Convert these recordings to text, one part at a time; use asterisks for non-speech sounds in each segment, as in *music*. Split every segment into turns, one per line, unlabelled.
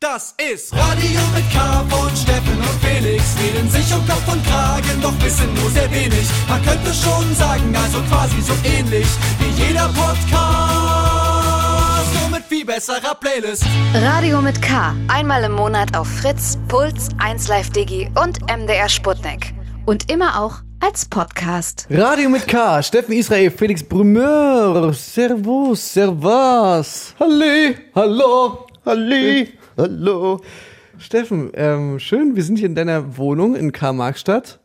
Das ist Radio mit K von Steffen und Felix. Reden sich um Kopf und Kragen, doch wissen nur sehr wenig. Man könnte schon sagen, also quasi so ähnlich wie jeder Podcast. Nur mit viel besserer Playlist.
Radio mit K. Einmal im Monat auf Fritz, Puls, 1Live Digi und MDR Sputnik. Und immer auch als Podcast.
Radio mit K, Steffen Israel, Felix Brumeur, Servus, Servus, Halli, Hallo, Halli, Hallo. Steffen, ähm, schön, wir sind hier in deiner Wohnung in Karl-Marx-Stadt.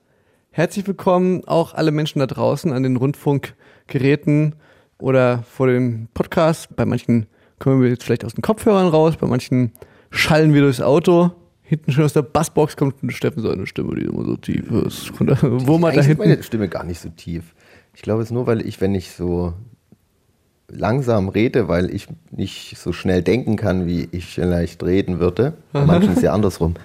Herzlich willkommen auch alle Menschen da draußen an den Rundfunkgeräten oder vor dem Podcast. Bei manchen kommen wir jetzt vielleicht aus den Kopfhörern raus, bei manchen schallen wir durchs Auto. Hinten schon aus der Bassbox kommt Steffen seine Stimme, die immer so tief ist. Und wo man da hinten.
meine Stimme gar nicht so tief. Ich glaube, es ist nur, weil ich, wenn ich so langsam rede, weil ich nicht so schnell denken kann, wie ich vielleicht reden würde. Bei manchen ist ja *laughs* andersrum.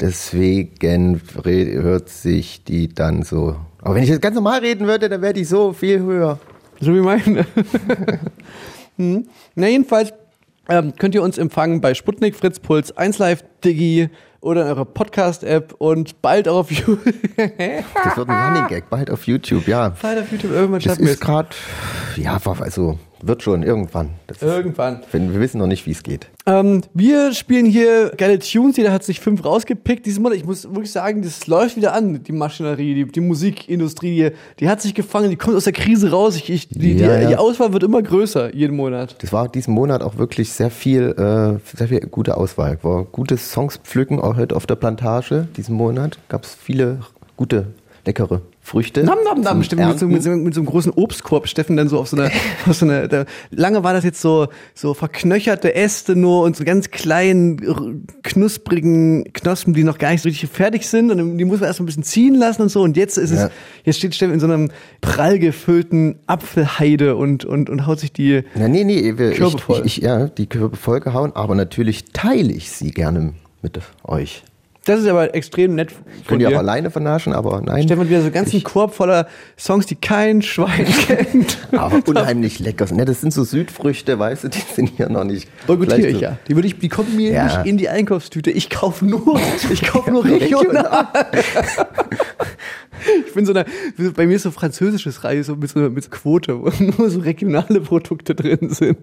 Deswegen hört sich die dann so. Aber wenn ich jetzt ganz normal reden würde, dann wäre die so viel höher.
So wie meine. *laughs* hm. Na, jedenfalls ähm, könnt ihr uns empfangen bei Sputnik, Fritz, Puls, 1Live, Digi oder in eurer Podcast-App und bald auf *laughs* YouTube.
Das wird ein Running Gag, bald auf YouTube, ja.
bald auf YouTube, irgendwann schaffen wir
ist
es.
gerade, ja, also wird schon irgendwann. Das ist,
Irgendwann.
wenn, wir wissen noch nicht, wie es geht.
Ähm, wir spielen hier geile Tunes, jeder hat sich fünf rausgepickt. Dieses Mal, ich muss wirklich sagen, das läuft wieder an, die Maschinerie, die, die Musikindustrie, die, die hat sich gefangen, die kommt aus der Krise raus. Ich, ich, die,
Ja,
die,
ja.
die Auswahl wird immer größer, jeden Monat.
Das war diesen Monat auch wirklich sehr viel, äh, sehr viel gute Auswahl. War gute Songs pflücken, auch heute auf der Plantage diesen Monat. Gab es viele gute, leckere Früchte.
Nam, nam, nam, mit so, mit, so, mit so einem großen Obstkorb, Steffen dann so auf so einer, *laughs* auf so einer da, lange war das jetzt so, so verknöcherte Äste nur und so ganz kleinen, knusprigen Knospen, die noch gar nicht so richtig fertig sind und die muss man erst ein bisschen ziehen lassen und so und jetzt ist
Ja.
es, jetzt steht Steffen in so einem prall gefüllten Apfelheide und, und, und haut sich die,
Ja, nee, nee, wir,
Körbe
ich,
voll.
ich, ich, ja, die Körbe voll gehauen, aber natürlich teile ich sie gerne mit euch.
Das ist aber extrem nett
ihr
dir.
auch alleine vernaschen, aber nein.
Stefan wieder so einen ganzen Korb voller Songs, die kein Schwein *laughs* kennt.
aber unheimlich lecker. Ne, das sind so Südfrüchte, weißt du, die sind hier noch nicht.
Boykottiere ich
so-
ja. Die, würde ich, die kommen mir
Ja.
nicht in die Einkaufstüte. Ich kaufe nur, ich kaufe nur *laughs* regional. ich bin so eine, bei mir ist so französisches Reis so mit so, mit so Quote, wo *laughs* nur so regionale Produkte drin sind.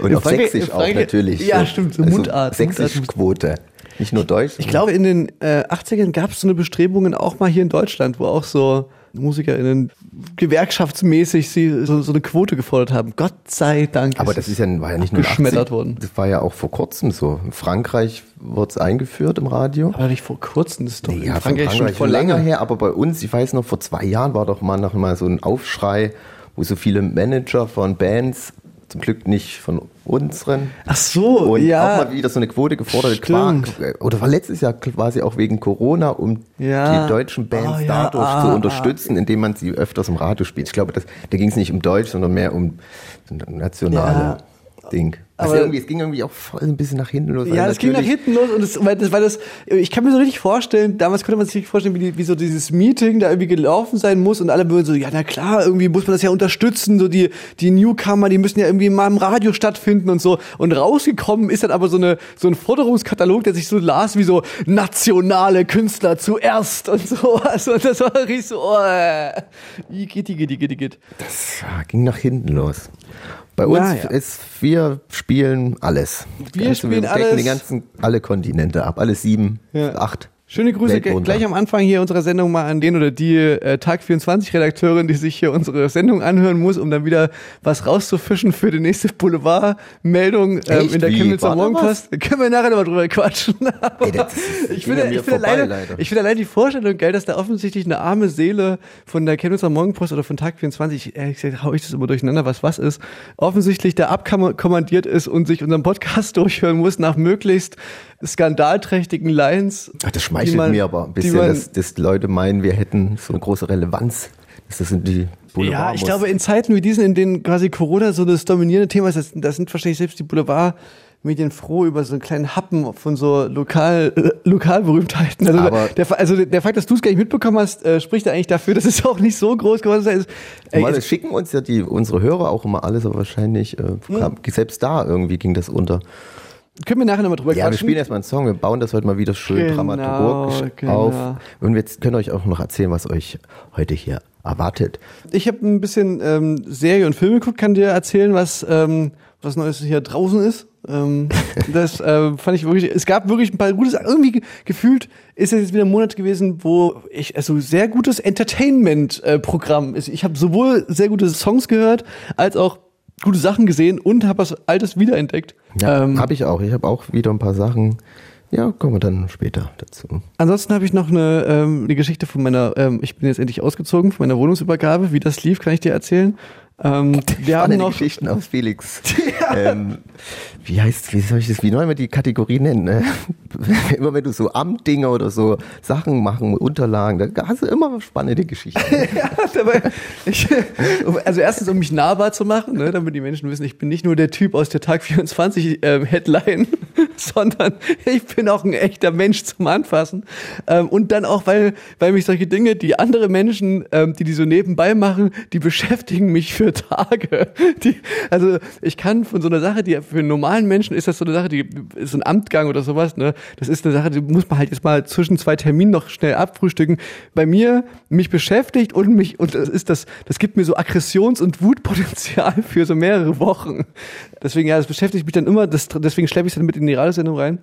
Und
In
auf
Frank-
Sächsisch
in
auch natürlich.
Ja, stimmt, so
Also
Mundart.
Sächsisch-Quote. Nicht nur Deutsch.
Ich glaube, in den äh, 80ern gab es so eine Bestrebungen auch mal hier in Deutschland, wo auch so MusikerInnen gewerkschaftsmäßig sie so, so eine Quote gefordert haben. Gott sei Dank.
Aber das ist ja, war ja nicht nur
geschmettert
80ern,
worden.
Das war ja auch vor kurzem so. In Frankreich wurde es eingeführt im Radio.
Aber nicht vor kurzem, das ist doch in
Ja,
Frankreich,
von
schon vor
länger her, aber bei uns, ich weiß noch, vor zwei Jahren war doch mal noch mal so ein Aufschrei, wo so viele Manager von Bands, zum Glück nicht von unseren,
Ach so,
und
ja.
auch mal wieder so eine Quote gefordert.
Stimmt.
Qua- Oder war letztes Jahr quasi auch wegen Corona, um
Ja.
die deutschen Bands
ja,
dadurch
ah,
zu
ah.
unterstützen, indem man sie öfters im Radio spielt. Ich glaube, das, da ging es nicht um Deutsch, sondern mehr um nationale Ding. Also irgendwie, es ging irgendwie auch voll ein bisschen nach hinten los.
Ja, das ging nach hinten los und das, weil das, weil das, ich kann mir so richtig vorstellen, damals konnte man sich richtig vorstellen, wie, die, wie so dieses Meeting da irgendwie gelaufen sein muss und alle würden so, ja, na klar, irgendwie muss man das ja unterstützen, so die, die Newcomer, die müssen ja irgendwie mal im Radio stattfinden und so. Und rausgekommen ist dann aber so eine, so ein Forderungskatalog, der sich so las wie so nationale Künstler zuerst und so. *laughs* Also, das war richtig so, oh, äh, igitt, igitt, igitt, igitt.
Das ja, ging nach hinten los. Bei uns
Ja, ja.
ist, wir spielen alles.
Wir
Ganze-
spielen
decken
alles.
die ganzen, alle Kontinente ab, alle sieben,
Ja.
acht.
Schöne Grüße gleich am Anfang hier unserer Sendung mal an den oder die äh, Tag 24 Redakteurin, die sich hier unsere Sendung anhören muss, um dann wieder was rauszufischen für die nächste Boulevard-Meldung ähm, in der? Chemnitzer Morgenpost. Können wir nachher nochmal drüber quatschen.
Ey, das *laughs*
ich finde, ich finde
leider.
ich finde allein die Vorstellung geil, dass da offensichtlich eine arme Seele von der Chemnitzer Morgenpost oder von Tag 24, ehrlich gesagt, hau ich das immer durcheinander, was was ist, offensichtlich da abkommandiert ist und sich unseren Podcast *laughs* durchhören muss nach möglichst skandalträchtigen Lines.
Ach, das schmeichelt
man-
mir aber ein bisschen,
man-
dass, dass Leute meinen, wir hätten so eine große Relevanz. Das sind die Boulevard.
Ja, ich glaube, in Zeiten wie diesen, in denen quasi Corona so das dominierende Thema ist, das sind wahrscheinlich selbst die Boulevardmedien froh über so einen kleinen Happen von so Lokal, äh, Lokalberühmtheiten. Also,
Aber-
der, also der Fakt, dass du es gar nicht mitbekommen hast, äh, spricht ja eigentlich dafür, dass es auch nicht so groß geworden ist. Ey,
Weil
es-
schicken uns ja die, unsere Hörer auch immer alles, aber wahrscheinlich, äh, kam, selbst da irgendwie ging das unter.
Können wir nachher nochmal drüber
Ja, wir
quatschen.
spielen erstmal einen Song. Wir bauen das heute mal wieder schön
Genau,
dramaturgisch
genau.
auf. Und wir können euch auch noch erzählen, was euch heute hier erwartet.
Ich habe ein bisschen ähm, Serie und Filme geguckt, kann dir erzählen, was, ähm, was Neues hier draußen ist. Ähm, *laughs* das äh, fand ich wirklich, es gab wirklich ein paar gute Sachen. Irgendwie ge gefühlt ist es jetzt wieder ein Monat gewesen, wo ich also sehr gutes Entertainment-Programm ist. Ich habe sowohl sehr gute Songs gehört, als auch gute Sachen gesehen und habe was Altes wiederentdeckt.
Ja,
Ähm,
habe ich auch. Ich habe auch wieder ein paar Sachen. Ja, kommen wir dann später dazu.
Ansonsten habe ich noch eine ähm, die Geschichte von meiner, ähm, ich bin jetzt endlich ausgezogen, von meiner Wohnungsübergabe. Wie das lief, kann ich dir erzählen. Ähm, wir haben noch
Geschichten aus Felix. *laughs* ähm, wie heißt, wie soll ich das, wie wollen wir die Kategorie nennen? ne? *laughs* immer wenn du so Amtdinge oder so Sachen machen, Unterlagen, da hast du immer spannende Geschichten. *laughs*
Ja, dabei, ich, also erstens, um mich nahbar zu machen, ne, damit die Menschen wissen, ich bin nicht nur der Typ aus der Tag 24 ähm, Headline, sondern ich bin auch ein echter Mensch zum Anfassen. Ähm, und dann auch, weil, weil mich solche Dinge, die andere Menschen, ähm, die die so nebenbei machen, die beschäftigen mich für Tage. Die, also ich kann von so einer Sache, die für einen normalen Menschen ist das so eine Sache, die ist ein Amtgang oder sowas, ne? Das ist eine Sache, die muss man halt jetzt mal zwischen zwei Terminen noch schnell abfrühstücken. Bei mir mich beschäftigt und mich und das ist das, das gibt mir so Aggressions- und Wutpotenzial *laughs* für so mehrere Wochen. Deswegen ja, das beschäftigt mich dann immer. Das, deswegen schleppe ich es dann mit in die Radiosendung rein.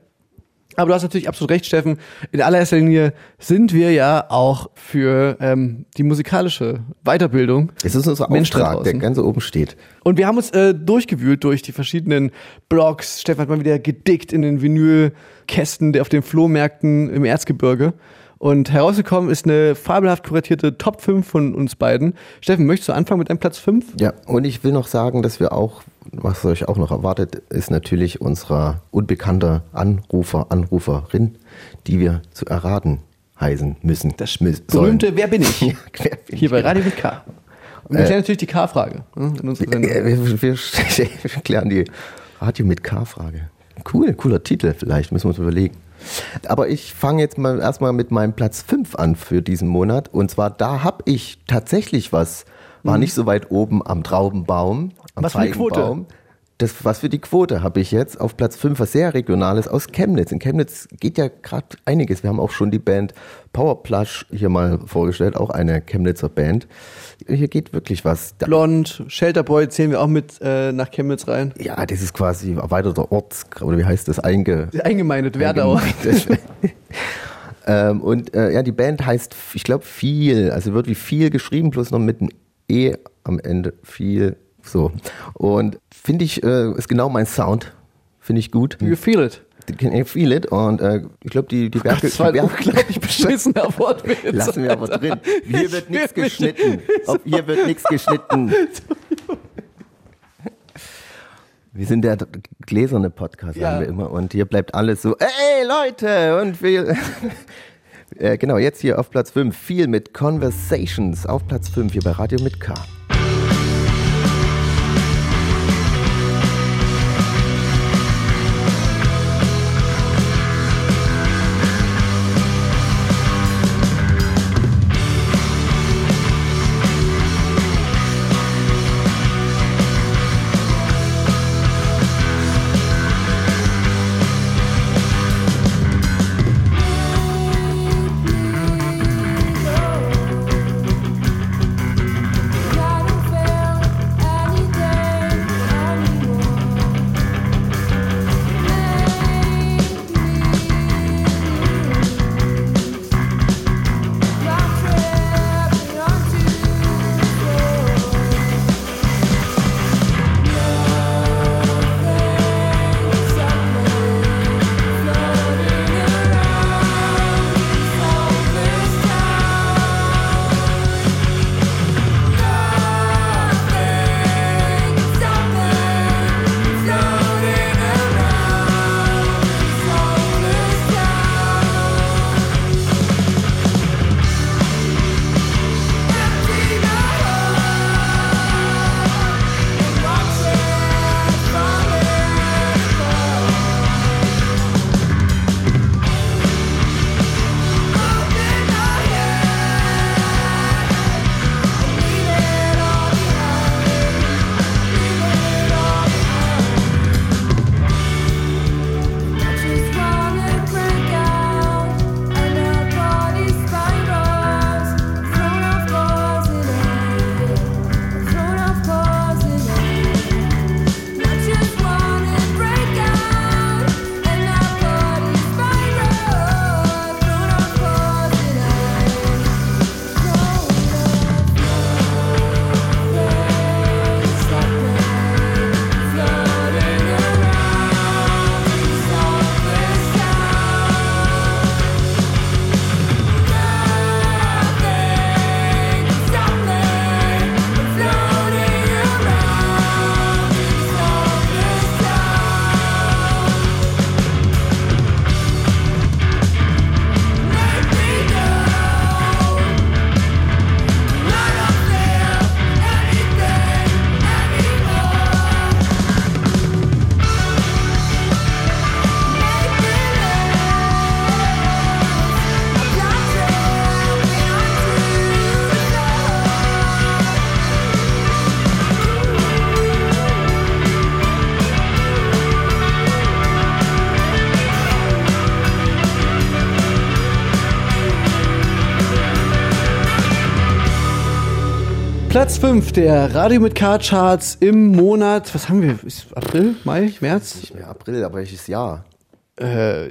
Aber du hast natürlich absolut recht, Steffen. In allererster Linie sind wir ja auch für ähm, die musikalische Weiterbildung.
Das ist unser Auftrag, der ganz oben steht.
Und wir haben uns äh, durchgewühlt durch die verschiedenen Blogs. Steffen hat mal wieder gedickt in den Vinylkästen auf den Flohmärkten im Erzgebirge. Und herausgekommen ist eine fabelhaft kuratierte Top 5 von uns beiden. Steffen, möchtest du anfangen mit deinem Platz 5?
Ja, und ich will noch sagen, dass wir auch, was euch auch noch erwartet, ist natürlich unser unbekannter Anrufer, Anruferin, die wir zu erraten heißen müssen.
Das
Mü- sollen.
berühmte Wer bin ich? *laughs*
Ja, wer bin
Hier
ich?
bei Radio mit K. Und wir klären natürlich die K-Frage ne.
Äh, wir, wir, *laughs* wir klären die Radio mit K-Frage. Cool, cooler Titel vielleicht, müssen wir uns überlegen. Aber ich fange jetzt mal erstmal mit meinem Platz 5 an für diesen Monat. Und zwar, da habe ich tatsächlich was, war nicht so weit oben am Traubenbaum, am
Mhm. Was für die Quote?
Feigenbaum. Das, was für die Quote habe ich jetzt auf Platz 5, was sehr Regionales aus Chemnitz. In Chemnitz geht ja gerade einiges. Wir haben auch schon die Band Powerplush hier mal vorgestellt, auch eine Chemnitzer Band. Hier geht wirklich was.
Blond, Shelterboy zählen wir auch mit äh, nach Chemnitz rein.
ja, das ist quasi erweiterter Ort, oder wie heißt das, einge,
Eingemeindet, Werdau.
eingemeindet. *laughs* ähm, und äh, ja, die Band heißt, ich glaube, viel, also wird wie viel geschrieben, plus noch mit einem E am Ende, viel, so. Und finde ich, äh, ist genau mein Sound, finde ich gut.
You feel it.
Can you feel it? Und äh, ich glaube, die, die Werke,
Das war ein unglaublich *laughs* beschissener Wortwitz.
lassen wir aber drin. Hier wird nichts geschnitten. Ob, hier wird nichts geschnitten. Wir sind der gläserne Podcast,
Ja.
sagen wir immer. Und hier bleibt alles so, ey Leute! Und wir. Äh, genau, jetzt hier auf Platz 5. Viel mit Conversations. Auf Platz 5 hier bei Radio mit K.
5 der Radio mit K-Charts im Monat, was haben wir? Ist April, Mai, März?
Nicht mehr April, aber welches Jahr?
Äh,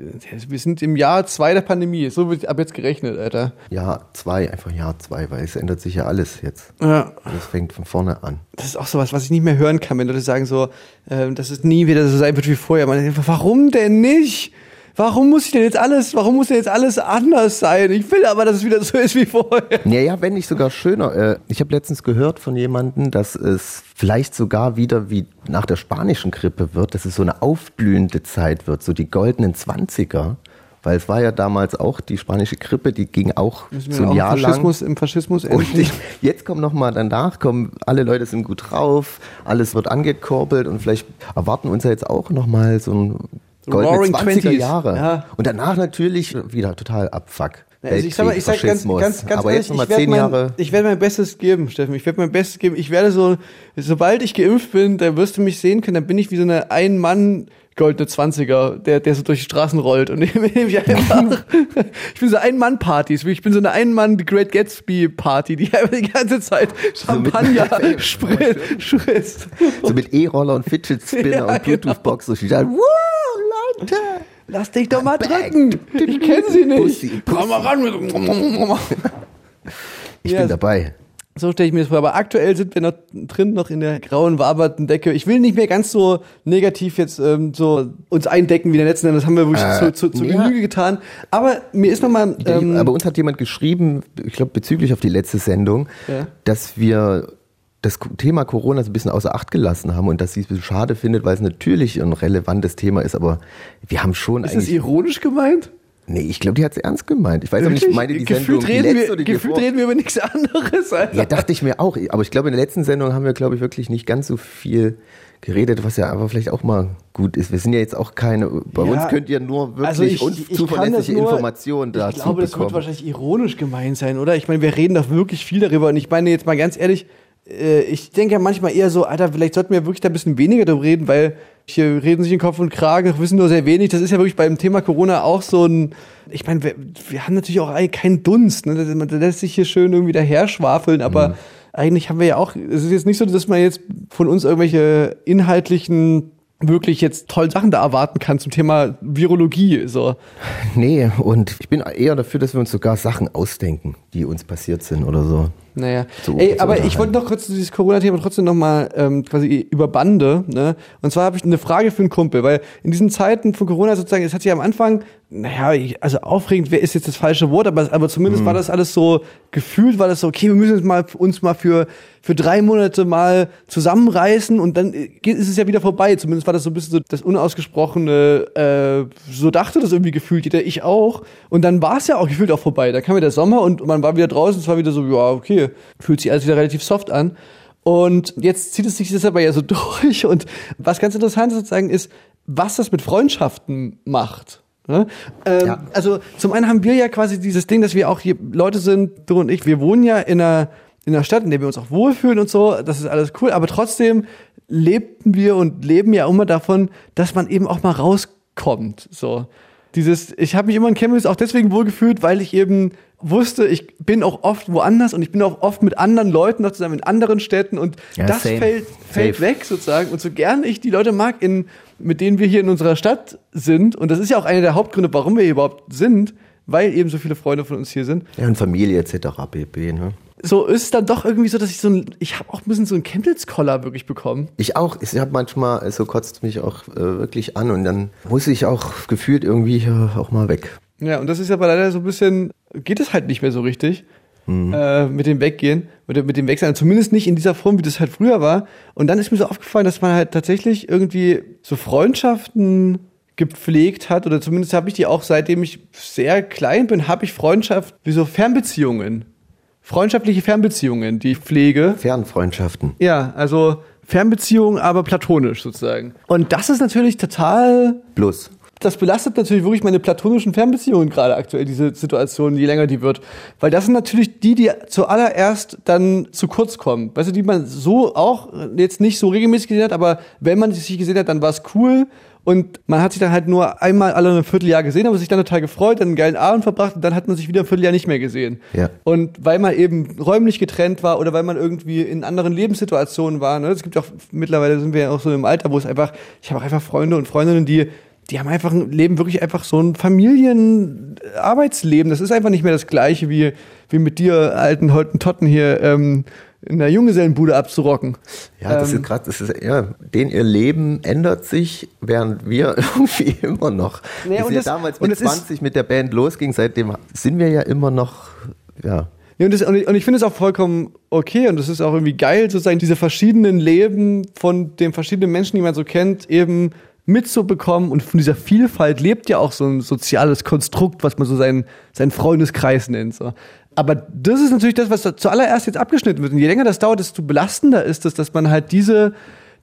wir sind im Jahr 2 der Pandemie. So wird ab jetzt gerechnet, Alter.
Jahr zwei, einfach Jahr zwei, weil es ändert sich ja alles jetzt.
Ja.
Alles fängt von vorne an.
Das ist auch sowas, was ich nicht mehr hören kann, wenn Leute sagen so, äh, dass es nie wieder so sein wird wie vorher. Man denkt, warum denn nicht? Warum muss ich denn jetzt alles, warum muss denn jetzt alles anders sein? Ich will aber, dass es wieder so ist wie vorher.
Ja, ja, wenn nicht sogar schöner. Äh, Ich habe letztens gehört von jemandem, dass es vielleicht sogar wieder wie nach der spanischen Grippe wird, dass es so eine aufblühende Zeit wird, so die goldenen Zwanziger. Weil es war ja damals auch die spanische Grippe, die ging auch so ein Jahr lang.
Faschismus, Im Faschismus
Und
enden.
jetzt kommt noch mal danach, kommen alle Leute sind gut drauf, alles wird angekurbelt und vielleicht erwarten uns ja jetzt auch noch mal so ein goldene
Roaring
20er
20s,
Jahre.
ja.
Und danach natürlich wieder total Abfuck.
Also ich sag mal, ich sag ganz, ganz, ganz
Aber
ehrlich,
jetzt
ich werde mein, ich werde mein Bestes geben, Steffen. Ich werde mein Bestes geben. Ich werde so, sobald ich geimpft bin, dann wirst du mich sehen können, dann bin ich wie so eine Ein-Mann- goldene Zwanziger, der, der so durch die Straßen rollt und *laughs* ich einfach, ich bin so Ein-Mann-Partys, ich bin so eine Ein-Mann Great Gatsby-Party, die *laughs* einfach die ganze Zeit Champagner *laughs*
mit-
sprit, spritzt.
So mit E-Roller und Fidget Spinner
Ja,
und Bluetooth-Box so steht da, Leute!
Lass dich doch mal drücken. Ich kenne sie nicht.
Pussy,
Komm mal ran. *laughs*
Ich bin dabei.
So stelle ich mir das vor. Aber aktuell sind wir noch drin, noch in der grauen, waberten Decke. Ich will nicht mehr ganz so negativ jetzt ähm, so uns eindecken wie in der letzten. Das haben wir wirklich
Äh,
zu, zu, zu
ja.
Genüge getan. Aber mir ist nochmal... Ähm,
Aber uns hat jemand geschrieben, ich glaube bezüglich auf die letzte Sendung,
Ja.
dass wir das Thema Corona so ein bisschen außer Acht gelassen haben und dass sie es ein bisschen schade findet, weil es natürlich ein relevantes Thema ist, aber wir haben schon
ist das ironisch gemeint?
Nee, ich glaube, die hat es ernst gemeint. Ich weiß auch nicht,
Wirklich?
meine die
gefühlt
Sendung, die
reden,
letzte
wir,
die
gefühlt reden wir über nichts anderes. Alter.
Ja, dachte ich mir auch. Aber ich glaube, in der letzten Sendung haben wir, glaube ich, wirklich nicht ganz so viel geredet, was ja aber vielleicht auch mal gut ist. Wir sind ja jetzt auch keine, bei
Ja,
uns könnt ihr nur wirklich
Also ich, ich kann
zuverlässige
nur,
Informationen dazu
Ich glaube, das
bekommen.
wird wahrscheinlich ironisch gemeint sein, oder? Ich meine, wir reden doch wirklich viel darüber. Und ich meine jetzt mal ganz ehrlich, äh, ich denke ja manchmal eher so, Alter, vielleicht sollten wir wirklich da ein bisschen weniger darüber reden, weil hier reden sich in Kopf und Kragen, wissen nur sehr wenig. Das ist ja wirklich beim Thema Corona auch so ein, ich meine, wir, wir haben natürlich auch keinen Dunst. Ne? Man lässt sich hier schön irgendwie daher schwafeln, aber
Mhm.
eigentlich haben wir ja auch, es ist jetzt nicht so, dass man jetzt von uns irgendwelche inhaltlichen wirklich jetzt tolle Sachen da erwarten kann zum Thema Virologie. So. *laughs*
Nee, und ich bin eher dafür, dass wir uns sogar Sachen ausdenken, die uns passiert sind oder so.
Naja.
So-
Ey, aber ich wollte noch kurz dieses Corona-Thema trotzdem noch mal ähm, quasi über Bande. Ne? Und zwar habe ich eine Frage für einen Kumpel, weil in diesen Zeiten von Corona sozusagen, es hat sich am Anfang, naja, also aufregend, wer ist jetzt das falsche Wort, aber, aber zumindest war das alles so gefühlt, war das so, okay, wir müssen uns mal uns mal für für drei Monate mal zusammenreißen und dann äh, ist es ja wieder vorbei. Zumindest war das so ein bisschen so das unausgesprochene, äh, so dachte das irgendwie gefühlt jeder, ich auch. Und dann war es ja auch gefühlt auch vorbei. Da kam wieder der Sommer und man war wieder draußen, es war wieder so, ja, okay, fühlt sich alles wieder relativ soft an. Und jetzt zieht es sich das aber ja so *laughs* durch. Und was ganz interessant ist sozusagen ist, was das mit Freundschaften macht. Ne? Ähm,
Ja.
Also zum einen haben wir ja quasi dieses Ding, dass wir auch hier Leute sind, du und ich, wir wohnen ja in einer, in einer Stadt, in der wir uns auch wohlfühlen und so, das ist alles cool, aber trotzdem lebten wir und leben ja immer davon, dass man eben auch mal rauskommt. So. Dieses, ich habe mich immer in Chemnitz auch deswegen wohlgefühlt, weil ich eben wusste, ich bin auch oft woanders und ich bin auch oft mit anderen Leuten noch zusammen in anderen Städten und
Ja,
das
same.
fällt, fällt
Safe.
weg sozusagen. Und so gern ich die Leute mag, in, mit denen wir hier in unserer Stadt sind, und das ist ja auch einer der Hauptgründe, warum wir hier überhaupt sind, weil eben so viele Freunde von uns hier sind,
Ja, und Familie etc. pp. Ne?
so ist es dann doch irgendwie so, dass ich so ein, ich habe auch ein bisschen so einen Chemnitz-Collar wirklich bekommen.
Ich auch. Ich habe manchmal, so kotzt mich auch äh, wirklich an und dann muss ich auch gefühlt irgendwie äh, auch mal weg.
Ja, und das ist aber leider so ein bisschen, geht es halt nicht mehr so richtig. Äh, mit dem Weggehen oder mit dem Wegsein, zumindest nicht in dieser Form, wie das halt früher war. Und dann ist mir so aufgefallen, dass man halt tatsächlich irgendwie so Freundschaften gepflegt hat, oder zumindest habe ich die auch, seitdem ich sehr klein bin, habe ich Freundschaft, wie so Fernbeziehungen. Freundschaftliche Fernbeziehungen, die ich pflege.
Fernfreundschaften.
Ja, also Fernbeziehungen, aber platonisch sozusagen. Und das ist natürlich total
Plus.
Das belastet natürlich wirklich meine platonischen Fernbeziehungen gerade aktuell, diese Situation, je länger die wird. Weil das sind natürlich die, die zuallererst dann zu kurz kommen. Weißt du, die man so auch jetzt nicht so regelmäßig gesehen hat, aber wenn man sich gesehen hat, dann war es cool. Und man hat sich dann halt nur einmal alle ein Vierteljahr gesehen, aber sich dann total gefreut, dann einen geilen Abend verbracht und dann hat man sich wieder ein Vierteljahr nicht mehr gesehen.
Ja.
Und weil man eben räumlich getrennt war oder weil man irgendwie in anderen Lebenssituationen war. Ne? Es gibt auch, mittlerweile sind wir ja auch so im Alter, wo es einfach, ich habe auch einfach Freunde und Freundinnen, die die haben einfach ein Leben wirklich einfach so ein Familienarbeitsleben. Das ist einfach nicht mehr das gleiche wie, wie mit dir alten Totten hier ähm, in der Junggesellenbude abzurocken.
Ja, das
Ähm,
ist gerade, das ist, ja, den ihr Leben ändert sich, während wir *laughs* irgendwie immer noch.
Naja, und
ja
das-
damals mit
es ist-
20 mit der Band losging, seitdem sind wir ja immer noch, ja.
Ja, und, das, und ich, ich finde es auch vollkommen okay und es ist auch irgendwie geil, sozusagen diese verschiedenen Leben von den verschiedenen Menschen, die man so kennt, eben mitzubekommen. Und von dieser Vielfalt lebt ja auch so ein soziales Konstrukt, was man so seinen, seinen Freundeskreis nennt. So. Aber das ist natürlich das, was zuallererst jetzt abgeschnitten wird. Und je länger das dauert, desto belastender ist es, dass man halt diese,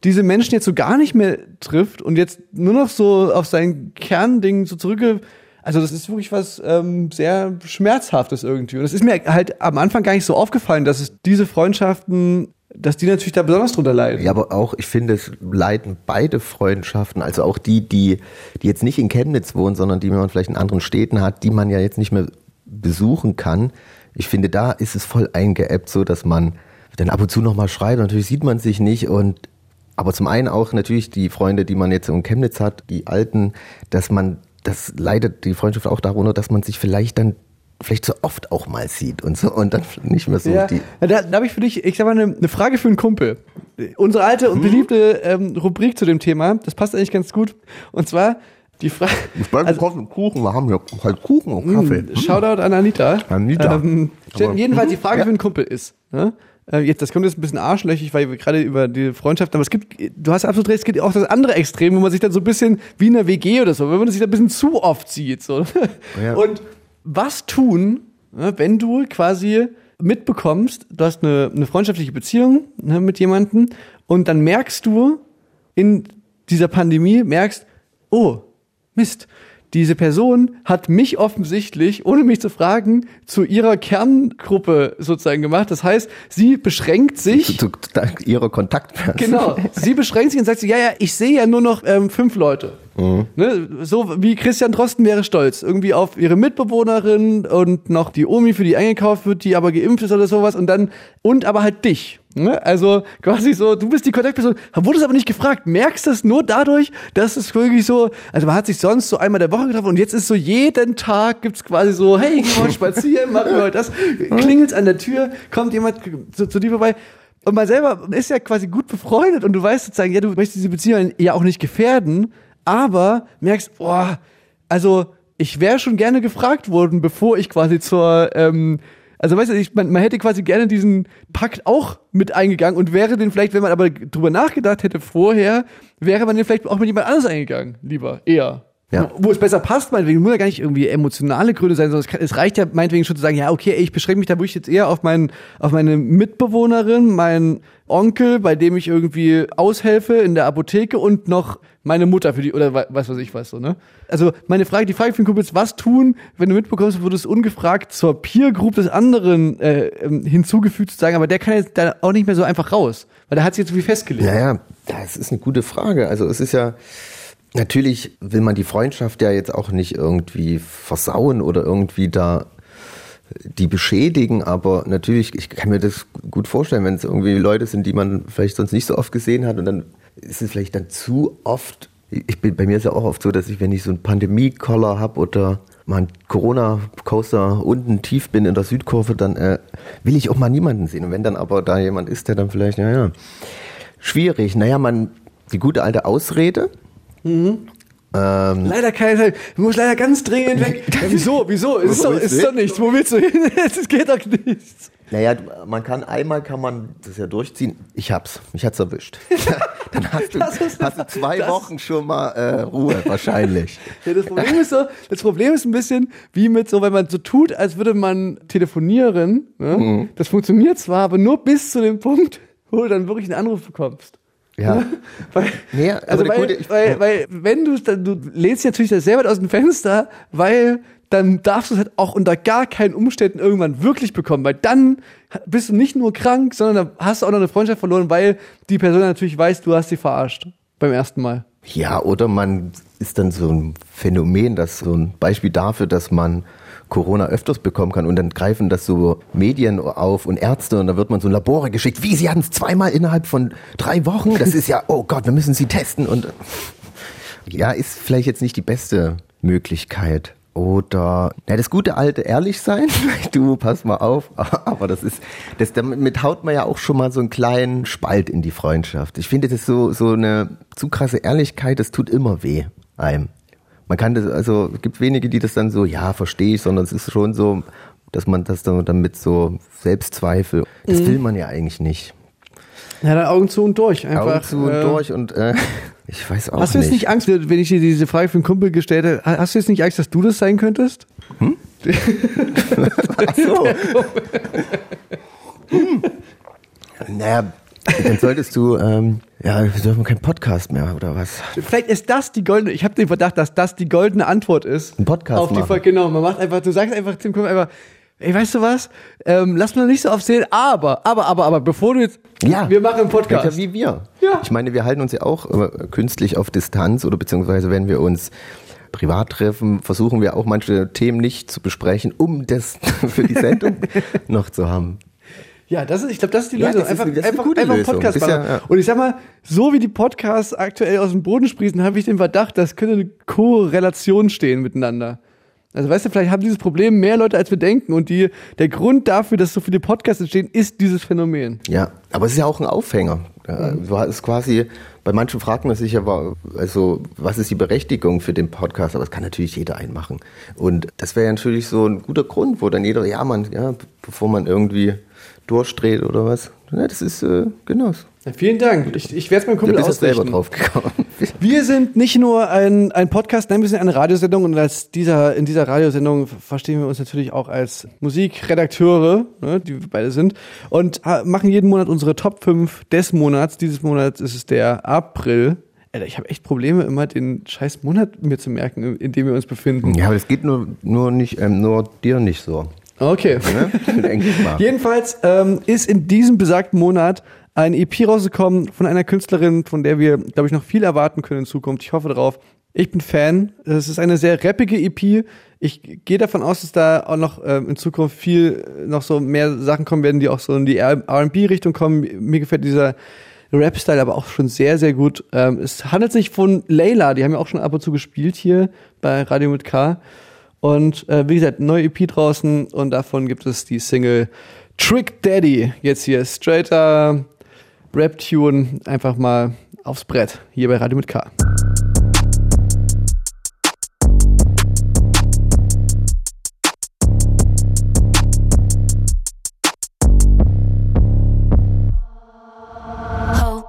diese Menschen jetzt so gar nicht mehr trifft und jetzt nur noch so auf sein Kernding so zurückge also das ist wirklich was ähm, sehr Schmerzhaftes irgendwie. Und es ist mir halt am Anfang gar nicht so aufgefallen, dass es diese Freundschaften, dass die natürlich da besonders drunter leiden.
Ja, aber auch, ich finde, es leiden beide Freundschaften, also auch die, die, die jetzt nicht in Chemnitz wohnen, sondern die man vielleicht in anderen Städten hat, die man ja jetzt nicht mehr besuchen kann. Ich finde, da ist es voll eingeebbt, so dass man dann ab und zu nochmal schreibt. Natürlich sieht man sich nicht und aber zum einen auch natürlich die Freunde, die man jetzt in Chemnitz hat, die alten, dass man, das leidet die Freundschaft auch darunter, dass man sich vielleicht dann vielleicht so oft auch mal sieht und so und dann nicht mehr so
Ja,
die.
da, da habe ich für dich, ich sag mal, eine, eine Frage für einen Kumpel. Unsere alte
Hm?
und beliebte ähm, Rubrik zu dem Thema, das passt eigentlich ganz gut. Und zwar die Frage.
Ich bleibe also, Kuchen, wir haben ja halt Kuchen und Kaffee.
Shoutout an Anita.
Anita.
Ähm, jedenfalls die Frage
Ja.
für einen Kumpel ist. Ne? Äh, Jetzt, das kommt jetzt ein bisschen arschlöchig, weil wir gerade über die Freundschaft, aber es gibt, du hast absolut recht, es gibt auch das andere Extrem, wo man sich dann so ein bisschen wie in einer WG oder so, wenn man sich da ein bisschen zu oft sieht. So.
Ja.
Und was tun, ne, wenn du quasi mitbekommst, du hast eine, eine freundschaftliche Beziehung ne, mit jemandem und dann merkst du in dieser Pandemie, merkst, oh, Mist, diese Person hat mich offensichtlich, ohne mich zu fragen, zu ihrer Kerngruppe sozusagen gemacht. Das heißt, sie beschränkt sich.
Zu, zu, ihrer Kontaktperson.
Genau. Sie beschränkt sich und sagt so, ja, ja, ich sehe ja nur noch ähm, fünf Leute. Ne? So wie Christian Drosten wäre stolz. Irgendwie auf ihre Mitbewohnerin und noch die Omi, für die eingekauft wird, die aber geimpft ist oder sowas und dann, und aber halt dich. Ne? Also quasi so, du bist die Kontaktperson, wurdest aber nicht gefragt, merkst das nur dadurch, dass es wirklich so, also man hat sich sonst so einmal der Woche getroffen und jetzt ist so jeden Tag gibt's quasi so, hey, gehen heute spazieren, machen wir heute das, klingelt's an der Tür, kommt jemand zu, zu dir vorbei, und man selber ist ja quasi gut befreundet und du weißt sozusagen, ja, du möchtest diese Beziehung ja auch nicht gefährden, aber merkst, boah, also ich wäre schon gerne gefragt worden, bevor ich quasi zur, ähm, also weißt du, ich, man, man hätte quasi gerne diesen Pakt auch mit eingegangen und wäre den vielleicht, wenn man aber drüber nachgedacht hätte vorher, wäre man den vielleicht auch mit jemand anderes eingegangen, lieber, eher.
Ja.
Wo es besser passt, meinetwegen, muss ja gar nicht irgendwie emotionale Gründe sein, sondern es, kann, es reicht ja meinetwegen schon zu sagen, ja, okay, ey, ich beschränke mich da wirklich jetzt eher auf meinen, auf meine Mitbewohnerin, meinen Onkel, bei dem ich irgendwie aushelfe in der Apotheke und noch meine Mutter für die, oder was weiß ich was so, ne? Also, meine Frage, die Frage für den Kumpel ist, was tun, wenn du mitbekommst, du wurdest ungefragt zur Peer Group des anderen äh, ähm, hinzugefügt zu sagen, aber der kann jetzt da auch nicht mehr so einfach raus, weil der hat sich jetzt irgendwie festgelegt.
Ja, ja, das ist eine gute Frage. Also es ist ja, natürlich will man die Freundschaft ja jetzt auch nicht irgendwie versauen oder irgendwie da die beschädigen, aber natürlich, ich kann mir das gut vorstellen, wenn es irgendwie Leute sind, die man vielleicht sonst nicht so oft gesehen hat und dann ist es vielleicht dann zu oft. Ich bin, bei mir ist ja auch oft so, dass ich, wenn ich so einen Pandemie-Collar habe oder mal einen Corona-Coaster unten tief bin in der Südkurve, dann äh, will ich auch mal niemanden sehen. Und wenn dann aber da jemand ist, der dann vielleicht, naja, schwierig. Naja, man, die gute alte Ausrede. Ähm,
Leider keine Zeit. Du musst leider ganz dringend weg. Ja, *laughs* wieso? Wieso? Ist, doch, ist doch nichts. Wo willst du hin? *laughs* Es geht doch nichts.
Naja, man kann einmal kann man das ja durchziehen. Ich hab's, mich hat's erwischt. *laughs* Dann hast du, hast du zwei
das-
Wochen schon mal äh, Ruhe wahrscheinlich.
Ja, das Problem ist so, das Problem ist ein bisschen wie mit so, wenn man so tut, als würde man telefonieren. Ne?
Mhm.
Das funktioniert zwar, aber nur bis zu dem Punkt, wo du dann wirklich einen Anruf bekommst.
Ja. *laughs*
Weil,
Nee,
also weil,
gute-
weil, weil, wenn du du lehnst dich natürlich sehr weit aus dem Fenster, weil dann darfst du es halt auch unter gar keinen Umständen irgendwann wirklich bekommen, weil dann bist du nicht nur krank, sondern dann hast du auch noch eine Freundschaft verloren, weil die Person natürlich weiß, du hast sie verarscht beim ersten Mal.
Ja, oder man ist dann so ein Phänomen, das so ein Beispiel dafür, dass man Corona öfters bekommen kann und dann greifen das so Medien auf und Ärzte und dann wird man so ein Labore geschickt. Wie, Sie hatten es zweimal innerhalb von drei Wochen? Das ist ja, oh Gott, wir müssen Sie testen und ja, ist vielleicht jetzt nicht die beste Möglichkeit. Oder ja, das gute alte ehrlich sein. *laughs* Du pass mal auf, *laughs* aber das ist das damit haut man ja auch schon mal so einen kleinen Spalt in die Freundschaft. Ich finde das so so eine zu krasse Ehrlichkeit, das tut immer weh einem. Man kann das also es gibt wenige, die das dann so ja, verstehe ich, sondern es ist schon so, dass man das dann damit so Selbstzweifel, das
Mhm.
will man ja eigentlich nicht.
Ja, dann Augen zu und durch. Einfach,
Augen zu und
äh,
durch und äh, *laughs* ich weiß auch
Hast du jetzt nicht Angst, wenn ich dir diese Frage für den Kumpel gestellt habe, hast du jetzt nicht Angst, dass du das sein könntest? *laughs*
Ach so. *laughs* hm. Naja, dann solltest du, ähm, ja, wir dürfen keinen Podcast mehr, oder was?
Vielleicht ist das die goldene, ich habe den Verdacht, dass das die goldene Antwort ist.
Ein Podcast
Auf die
machen.
Frage, genau, man macht einfach, du sagst einfach dem Kumpel einfach, ey, weißt du was, ähm, lass mal nicht so oft sehen, aber, aber, aber, aber, bevor du jetzt,
Ja.
wir machen einen
Ja,
Podcast.
wie wir.
Ja.
Ich meine, wir halten uns ja auch äh, künstlich auf Distanz oder beziehungsweise wenn wir uns privat treffen, versuchen wir auch manche Themen nicht zu besprechen, um das *laughs* für die Sendung *laughs* noch zu haben.
Ja, das ist, ich glaube, das ist die
Ja,
Lösung.
ist-
einfach
ist
einfach, einfach einen
Lösung.
Podcast
ist ja-
machen.
ja.
Und ich sag mal, so wie die Podcasts aktuell aus dem Boden sprießen, habe ich den Verdacht, das könnte eine Korrelation stehen miteinander. Also weißt du, vielleicht haben dieses Problem mehr Leute, als wir denken. Und die, der Grund dafür, dass so viele Podcasts entstehen, ist dieses Phänomen.
Ja, aber es ist ja auch ein Aufhänger. Ja, Du hast quasi, bei manchen fragt man sich ja, also, was ist die Berechtigung für den Podcast? Aber das kann natürlich jeder einmachen. Und das wäre ja natürlich so ein guter Grund, wo dann jeder, ja, man, ja, bevor man irgendwie durchdreht oder was. Ja, das ist, äh, genau.
Ja, vielen Dank. Ich, ich werde es meinem
Du
Kumpel
bist jetzt selber
ausrichten.
drauf gekommen. *laughs*
Wir sind nicht nur ein, ein Podcast, nein, wir sind eine Radiosendung und als dieser, in dieser Radiosendung verstehen wir uns natürlich auch als Musikredakteure, ne, die wir beide sind, und machen jeden Monat unsere Top 5 des Monats. Dieses Monat ist es der April. Alter, ich habe echt Probleme, immer den scheiß Monat mir zu merken, in dem wir uns befinden.
Ja, aber das geht nur, nur nicht, ähm, nur dir nicht so.
Okay.
Ne? Ich mal. *laughs*
Jedenfalls ähm, ist in diesem besagten Monat ein EP rausgekommen von einer Künstlerin, von der wir, glaube ich, noch viel erwarten können in Zukunft. Ich hoffe darauf. Ich bin Fan. Es ist eine sehr rappige EP. Ich gehe davon aus, dass da auch noch ähm, in Zukunft viel äh, noch so mehr Sachen kommen werden, die auch so in die R&B-Richtung kommen. Mir gefällt dieser Rap-Style aber auch schon sehr, sehr gut. Ähm, es handelt sich von Layla, die haben ja auch schon ab und zu gespielt hier bei Radio mit K. Und äh, wie gesagt, neue EP draußen und davon gibt es die Single Trick Daddy. Jetzt hier straighter Rap-Tune, einfach mal aufs Brett, hier bei Radio mit K.
Ho,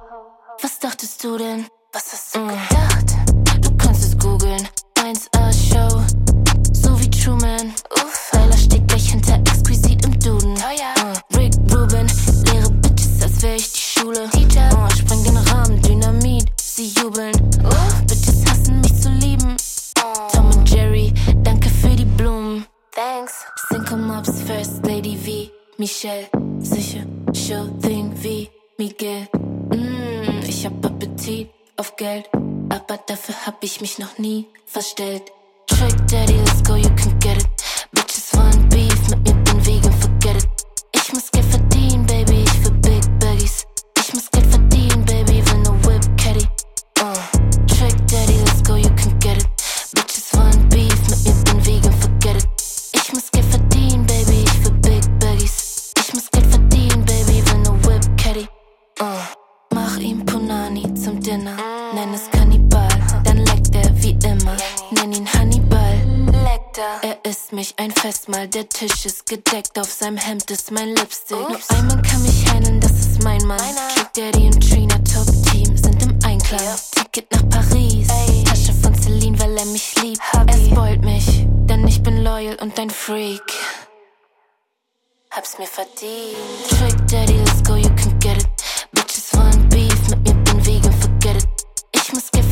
was dachtest du denn? Was hast du gedacht? Geld, aber dafür hab ich mich noch nie verstellt. Trick Daddy, let's go, you can get it. Bitches wollen Beef, mit mir bin vegan, forget it. Ich muss Geld Tisch ist gedeckt, auf seinem Hemd ist mein Lipstick. Nur ein Mann kann mich heilen, das ist mein Mann. Trick Daddy und Trina, Top Team, sind im Einklang. Ticket nach Paris, Tasche von Celine, weil er mich liebt. Er spoilt mich, denn ich bin loyal und ein Freak. Hab's mir verdient. Trick Daddy, let's go, you can get it. Bitches wollen Beef, mit mir bin vegan, forget it. Ich muss Geld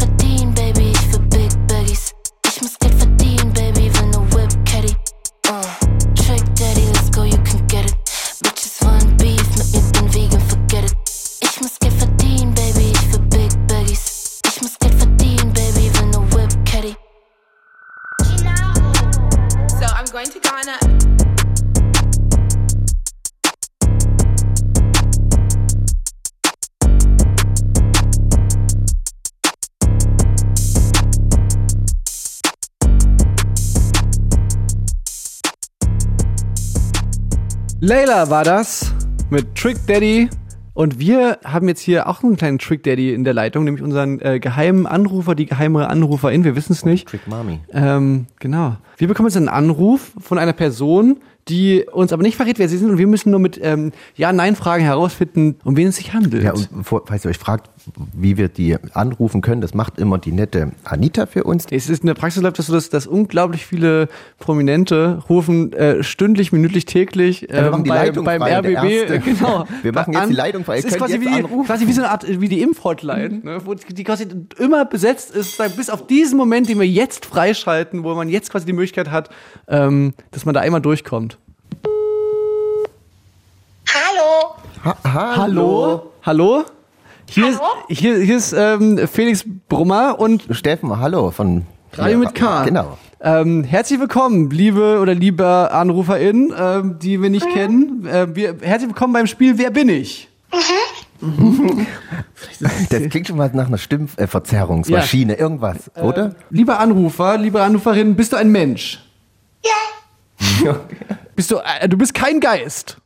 Layla war das mit Trick Daddy. Und wir haben jetzt hier auch einen kleinen Trick Daddy in der Leitung, nämlich unseren äh, geheimen Anrufer, die geheime Anruferin, wir wissen es nicht.
Trick Mami.
Ähm, genau. Wir bekommen jetzt einen Anruf von einer Person, die uns aber nicht verrät, wer sie sind und wir müssen nur mit ähm, Ja-Nein-Fragen herausfinden, um wen es sich handelt.
Ja, und vor, falls ihr euch fragt, wie wir die anrufen können, das macht immer die nette Anita für uns.
Es ist in der Praxis läuft das so, dass, dass unglaublich viele Prominente rufen äh, stündlich, minütlich, täglich
wir
ähm,
machen die
bei,
Leitung
beim RBB. Äh, *laughs* Genau. *laughs*
Wir machen jetzt
an.
die Leitung frei.
Es ist quasi wie, quasi wie so eine Art, wie die Impfhotline, *laughs* ne, wo die quasi immer besetzt ist, bis auf diesen Moment, den wir jetzt freischalten, wo man jetzt quasi die Möglichkeit hat, ähm, dass man da einmal durchkommt.
Hallo.
Ha
Hallo? Hallo? Hier
Hallo?
ist, hier, hier ist ähm, Felix Brummer und
Steffen, hallo von
Radio mit K.
Genau.
Ähm, herzlich willkommen, liebe oder lieber AnruferInnen, ähm, die wir
Mhm.
nicht kennen. Äh, wir, herzlich willkommen beim Spiel Wer bin ich?
Das klingt schon mal nach einer Stimmverzerrungsmaschine, irgendwas, oder?
Lieber Anrufer, liebe Anruferin, bist du ein Mensch?
Ja. *laughs*
Bist du, äh, du bist kein Geist.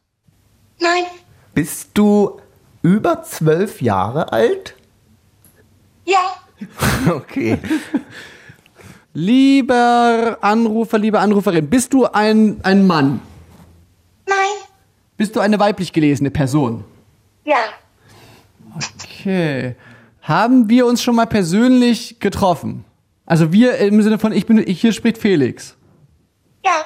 Nein.
Bist du über zwölf Jahre alt?
Ja. *laughs*
Okay.
Lieber Anrufer, liebe Anruferin, bist du ein, ein Mann?
Nein.
Bist du eine weiblich gelesene Person?
Ja.
Okay. Haben wir uns schon mal persönlich getroffen? Also wir im Sinne von ich bin ich hier spricht Felix.
Ja.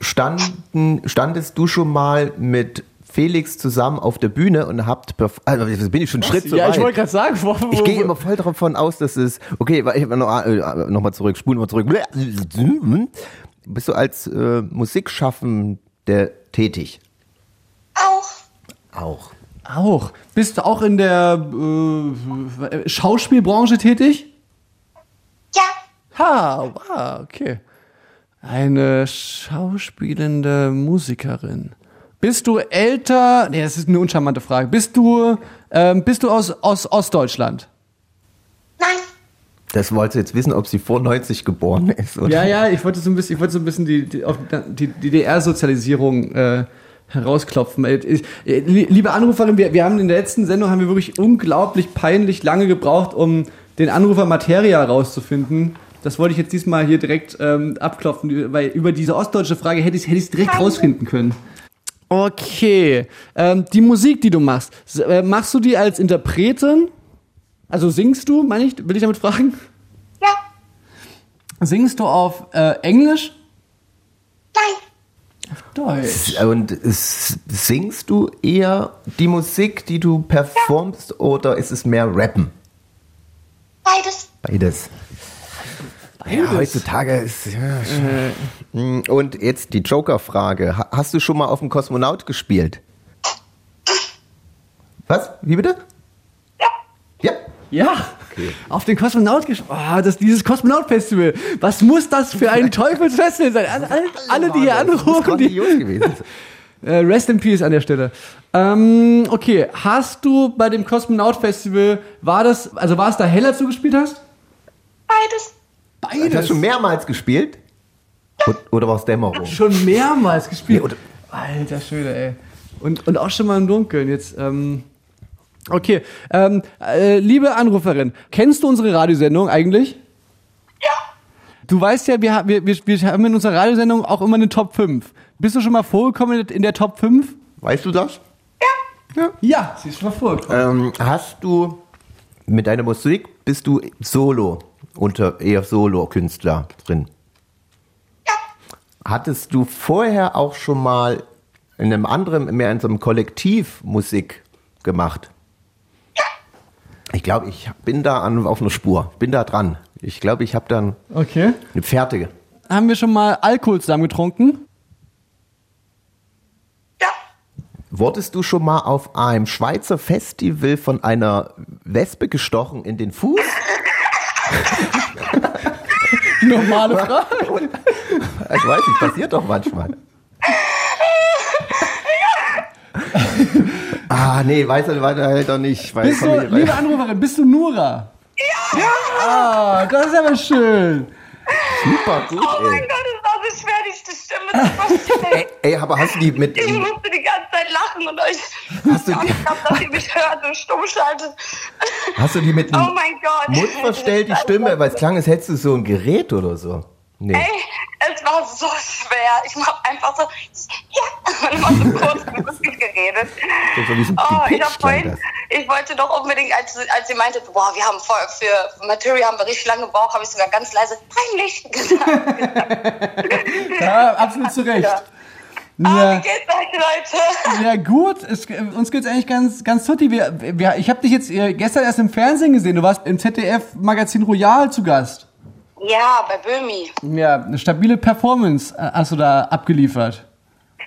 Standen, standest du schon mal mit Felix zusammen auf der Bühne und habt, also jetzt bin ich schon einen Schritt zu
ja,
weit.
ich wollte gerade sagen, wo, wo,
Ich gehe immer voll davon aus, dass es. Okay, weil ich noch, äh, noch mal zurück, spulen wir zurück. Bist du als äh, Musikschaffender tätig?
Auch.
Auch.
auch. Bist du auch in der äh, Schauspielbranche tätig?
Ja.
Ha, wow, okay. Eine schauspielende Musikerin. Bist du älter? Nee, das ist eine uncharmante Frage. Bist du, ähm, bist du aus, aus Ostdeutschland?
Nein.
Das wolltest du jetzt wissen, ob sie vor 90 geboren ist, oder?
Ja, ja, ich wollte so ein bisschen, ich wollte so ein bisschen die, die, auf die DDR-Sozialisierung äh, herausklopfen. Äh, ich- äh, li- Liebe Anruferin, wir, wir haben in der letzten Sendung haben wir wirklich unglaublich peinlich lange gebraucht, um den Anrufer Materia herauszufinden. Das wollte ich jetzt diesmal hier direkt ähm, abklopfen, weil über diese ostdeutsche Frage hätte ich es hätte ich's direkt rausfinden können. Okay, ähm, die Musik, die du machst, äh, machst du die als Interpretin? Also singst du, meine ich, will ich damit fragen?
Ja.
Singst du auf äh, Englisch?
Nein.
Deutsch.
Und s- singst du eher die Musik, die du performst, oder ist es mehr Rappen?
Beides.
Beides. Ja, heutzutage ist. Ja, schon- Und jetzt die Joker-Frage. Ha- Hast du schon mal auf dem Kosmonaut gespielt? Was? Wie bitte?
Ja.
Ja.
Ja, auf den Kosmonaut gesch- oh, das dieses Kosmonaut-Festival. Was muss das für ein *laughs* Teufelsfestival sein? Alle, alle, alle die hier anrufen, die,
gewesen *laughs*
äh, Rest in Peace an der Stelle. Ähm, okay, hast du bei dem Kosmonaut-Festival, war das, also war es da hell, als du gespielt hast?
Beides.
Beides.
Hast du schon mehrmals gespielt? Oder war es Dämmerung?
Schon mehrmals gespielt. Alter Schwede, ey. Und, und auch schon mal im Dunkeln. Jetzt, ähm, okay. Ähm, äh, liebe Anruferin, kennst du unsere Radiosendung eigentlich?
Ja.
Du weißt ja, wir, wir, wir, wir haben in unserer Radiosendung auch immer eine Top 5. Bist du schon mal vorgekommen in der Top 5?
Weißt du das?
Ja, sie ist schon mal vorgekommen.
Ähm, hast du mit deiner Musik bist du Solo unter eher Solo-Künstler drin?
Ja.
Hattest du vorher auch schon mal in einem anderen, mehr in so einem Kollektiv Musik gemacht? Ich glaube, ich bin da an, auf einer Spur, bin da dran. Ich glaube, ich habe dann
Okay.
eine Fertige.
Haben wir schon mal Alkohol zusammen getrunken?
Ja.
Wurdest du schon mal auf einem Schweizer Festival von einer Wespe gestochen in den Fuß? *laughs* *laughs*
Normale Frage.
Ich weiß nicht, passiert doch manchmal. *laughs* ah, nee, weiß er weiter halt doch nicht. Weil
Bist du, liebe Anruferin, bist du Nura? Ja! Ah, das ist aber schön.
super gut,
Oh mein
ey.
Gott, diese Stimme zu verstehen.
ey. Ey, aber hast du die mit.
Ich musste die ganze Zeit lachen und euch
Hast du die-
gehabt, dass ihr mich hört und stumm schaltet.
Hast du die mit dem
Oh mein Gott.
Mund verstellt, die Stimme? Weil es klang, als hättest du so ein Gerät oder so. Nee.
Ey, es war so schwer. Ich habe einfach so, ja, *laughs* und immer so kurz lustig geredet.
So wie ein
Oh, ich, hab vorhin, ich wollte doch unbedingt, als, als sie meinte, boah, wir haben voll, für Material haben wir richtig lange gebraucht, habe ich sogar ganz leise peinlich *laughs* gesagt. *laughs*
Ja, absolut zu Recht.
Ah, wie
Ja,
geht's euch, Leute?
ja gut, es, uns geht's eigentlich ganz, ganz tutti. Wir, wir, ich habe dich jetzt äh, gestern erst im Fernsehen gesehen. Du warst im ZDF-Magazin Royal zu Gast.
Ja, bei Böhmi.
Ja, eine stabile Performance äh, hast du da abgeliefert.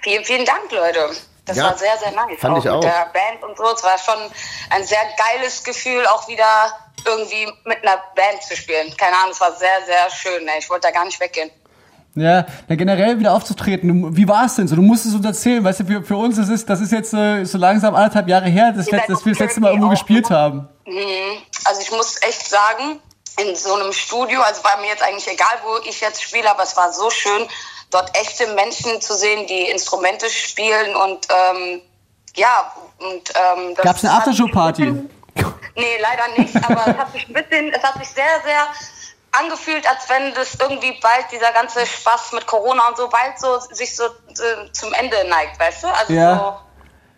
Vielen, vielen Dank, Leute. Das
Ja,
war sehr, sehr nice.
fand ich auch.
Mit der Band und so. Es war schon ein sehr geiles Gefühl, auch wieder irgendwie mit einer Band zu spielen. Keine Ahnung, es war sehr, sehr schön. Ey. Ich wollte da gar nicht weggehen.
Ja, na, generell wieder aufzutreten. Wie war es denn so? Du musst es uns erzählen. Weißt du, für, für uns ist es, das ist jetzt äh, so langsam anderthalb Jahre her, dass,
Ihr
letzt,
seid
dass wir das letzte Mal irgendwo gespielt
auch,
haben.
Mhm. Also ich muss echt sagen, in so einem Studio, also war mir jetzt eigentlich egal, wo ich jetzt spiele, aber es war so schön, dort echte Menschen zu sehen, die Instrumente spielen und ähm, ja, und ähm, das
Gab's eine Aftershow-Party?
Nee, leider nicht, aber es hat sich ein bisschen, es hat sich sehr, sehr angefühlt, als wenn das irgendwie bald dieser ganze Spaß mit Corona und so bald so sich so äh, zum Ende neigt, weißt du? Also
Ja.
so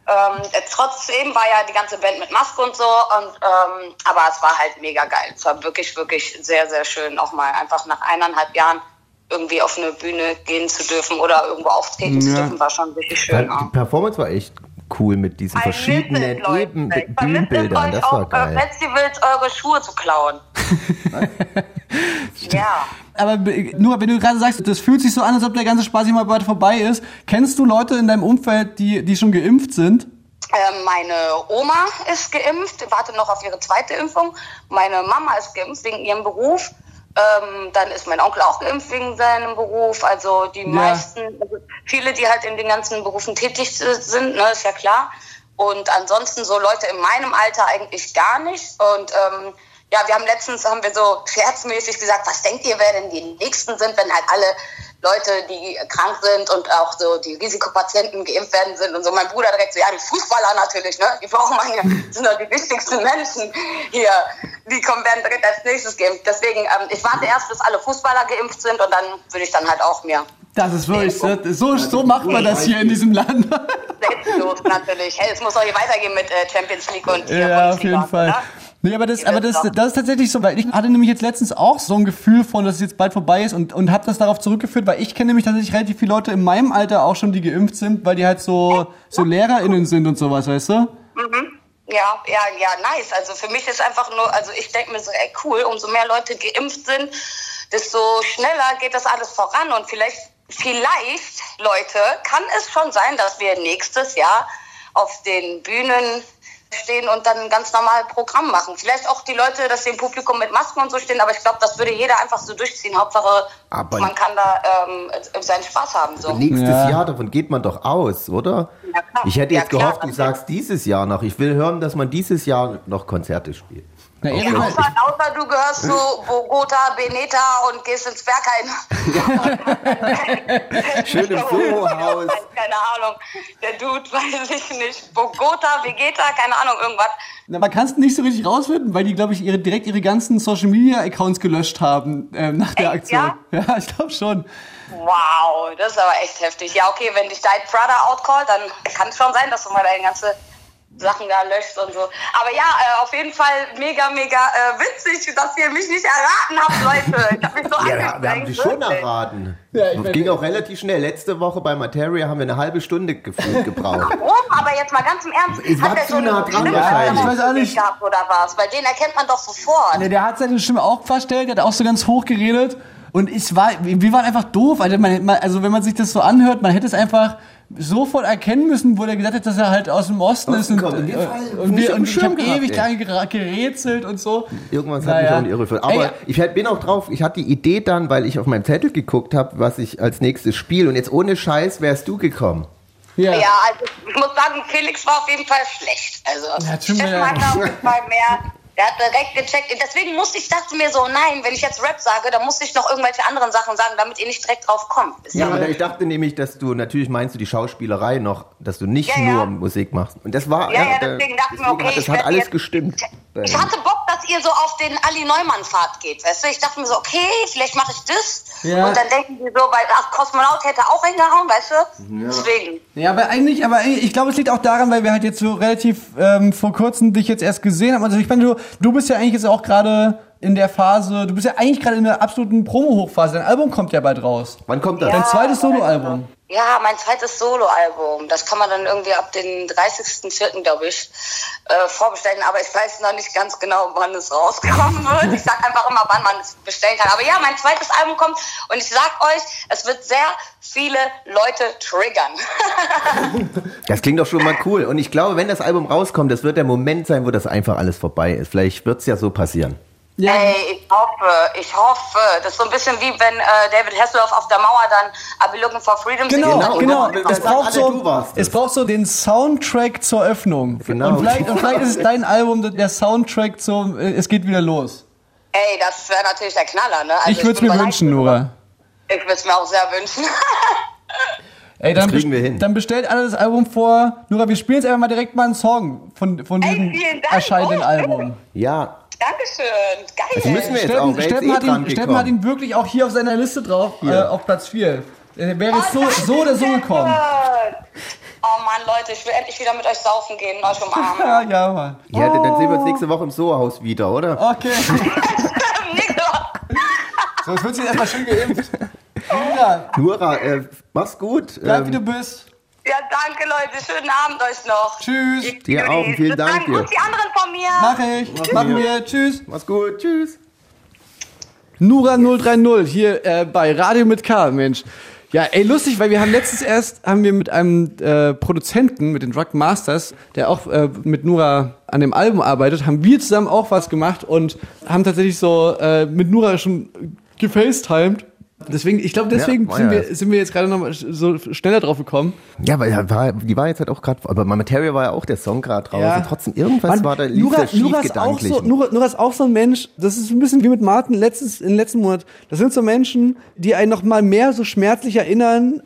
ähm, äh, trotzdem war ja die ganze Band mit Maske und so, und, ähm, aber es war halt mega geil. Es war wirklich, wirklich sehr, sehr schön, auch mal einfach nach eineinhalb Jahren irgendwie auf eine Bühne gehen zu dürfen oder irgendwo auftreten zu
Ja.
dürfen, war schon richtig
Weil
schön.
Die
auch.
Performance war echt cool mit diesen
I
verschiedenen
it.
Eben Bühnenbildern. Das war geil.
Festivals eure Schuhe zu klauen. *laughs* ja.
Aber be- nur, wenn du gerade sagst, das fühlt sich so an, als ob der ganze Spaß immer bald vorbei ist. Kennst du Leute in deinem Umfeld, die, die schon geimpft sind?
Ähm, meine Oma ist geimpft, wartet noch auf ihre zweite Impfung. Meine Mama ist geimpft wegen ihrem Beruf. Ähm, dann ist mein Onkel auch geimpft wegen seinem Beruf. Also die meisten, also viele, die halt in den ganzen Berufen tätig sind, ne, ist ja klar. Und ansonsten so Leute in meinem Alter eigentlich gar nicht. Und ähm, ja, wir haben letztens, haben wir so scherzmäßig gesagt, was denkt ihr, wer denn die Nächsten sind, wenn halt alle Leute, die krank sind und auch so die Risikopatienten geimpft werden sind und so. Mein Bruder direkt so, ja, die Fußballer natürlich, ne? Die brauchen man ja, sind doch die wichtigsten Menschen hier. Die kommen, werden direkt als nächstes geimpft. Deswegen, ähm, ich warte erst, bis alle Fußballer geimpft sind und dann würde ich dann halt auch mir
Das ist wirklich, so, so macht man das hier in diesem Land.
selbstlos natürlich. Hey, es muss doch hier weitergehen mit äh, Champions League und
Ja, auf jeden Fall.
oder?
Nee, aber das, aber das, das ist tatsächlich so, weil ich hatte nämlich jetzt letztens auch so ein Gefühl von, dass es jetzt bald vorbei ist und, und habe das darauf zurückgeführt, weil ich kenne nämlich tatsächlich relativ viele Leute in meinem Alter auch schon, die geimpft sind, weil die halt so, so LehrerInnen sind und sowas, weißt du?
Ja, ja, ja, nice. Also für mich ist einfach nur, also ich denke mir so, ey cool, umso mehr Leute geimpft sind, desto schneller geht das alles voran und vielleicht, vielleicht, Leute, kann es schon sein, dass wir nächstes Jahr auf den Bühnen stehen und dann ein ganz normal Programm machen. Vielleicht auch die Leute, dass sie im Publikum mit Masken und so stehen, aber ich glaube, das würde jeder einfach so durchziehen. Hauptsache,
Aber-
man kann da ähm, seinen Spaß haben. So.
Nächstes
Ja.
Jahr, davon geht man doch aus, oder?
Ja, klar.
Ich hätte
Ja,
jetzt
klar.
gehofft, du sagst dieses Jahr noch. Ich will hören, dass man dieses Jahr noch Konzerte spielt.
Na,
Ja, außer, außer du gehörst zu Bogota, Beneta und gehst ins Berghain. *laughs*
Schön im Soho-Haus. *laughs*
Keine Ahnung. Der Dude weiß ich nicht. Bogota, Vegeta, keine Ahnung, irgendwas.
Na, man kann es nicht so richtig rausfinden, weil die, glaube ich, ihre, direkt ihre ganzen Social Media Accounts gelöscht haben ähm, nach der
Echt,
Aktion. Ja, ich glaube schon.
Wow, das ist aber echt heftig. Ja, okay, wenn dich dein Brother outcallt, dann kann es schon sein, dass du mal deine ganze Sachen da löscht und so. Aber ja, äh, auf jeden Fall mega, mega äh, witzig, dass ihr mich nicht erraten habt, Leute. Ich hab mich so *laughs*
Ja, wir, haben dich schon erraten.
Ja,
das ging auch relativ schnell. Letzte Woche bei Materia haben wir eine halbe Stunde gefühlt gebraucht.
Warum? Aber jetzt mal ganz im Ernst.
Ich war
Hat der
zu
so eine
nah dran
Stimme
wahrscheinlich.
Ich weiß auch nicht.
Gehabt oder was? Weil den erkennt man doch sofort.
Ne, der hat seine Stimme auch verstellt, der hat auch so ganz hoch geredet. Und es war, wir waren einfach doof. Also, man, also wenn man sich das so anhört, man hätte es einfach sofort erkennen müssen, wo der gesagt hat, dass er halt aus dem Osten ist.
Osten
Und.
Und
äh, und,
nicht
wir, und ich habe ewig
ey.
lange gera- gerätselt und so.
Irgendwas hat
Naja.
mich auch in die Irre geführt. Aber
Ey,
ich bin auch drauf, ich hatte die Idee dann, weil ich auf meinem Zettel geguckt habe, was ich als nächstes spiele. Und jetzt ohne Scheiß wärst du gekommen.
ja.
Ja, also ich muss sagen, Felix war auf jeden Fall schlecht. Also
Ja,
Steffen hatte auf jeden Fall mehr. Der hat direkt gecheckt. Deswegen musste ich, dachte mir so, nein, wenn ich jetzt Rap sage, dann muss ich noch irgendwelche anderen Sachen sagen, damit ihr nicht direkt drauf kommt. Ist
Ja,
ja,
aber ich dachte nämlich, dass du, natürlich meinst du die Schauspielerei noch, dass du nicht
Ja, ja.
nur Musik machst. Und das war,
Ja, ja, deswegen dachte ich mir, okay,
das hat alles
jetzt-
gestimmt.
Ich hatte Bock, dass ihr so auf den Ali Neumann-Pfad geht, weißt du? Ich dachte mir so, okay, vielleicht mache ich das.
Ja.
Und dann denken die so, weil ach, Kosmonaut hätte auch hingehauen, weißt du? Deswegen.
Ja, aber eigentlich, aber ich glaube, es liegt auch daran, weil wir halt jetzt so relativ ähm, vor kurzem dich jetzt erst gesehen haben. Also ich meine, du, du bist ja eigentlich jetzt auch gerade in der Phase, du bist ja eigentlich gerade in der absoluten Promo-Hochphase. Dein Album kommt ja bald raus.
Wann kommt das?
Dein zweites Soloalbum.
Ja, mein zweites Soloalbum. Das kann man dann irgendwie ab den 30.04., glaube ich, äh, vorbestellen. Aber ich weiß noch nicht ganz genau, wann es rauskommen *laughs* wird. Ich sag einfach immer, wann man es bestellen kann. Aber ja, mein zweites Album kommt und ich sag euch, es wird sehr viele Leute triggern. *laughs*
Das klingt doch schon mal cool. Und ich glaube, wenn das Album rauskommt, das wird der Moment sein, wo das einfach alles vorbei ist. Vielleicht wird es ja so passieren.
Ja.
Ey, ich hoffe, ich hoffe. Das ist so ein bisschen wie wenn äh, David Hasselhoff auf der Mauer dann I'll be looking for freedom
Genau,
singt.
Genau,
genau.
dann-
Es braucht, so,
es.
braucht so den Soundtrack zur Öffnung.
Genau.
Und vielleicht, und vielleicht ist es dein Album der Soundtrack zum äh, Es geht wieder los.
Ey, das wäre natürlich der Knaller, ne? Also
ich würde es mir
bereit
wünschen, Nora.
Ich würde es mir auch sehr wünschen.
Ey, dann,
kriegen wir hin.
dann bestellt alle das Album vor. Nora, wir spielen jetzt einfach mal direkt mal einen Song von, von
Ey,
diesem
vielen Dank.
erscheinenden
Oh,
Album.
Ja,
Dankeschön. Geil.
das müssen wir jetzt auch. Wer ist
Steffen,
eh
hat ihn, Steffen hat ihn wirklich auch hier auf seiner Liste drauf, äh,
Hier.
auf Platz 4. Er wäre jetzt so,
Oh, danke,
so oder so gekommen.
Oh Mann, Leute, ich will endlich wieder mit euch saufen gehen und euch *laughs*
Ja,
umarmen.
ja, Mann.
Ja, dann dann sehen wir uns nächste Woche im Soho-Haus wieder, oder?
Okay. *laughs* *laughs* So, jetzt wird sie erstmal schön geimpft. Ja,
Nora, äh, mach's gut.
bleib wie du
Ähm,
bist.
Ja, danke, Leute. Schönen Abend euch noch.
Tschüss.
Ihr
Dir auch, vielen
Bis dann.
Dank dir.
Grüß die anderen von mir.
Mach ich. Machen wir. Tschüss.
mach's gut. Tschüss.
Nura 030 hier äh, bei Radio mit K, Mensch. Ja, ey, lustig, weil wir haben letztens erst, haben wir mit einem äh, Produzenten, mit den Drug Masters, der auch äh, mit Nura an dem Album arbeitet, haben wir zusammen auch was gemacht und haben tatsächlich so äh, mit Nura schon gefacetimed. Deswegen, ich glaube, desegen
Ja,
sind, wir, sind wir jetzt gerade noch mal so schneller drauf gekommen.
Ja, weil die war jetzt halt auch gerade, aber Material war ja auch der Song gerade draußen.
Ja.
Trotzdem, irgendwas
Mann,
war da, lief
Nura,
schief
Nura ist auch so, Nura, Nura ist auch so ein Mensch, das ist ein bisschen wie mit Martin letztes, im letzten Monat. Das sind so Menschen, die einen noch mal mehr so schmerzlich erinnern.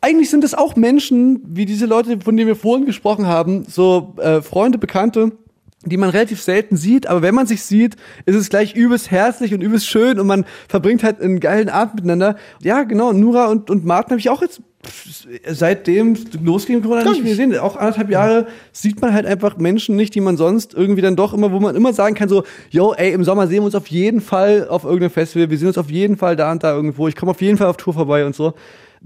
Eigentlich sind es auch Menschen, wie diese Leute, von denen wir vorhin gesprochen haben, so äh, Freunde, Bekannte, die man relativ selten sieht, aber wenn man sich sieht, ist es gleich übelst herzlich und übelst schön und man verbringt halt einen geilen Abend miteinander. Ja, genau, Nura und, und Martin habe ich auch jetzt seitdem losging Corona nicht mehr gesehen. Auch anderthalb Jahre sieht man halt einfach Menschen nicht, die man sonst irgendwie dann doch immer, wo man immer sagen kann, so, yo, ey, im Sommer sehen wir uns auf jeden Fall auf irgendeinem Festival, wir sehen uns auf jeden Fall da und da irgendwo, ich komme auf jeden Fall auf Tour vorbei und so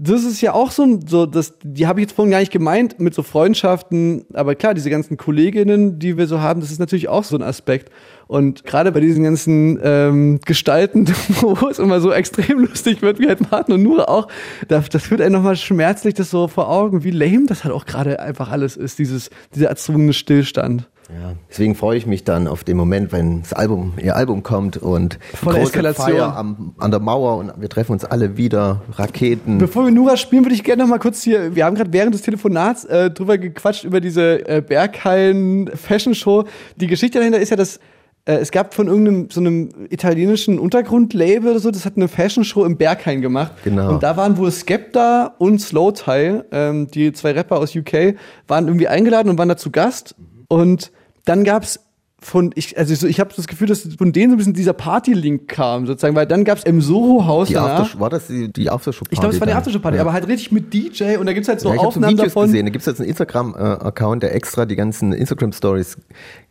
das ist ja auch so, so das, die habe ich jetzt vorhin gar nicht gemeint mit so Freundschaften, aber klar, diese ganzen Kolleginnen, die wir so haben, das ist natürlich auch so ein Aspekt. Und gerade bei diesen ganzen ähm, Gestalten, *laughs* wo es immer so extrem lustig wird, wie halt Martin und Nura auch, das, das wird einem nochmal schmerzlich das so vor Augen, wie lame das halt auch gerade einfach alles ist, dieses, dieser erzwungene Stillstand.
Ja, deswegen freue ich mich dann auf den Moment, wenn das Album, ihr Album kommt und
Volle
große
Eskalation.
Feier am, an der Mauer und wir treffen uns alle wieder, Raketen.
Bevor wir Nura spielen, würde ich gerne noch mal kurz hier, wir haben gerade während des Telefonats äh, drüber gequatscht, über diese äh, Berghain Fashion Show. Die Geschichte dahinter ist ja, dass äh, es gab von irgendeinem so einem italienischen Untergrundlabel oder so, das hat eine Fashion Show im Berghain gemacht.
Genau.
Und da waren wohl Skepta und Slow Tie, ähm, die zwei Rapper aus UK, waren irgendwie eingeladen und waren da zu Gast. Und dann gab's von ich also so, ich habe das Gefühl, dass von denen so ein bisschen dieser Party-Link kam sozusagen, weil dann gab's im Soho-Haus danach.
War das die, die Aftershow-Party?
Ich glaube, es war die? Aftershow-Party,
Ja.
aber halt richtig mit DJ und da gibt's halt so
ja, ich habe so
Aufnahmen
Videos
davon.
gesehen. Da gibt es jetzt einen Instagram-Account, der extra die ganzen Instagram-Stories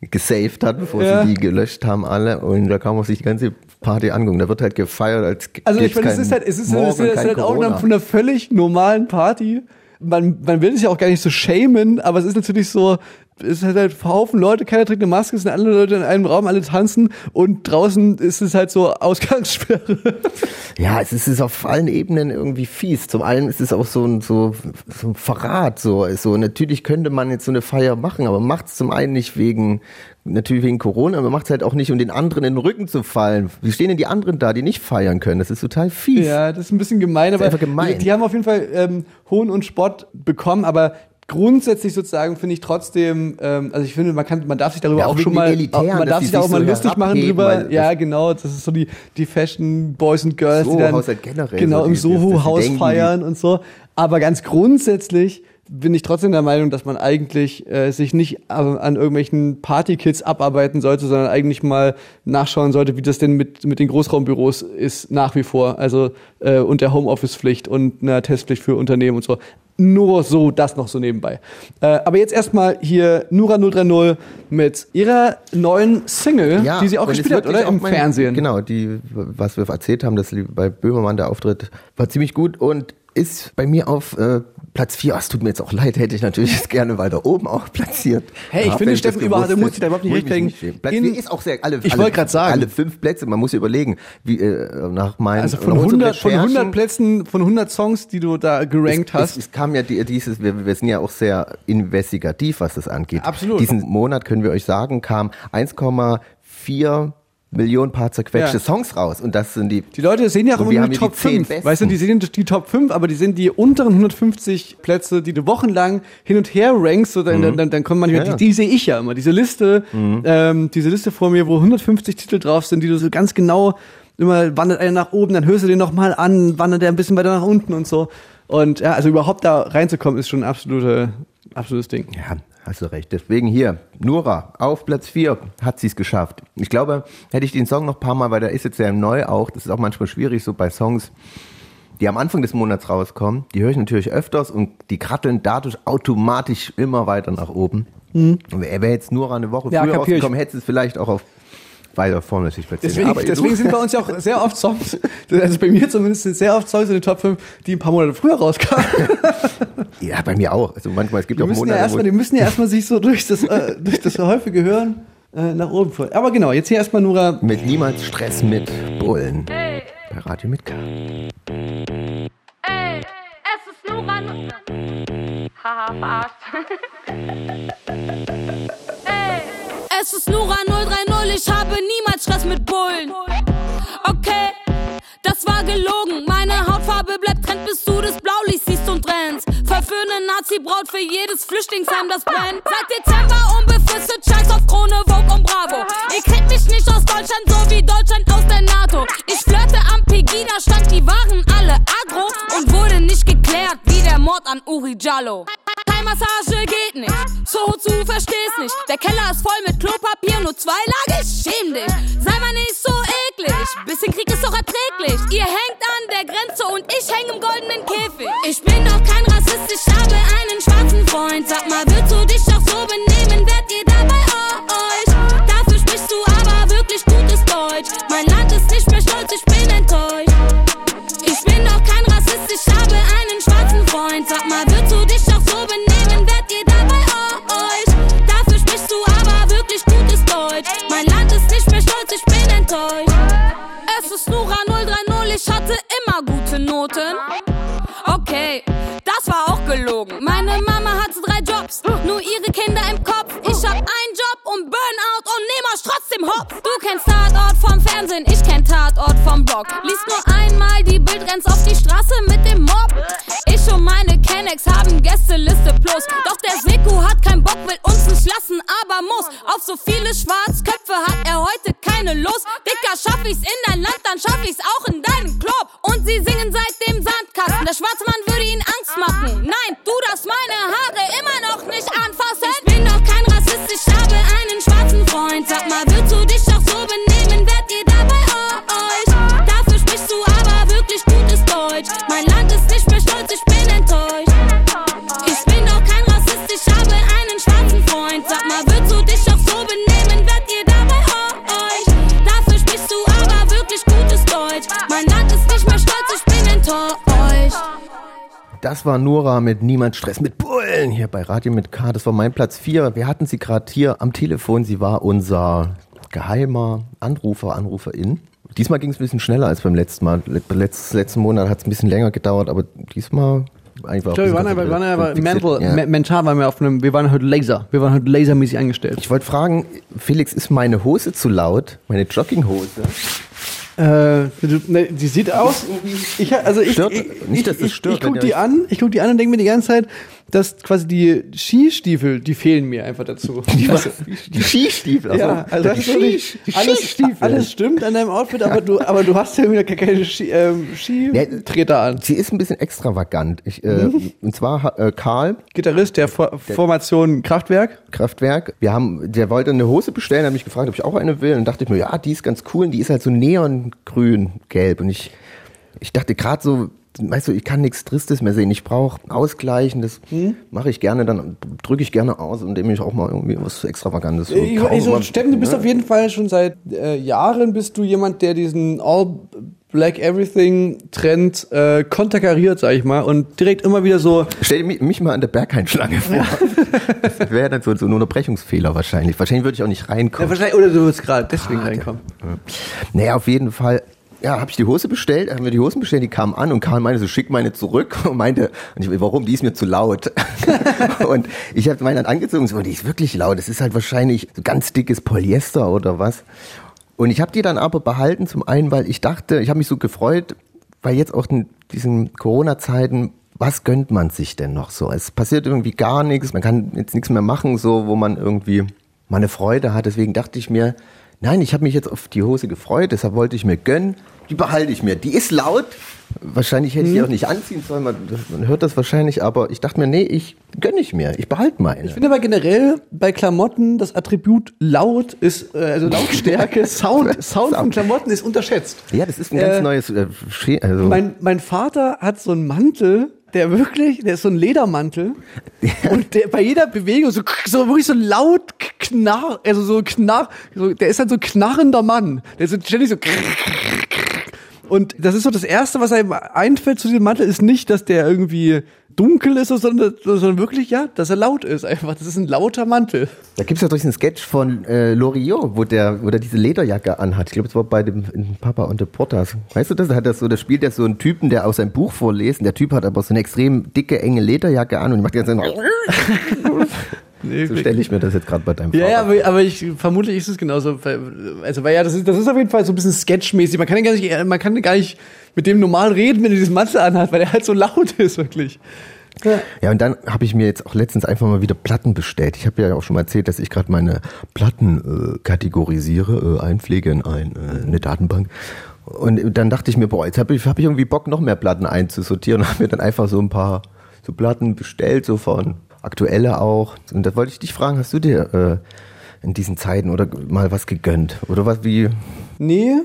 gesaved hat, bevor
Ja.
sie die gelöscht haben alle. Und da kann man sich die ganze Party angucken. Da wird halt gefeiert, als
Also ich meine, es
kein
ist halt, es ist,
Morgen
es ist, es halt
Corona.
Aufnahmen von einer völlig normalen Party. Man, man will es ja auch gar nicht so shamen, aber es ist natürlich so, es ist halt Haufen Leute, keiner trägt eine Maske, es sind alle Leute in einem Raum, alle tanzen und draußen ist es halt so Ausgangssperre. *laughs*
Ja, es ist, es auf allen Ebenen irgendwie fies. Zum einen ist es auch so ein, so, so ein Verrat. So. so, natürlich könnte man jetzt so eine Feier machen, aber macht es zum einen nicht wegen, natürlich wegen Corona, aber macht es halt auch nicht, um den anderen in den Rücken zu fallen. Wie stehen denn die anderen da, die nicht feiern können? Das ist total fies.
Ja, das ist ein bisschen gemein, aber
einfach gemein.
Die, die haben auf jeden Fall ähm, Hohn und Spott bekommen, aber grundsätzlich sozusagen finde ich trotzdem, ähm, also ich finde, man kann, man darf sich darüber
Ja, auch
auch schon mal,
Elitären,
man darf sich da auch mal
so
lustig machen drüber. Ja, genau, das ist so die, die Fashion Boys and Girls, die dann
halt generell,
genau
so
im
die-
Soho-Haus feiern und so. Aber ganz grundsätzlich bin ich trotzdem der Meinung, dass man eigentlich äh, sich nicht an irgendwelchen Partykids abarbeiten sollte, sondern eigentlich mal nachschauen sollte, wie das denn mit, mit den Großraumbüros ist nach wie vor. Also äh, und der Homeoffice-Pflicht und einer Testpflicht für Unternehmen und so. Nur so, das noch so nebenbei. Äh, aber jetzt erstmal hier Nura 030 mit ihrer neuen Single, die sie auch gespielt hat, oder? Im
mein-
Fernsehen.
Genau, die, was wir erzählt haben, dass bei Böhmermann der Auftritt war ziemlich gut und ist bei mir auf äh, Platz 4. Es tut mir jetzt auch leid, hätte ich natürlich jetzt gerne weiter oben auch platziert.
Hey, ich
Ja,
finde, Steffen, überhaupt- du musst dich da überhaupt nicht rechtfertigen.
Platz
In-
4 ist auch sehr, alle,
Ich
alle,
wollte grad sagen.
alle fünf Plätze, man muss überlegen, wie äh, nach meinen
Also von
nach unseren
100, von 100
Recherchen-
Plätzen, von 100 Songs, die du da gerankt
es,
hast.
Es, es kam ja die, dieses, wir, wir sind ja auch sehr investigativ, was das angeht.
Absolut.
Diesen Monat können wir euch sagen, kam 1,4 Millionen paar zerquetschte
Ja.
Songs raus. Und das sind die.
Die Leute sehen ja auch immer nur die Top
die 10
5.
besten.
Weißt du, die sehen die Top 5, aber die sind die unteren 150 Plätze, die du wochenlang hin und her rankst. So dann, dann, dann kommen manchmal,
Mhm. Ja,
die, die sehe ich ja immer. Diese Liste, ähm, diese Liste vor mir, wo 150 Titel drauf sind, die du so ganz genau immer wandert einer nach oben, dann hörst du den nochmal an, wandert der ein bisschen weiter nach unten und so. Und ja, also überhaupt da reinzukommen, ist schon ein absolute, absolutes Ding.
Ja, hast du recht. Deswegen hier, Nora, auf Platz 4 hat sie es geschafft. Ich glaube, hätte ich den Song noch ein paar Mal, weil der ist jetzt sehr neu auch, das ist auch manchmal schwierig, so bei Songs, die am Anfang des Monats rauskommen, die höre ich natürlich öfters und die kratteln dadurch automatisch immer weiter nach oben. Und wäre jetzt Nora eine Woche
Mhm. Ja,
früher rausgekommen, hätte es vielleicht auch auf weiter vorne natürlich platziert.
Deswegen,
Aber
deswegen sind bei uns ja auch sehr oft Songs, also bei mir zumindest sind sehr oft Songs in den Top 5, die ein paar Monate früher rauskamen. *laughs*
ja, bei mir auch. Also manchmal, es gibt
Die
auch
müssen, ja
Monate,
erstmal, die müssen ja erstmal sich so durch das, äh, durch das häufige Hören äh, nach oben vor. Aber genau, jetzt hier erstmal Nura.
mit niemals Stress mit Bullen. Bei Radio mit K.
Ey, es ist ein... Haha, verarscht. *laughs*
Es ist Nura 030, ich habe niemals Stress mit Bullen. Okay, das war gelogen. Meine Hautfarbe bleibt trend, bis du das Blaulicht siehst und rennst. Verführende Nazi-Braut für jedes Flüchtlingsheim, das brennt. Seit Dezember unbefristet, scheiß auf Krone, Vogue und Bravo. Ihr kennt mich nicht aus Deutschland, so wie Deutschland aus der NATO. Ich flirte am Pegida-Stand, die waren alle agro und wurde nicht geklärt, wie der Mord an Uri Jallo. Thai-Massage geht nicht, so zu versteh's nicht. Der Keller ist voll mit Klopapier, nur zwei Lager, schäm dich. Sei mal nicht so eklig, bisschen Krieg ist doch erträglich. Ihr hängt an der Grenze und ich häng im goldenen Käfig. Ich bin doch kein Rassist, ich habe einen schwarzen Freund. Sag mal, würdest du dich doch so benehmen, werdet ihr dabei ist Nura 030, ich hatte immer gute Noten. Okay, das war auch gelogen. Meine Mama hatte drei Jobs, nur ihre Kinder im Kopf. Einen Job und Burnout und nehm euch trotzdem hops. Du kennst Tatort vom Fernsehen, ich kenn Tatort vom Blog. Lies nur einmal die Bild, rennst auf die Straße mit dem Mob. Ich und meine Kennex haben Gästeliste plus. Doch der Seku hat keinen Bock, will uns nicht lassen, aber muss. Auf so viele Schwarzköpfe hat er heute keine Lust. Dicker, schaff ich's in dein Land, dann schaff ich's auch in deinen Club. Und sie singen seit dem Sandkasten. Der schwarze Mann würde ihnen Angst machen. Nein, du darfst meine Haare immer noch nicht anfassen. Ich bin schwarzen Freund. Sag mal, würdest du dich
Das war Nora mit Niemand Stress mit Bullen hier bei Radio mit K. Das war mein Platz 4. Wir hatten sie gerade hier am Telefon. Sie war unser geheimer Anrufer, Anruferin. Diesmal ging es ein bisschen schneller als beim letzten Mal. Letz, letzten Monat hat es ein bisschen länger gedauert, aber diesmal einfach.
Ich glaube, wir waren aber, wir waren aber mental,
Ja.
me- mental waren wir auf einem, wir waren heute Laser. Wir waren heute lasermäßig eingestellt.
Ich wollte fragen, Felix, ist meine Hose zu laut? Meine Jogginghose?
Äh, ne, die sieht aus. Ich, also ich,
Stört-
ich,
nicht, dass das
ich,
stört,
Ich, ich guck
wenn
die an, ich guck die an und denke mir die ganze Zeit, dass quasi die Skistiefel, die fehlen mir einfach dazu. *laughs*
Die, *laughs*
Also,
die Skistiefel. also
ja, also
die,
alles,
Skistiefel.
alles stimmt an deinem Outfit, aber du, aber du hast ja gar keine Ski, ähm, Skitreter an.
Sie ist ein bisschen extravagant. Ich, äh,
Mhm.
Und zwar äh, Karl,
Gitarrist der, For Formation Kraftwerk.
Kraftwerk. Wir haben, der wollte eine Hose bestellen, hat mich gefragt, ob ich auch eine will. Und dachte ich mir, ja, die ist ganz cool. Und die ist halt so neongrün, gelb. Und ich, ich dachte gerade so, weißt du, ich kann nichts Tristes mehr sehen. Ich brauche Ausgleichen. Das
Hm?
mache ich gerne. Dann drücke ich gerne aus, indem ich auch mal irgendwie was Extravagantes. So
Ich,
kaufe.
also,
Mal-
Steffen, du bist
ne?
auf jeden Fall schon seit äh, Jahren bist du jemand, der diesen All Black Everything Trend äh, konterkariert, sag ich mal, und direkt immer wieder so.
Stell mich, mich mal an der Berghain-Schlange vor. Das wäre dann so, so ein Unterbrechungsfehler wahrscheinlich. Wahrscheinlich würde ich auch nicht
Ja,
reinkommen.
wahrscheinlich, oder du wirst gerade deswegen reinkommen.
Naja, auf jeden Fall. Ja, habe ich die Hose bestellt, haben wir die Hosen bestellt, die kamen an und Karl meinte so, schick meine zurück *laughs* und meinte, und ich, warum, die ist mir zu laut. *laughs* und ich habe meine dann angezogen und so, die ist wirklich laut, das ist halt wahrscheinlich so ganz dickes Polyester oder was. Und ich habe die dann aber behalten, zum einen, weil ich dachte, ich habe mich so gefreut, weil jetzt auch in diesen Corona-Zeiten, was gönnt man sich denn noch so? Es passiert irgendwie gar nichts, man kann jetzt nichts mehr machen, so wo man irgendwie mal eine Freude hat. Deswegen dachte ich mir, nein, ich habe mich jetzt auf die Hose gefreut, deshalb wollte ich mir gönnen. Die behalte ich mir. Die ist laut. Wahrscheinlich hätte ich die auch nicht anziehen sollen, man, man hört das wahrscheinlich, aber ich dachte mir, nee, ich gönne ich mir. Ich behalte meine.
Ich finde aber generell bei Klamotten das Attribut laut ist, äh, also Lautstärke, *laughs* Sound, Sound von Klamotten ist unterschätzt.
ja, das ist ein ganz
Äh,
neues äh, also,
Mein, mein Vater hat so einen Mantel, der wirklich, der ist so ein Ledermantel und der bei jeder Bewegung so, so wirklich so laut knarr, also so knarr, so, der ist halt so ein knarrender Mann. Der ist so ständig so und das ist so das Erste, was einem einfällt zu diesem Mantel, ist nicht, dass der irgendwie dunkel ist, sondern, sondern wirklich, ja, dass er laut ist einfach. Das ist ein lauter Mantel.
Da gibt's ja doch diesen Sketch von äh, Loriot, wo der, wo der diese Lederjacke anhat. Ich glaube, es war bei dem in Papa und der Portas. Weißt du das? Da hat das so, da spielt er so einen Typen, der aus seinem Buch vorlesen. Der Typ hat aber so eine extrem dicke, enge Lederjacke an und macht jetzt *laughs* *laughs* so So stelle ich mir das jetzt gerade bei deinem
Ja,
Vater
ja, aber, aber ich vermutlich ist es genauso. Also, weil ja, das ist, das ist auf jeden Fall so ein bisschen sketchmäßig. Man kann ja gar nicht, man kann gar nicht mit dem normal reden, wenn er diesen Mantel anhat, weil er halt so laut ist, wirklich.
Ja, und dann habe ich mir jetzt auch letztens einfach mal wieder Platten bestellt. Ich habe ja auch schon mal erzählt, dass ich gerade meine Platten äh, kategorisiere, äh, einpflege in ein, äh, eine Datenbank. Und dann dachte ich mir, boah, jetzt habe ich, hab ich irgendwie Bock, noch mehr Platten einzusortieren und habe mir dann einfach so ein paar so Platten bestellt, so von aktuelle auch. Und da wollte ich dich fragen, hast du dir äh, in diesen Zeiten oder mal was gegönnt? Oder was wie?
Nee,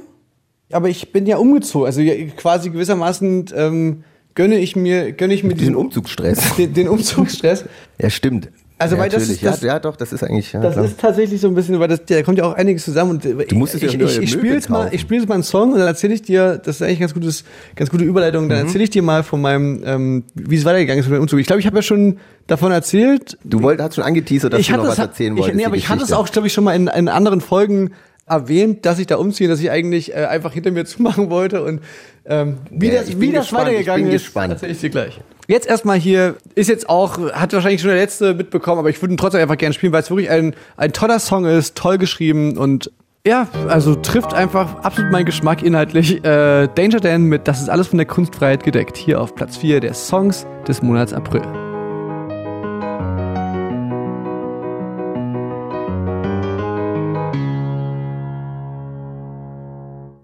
aber ich bin ja umgezogen. Also quasi gewissermaßen ähm, gönne ich mir, gönne ich mir
Diesen
diesen,
Umzugsstress. *laughs*
den, den Umzugsstress.
Ja, stimmt.
Also,
ja,
weil das ist- das-
ja, ja, doch, das ist eigentlich. Ja,
Das
klar.
ist tatsächlich so ein bisschen, weil das, da kommt ja auch einiges zusammen. Und du
musst es ja
ich, ich, ich spiele jetzt mal, ich spiele jetzt mal einen Song und dann erzähle ich dir, das ist eigentlich ganz gutes, ganz gute Überleitung.
Mhm.
Dann erzähle ich dir mal von meinem, ähm, wie es weitergegangen ist mit dem Umzug. Ich glaube, ich habe ja schon davon erzählt.
Du wolltest, hast schon angeteasert, dass
ich
du noch
hatte
was
das,
erzählen
ich,
wolltest.
nee, aber ich hatte es auch, glaube ich, schon mal in, in anderen Folgen erwähnt, dass ich da umziehe, dass ich eigentlich äh, einfach hinter mir zumachen wollte und ähm, wie
Ja,
das, wie das
gespannt,
weitergegangen
ich bin
ist,
gespannt.
erzähle ich dir gleich. Jetzt erstmal hier, ist jetzt auch, hat wahrscheinlich schon der letzte mitbekommen, aber ich würde ihn trotzdem einfach gerne spielen, weil es wirklich ein, ein toller Song ist, toll geschrieben und ja, also trifft einfach absolut meinen Geschmack inhaltlich. Äh, Danger Dan mit Das ist alles von der Kunstfreiheit gedeckt, hier auf Platz 4 der Songs des Monats April.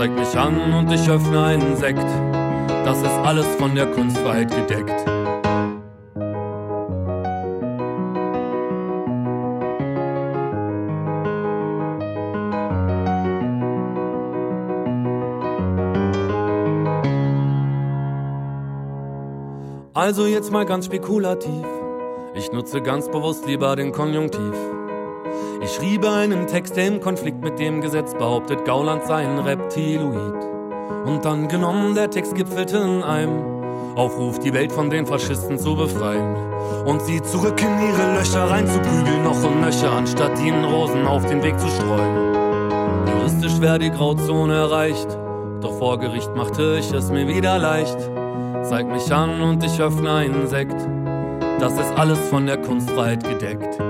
zeigt mich an und ich öffne einen Sekt. Das ist alles von der Kunstfreiheit gedeckt. Also jetzt mal ganz spekulativ. Ich nutze ganz bewusst lieber den Konjunktiv. Ich schriebe einen Text, der im Konflikt mit dem Gesetz behauptet, Gauland sei ein Reptiloid. Und dann genommen, der Text gipfelte in einem Aufruf, die Welt von den Faschisten zu befreien. Und sie zurück in ihre Löcher reinzuprügeln, noch und nöcher, anstatt ihnen Rosen auf den Weg zu streuen. Juristisch wäre die Grauzone erreicht, doch vor Gericht machte ich es mir wieder leicht. Zeig mich an und ich öffne einen Sekt. Das ist alles von der Kunstfreiheit gedeckt.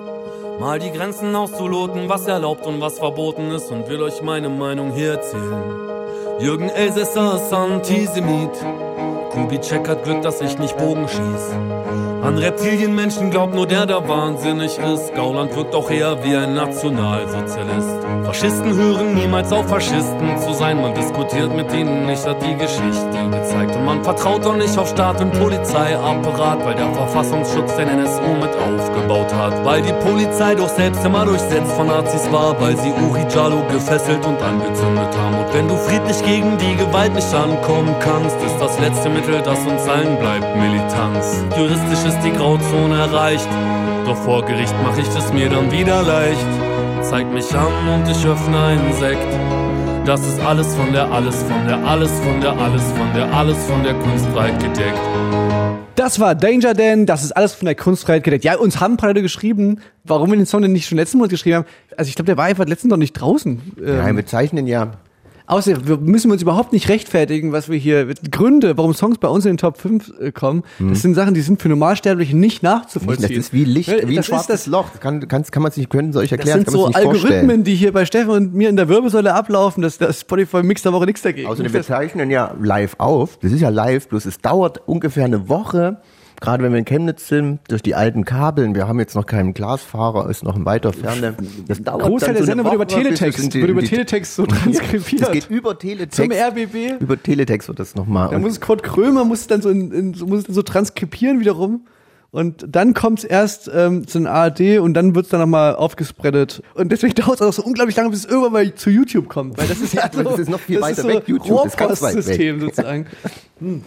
Mal die Grenzen auszuloten, was erlaubt und was verboten ist und will euch meine Meinung hier erzählen. Jürgen Elsässer ist Antisemit. Kubitschek hat Glück, dass ich nicht Bogen schieß. An Reptilienmenschen glaubt nur der, der wahnsinnig ist. Gauland wirkt auch eher wie ein Nationalsozialist. Faschisten hören niemals auf, Faschisten zu sein. Man diskutiert mit ihnen nicht, hat die Geschichte gezeigt. Und man vertraut auch nicht auf Staat und Polizeiapparat, weil der Verfassungsschutz den NSU mit aufgebaut hat. Weil die Polizei doch selbst immer durchsetzt von Nazis war, weil sie Uri Jalo gefesselt und angezündet haben. Und wenn du friedlich gegen die Gewalt nicht ankommen kannst, ist das letzte Mittel, das uns allen bleibt, Militanz. Juristisch ist die Grauzone erreicht, doch vor Gericht mach ich es mir dann wieder leicht. Zeig mich an und ich öffne einen Sekt. Das ist alles von der, alles von der, alles von der, alles von der, alles von der Kunstfreiheit gedeckt.
Das war Danger Dan, das ist alles von der Kunstfreiheit gedeckt. Ja, uns haben ein paar Leute geschrieben, warum wir den Song denn nicht schon letzten Monat geschrieben haben. Also ich glaube, der war einfach letzten noch nicht draußen. Ähm,
Nein, wir zeichnen ja.
Außerdem, wir müssen uns überhaupt nicht rechtfertigen, was wir hier, Gründe, warum Songs bei uns in den Top 5 äh, kommen, das sind Sachen, die sind für Normalsterbliche nicht nachzuvollziehen.
Das ist wie Licht,
Ne,
wie ein
das ist
schwarzes
das-
Loch. Kann, kann, kann man sich, können Sie euch
Das
erklären,
sind
kann man
so
nicht vorstellen.
Algorithmen, die hier bei Steffen und mir in der Wirbelsäule ablaufen, das, das Spotify mixt da Woche nichts dagegen.
Außerdem, wir zeichnen ja live auf. Das ist ja live, bloß es dauert ungefähr eine Woche. Gerade wenn wir in Chemnitz sind, durch die alten Kabeln. Wir haben jetzt noch keinen Glasfahrer, ist noch in weiter Ferne. Das dauert
Großteil
dann
der
so
Sendung wird über Teletext, wird über Teletext so transkribiert.
Das geht über Teletext.
Zum RBB.
Über Teletext wird das nochmal.
Da muss Kurt Krömer muss es dann so, in, in, so, muss dann so transkribieren wiederum. Und dann kommt es erst ähm, zu den ARD und dann wird es dann nochmal aufgespreadet. Und deswegen *laughs* dauert es auch so unglaublich lange, bis es irgendwann mal zu YouTube kommt. Weil das ist *laughs* ja, so,
das ist noch viel
das
weiter
ist
weg, YouTube ist ganz weit weg.
Sozusagen. *laughs* Hm.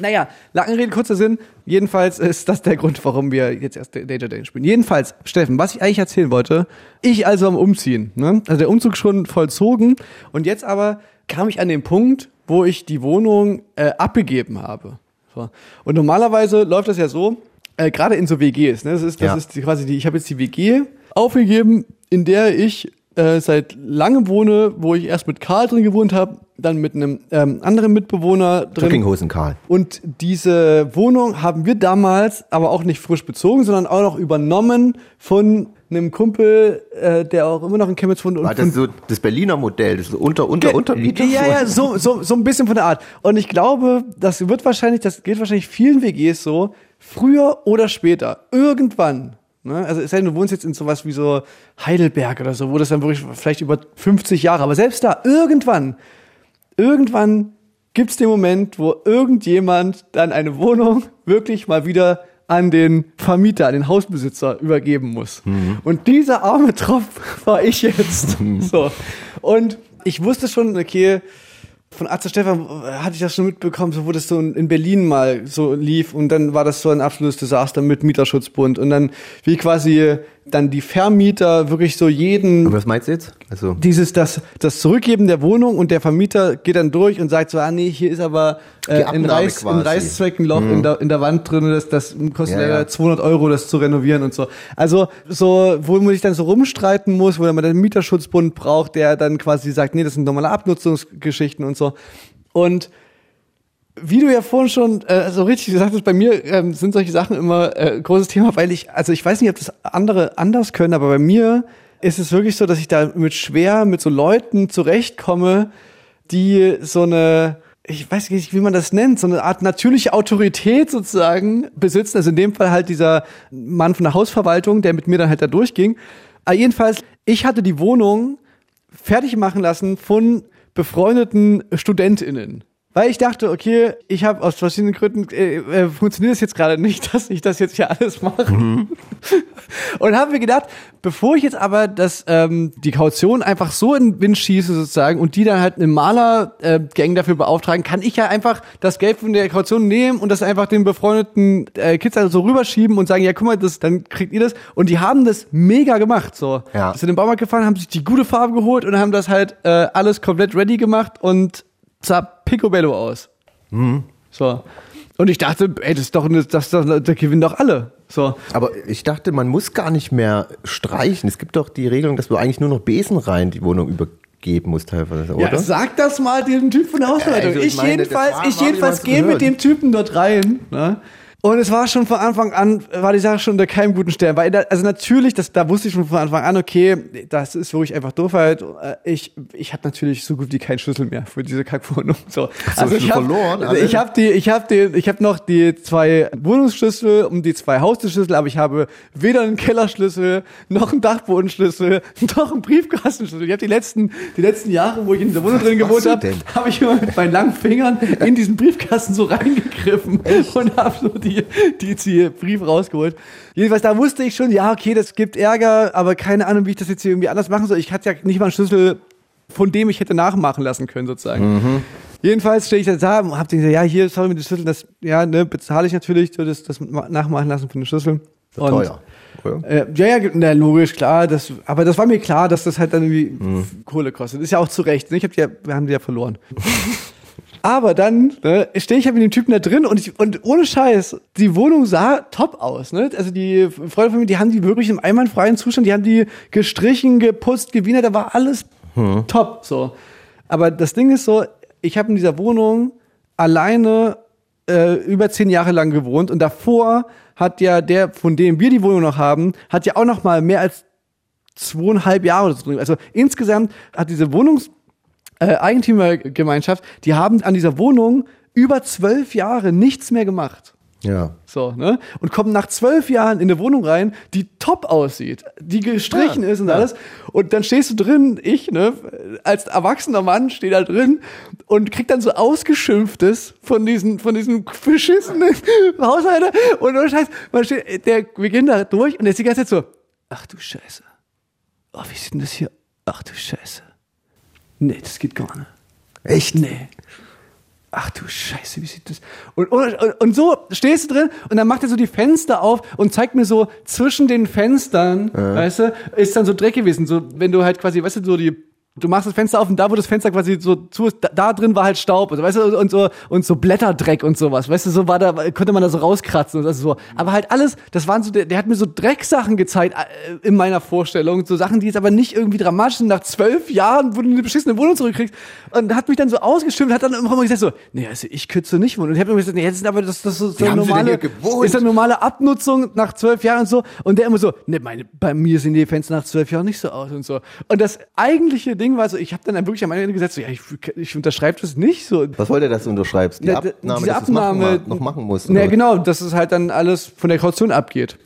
Naja, lange Rede, kurzer Sinn. Jedenfalls ist das der Grund, warum wir jetzt erst Data Day spielen. Jedenfalls, Steffen, was ich eigentlich erzählen wollte, ich also am Umziehen. Ne? Also der Umzug schon vollzogen und jetzt aber kam ich an den Punkt, wo ich die Wohnung äh, abgegeben habe. So. Und normalerweise läuft das ja so, äh, gerade in so WGs. Ne? Das ist, das
Ja.
ist quasi die, ich habe jetzt die WG aufgegeben, in der ich äh, seit langem wohne, wo ich erst mit Karl drin gewohnt habe, dann mit einem ähm, anderen Mitbewohner drin.
Jogginghosen, Karl.
Und diese Wohnung haben wir damals aber auch nicht frisch bezogen, sondern auch noch übernommen von einem Kumpel, äh, der auch immer noch in Chemnitz wohnt. Und
War das so das Berliner Modell, das so unter, unter, Untermieter?
ja, ja, so, so, so ein bisschen von der Art. Und ich glaube, das wird wahrscheinlich, das geht wahrscheinlich vielen WGs so, früher oder später, irgendwann. Ne? Also es sei denn, du wohnst jetzt in sowas wie so Heidelberg oder so, wo das dann wirklich vielleicht über 50 Jahre, aber selbst da, irgendwann, irgendwann gibt's den Moment, wo irgendjemand dann eine Wohnung wirklich mal wieder an den Vermieter, an den Hausbesitzer übergeben muss. Und dieser arme Tropf *laughs* war ich jetzt. *laughs* so. Und ich wusste schon, okay, von Arzt Stefan hatte ich das schon mitbekommen, so wo das so in Berlin mal so lief und dann war das so ein absolutes Desaster mit Mieterschutzbund und dann wie quasi dann die Vermieter wirklich so jeden
Und was meinst du jetzt? Also,
dieses das das Zurückgeben der Wohnung und der Vermieter geht dann durch und sagt so ah nee hier ist aber äh, in,
Abnahme
Reiß, in ein Loch in, der, in der Wand drin das das kostet
Ja, ja.
leider 200 Euro das zu renovieren und so also so wo man sich dann so rumstreiten muss wo man den Mieterschutzbund braucht der dann quasi sagt nee das sind normale Abnutzungsgeschichten und so und wie du ja vorhin schon äh, so richtig gesagt hast, bei mir ähm, sind solche Sachen immer äh, großes Thema, weil ich, also ich weiß nicht, ob das andere anders können, aber bei mir ist es wirklich so, dass ich da mit schwer mit so Leuten zurechtkomme, die so eine, ich weiß nicht, wie man das nennt, so eine Art natürliche Autorität sozusagen besitzen. Also in dem Fall halt dieser Mann von der Hausverwaltung, der mit mir dann halt da durchging. Aber jedenfalls, ich hatte die Wohnung fertig machen lassen von befreundeten StudentInnen. Weil ich dachte, okay, ich habe aus verschiedenen Gründen, äh, äh, funktioniert es jetzt gerade nicht, *laughs* dass ich das jetzt hier alles mache. Und habe mir gedacht, bevor ich jetzt aber das, ähm, die Kaution einfach so in den Wind schieße sozusagen und die dann halt eine Malergang äh, Gang dafür beauftragen, kann ich ja einfach das Geld von der Kaution nehmen und das einfach den befreundeten äh, Kids also so rüberschieben und sagen, ja guck mal, das, dann kriegt ihr das. Und die haben das mega gemacht. So.
Ja.
Sind in den Baumarkt gefahren, haben sich die gute Farbe geholt und haben das halt äh, alles komplett ready gemacht und sah picobello aus. So. Und ich dachte, ey, das ist doch, eine, das, das, da gewinnen doch alle. So.
aber ich dachte, man muss gar nicht mehr streichen. Es gibt doch die Regelung, dass du eigentlich nur noch Besen rein die Wohnung übergeben musst teilweise, oder?
Ja, sag das mal dem Typ von der Hausverwaltung.
Also, ich
ich,
meine, das
jedenfalls, ich jedenfalls gehe mit dem Typen dort rein. Ne? Und es war schon von Anfang an, war die Sache schon unter keinem guten Stern. Weil da, also natürlich, das, da wusste ich schon von Anfang an, okay, das ist wirklich einfach Doofheit. Äh, Ich, ich habe natürlich so gut wie keinen Schlüssel mehr für diese Kackwohnung. So. Also ich habe
verloren, alle?
ich habe die, ich habe die, ich habe noch die zwei Wohnungsschlüssel und die zwei Haustürschlüssel, aber ich habe weder einen Kellerschlüssel noch einen Dachbodenschlüssel *laughs* noch einen Briefkastenschlüssel. Ich habe die letzten, die letzten Jahre, wo ich in dieser Wohnung drin gewohnt habe, habe ich immer mit meinen langen Fingern in diesen Briefkasten so reingegriffen und habe so die, die, die Briefe rausgeholt. Jedenfalls, da wusste ich schon, ja, okay, das gibt Ärger, aber keine Ahnung, wie ich das jetzt hier irgendwie anders machen soll. Ich hatte ja nicht mal einen Schlüssel, von dem ich hätte nachmachen lassen können, sozusagen. Jedenfalls stehe ich da da und hab den gesagt, ja, hier, sorry mit den Schlüsseln, das, ja, ne, bezahle ich natürlich, so das, das ma- nachmachen lassen von den Schlüsseln. Und,
Teuer. oder?
äh, ja, ja, na, logisch, klar. Das, aber das war mir klar, dass das halt dann irgendwie Kohle kostet. Ist ja auch zu Recht. Ne? Ich hab die ja, wir haben die ja verloren. *laughs* aber dann ne, stehe ich halt mit dem Typen da drin und, ich, und ohne Scheiß, die Wohnung sah top aus. Ne? Also die Freunde von mir, die haben die wirklich im einwandfreien Zustand, die haben die gestrichen, geputzt, gewienert, da war alles top. So. Aber das Ding ist so, ich habe in dieser Wohnung alleine äh, über zehn Jahre lang gewohnt und davor hat ja der, von dem wir die Wohnung noch haben, hat ja auch noch mal mehr als zweieinhalb Jahre oder so drin. Also insgesamt hat diese Wohnungs äh, Eigentümergemeinschaft, die haben an dieser Wohnung über zwölf Jahre nichts mehr gemacht.
Ja.
So, ne? Und kommen nach zwölf Jahren in eine Wohnung rein, die top aussieht, die gestrichen
Ja,
ist und
ja.
alles. Und dann stehst du drin, ich, ne, als erwachsener Mann stehe da drin und krieg dann so ausgeschimpftes von diesen, von diesen beschissenen *laughs* Haushalter. Und ohne Scheiß, man steht, der, wir gehen da durch und der ist die ganze Zeit so, ach du Scheiße. Oh, wie sieht denn das hier? Ach du Scheiße. Nee, das geht gar nicht.
Echt?
Nee. Ach du Scheiße, wie sieht das? Und, und, und, so stehst du drin und dann macht er so die Fenster auf und zeigt mir so zwischen den Fenstern, weißt du, ist dann so Dreck gewesen. So, wenn du halt quasi, weißt du, so die, du machst das Fenster auf und da, wo das Fenster quasi so zu ist, da, da drin war halt Staub, also, weißt du, und so, und so Blätterdreck und sowas, weißt du, so war da, konnte man da so rauskratzen und das so. Aber halt alles, das waren so, der, der hat mir so Drecksachen gezeigt äh, in meiner Vorstellung, so Sachen, die jetzt aber nicht irgendwie dramatisch sind. Nach zwölf Jahren, wo du eine beschissene Wohnung zurückkriegst und hat mich dann so ausgestimmt, hat dann immer mal gesagt so, nee, also ich kürze nicht wohnen. Und ich habe immer gesagt, nee, das ist aber das, das ist so normale, ist eine normale Abnutzung nach zwölf Jahren und so. Und der immer so, nee, meine, bei mir sehen die Fenster nach zwölf Jahren nicht so aus und so. Und das eigentliche Ding war so, ich habe dann wirklich am Ende gesagt, so, ja, ich, ich unterschreibe das nicht so.
Was wollte er, dass du unterschreibst? Die
Ja,
Abnahme,
diese
es machen,
Abnahme-
noch machen musst?
Ja, genau, dass es halt dann alles von der Kaution abgeht.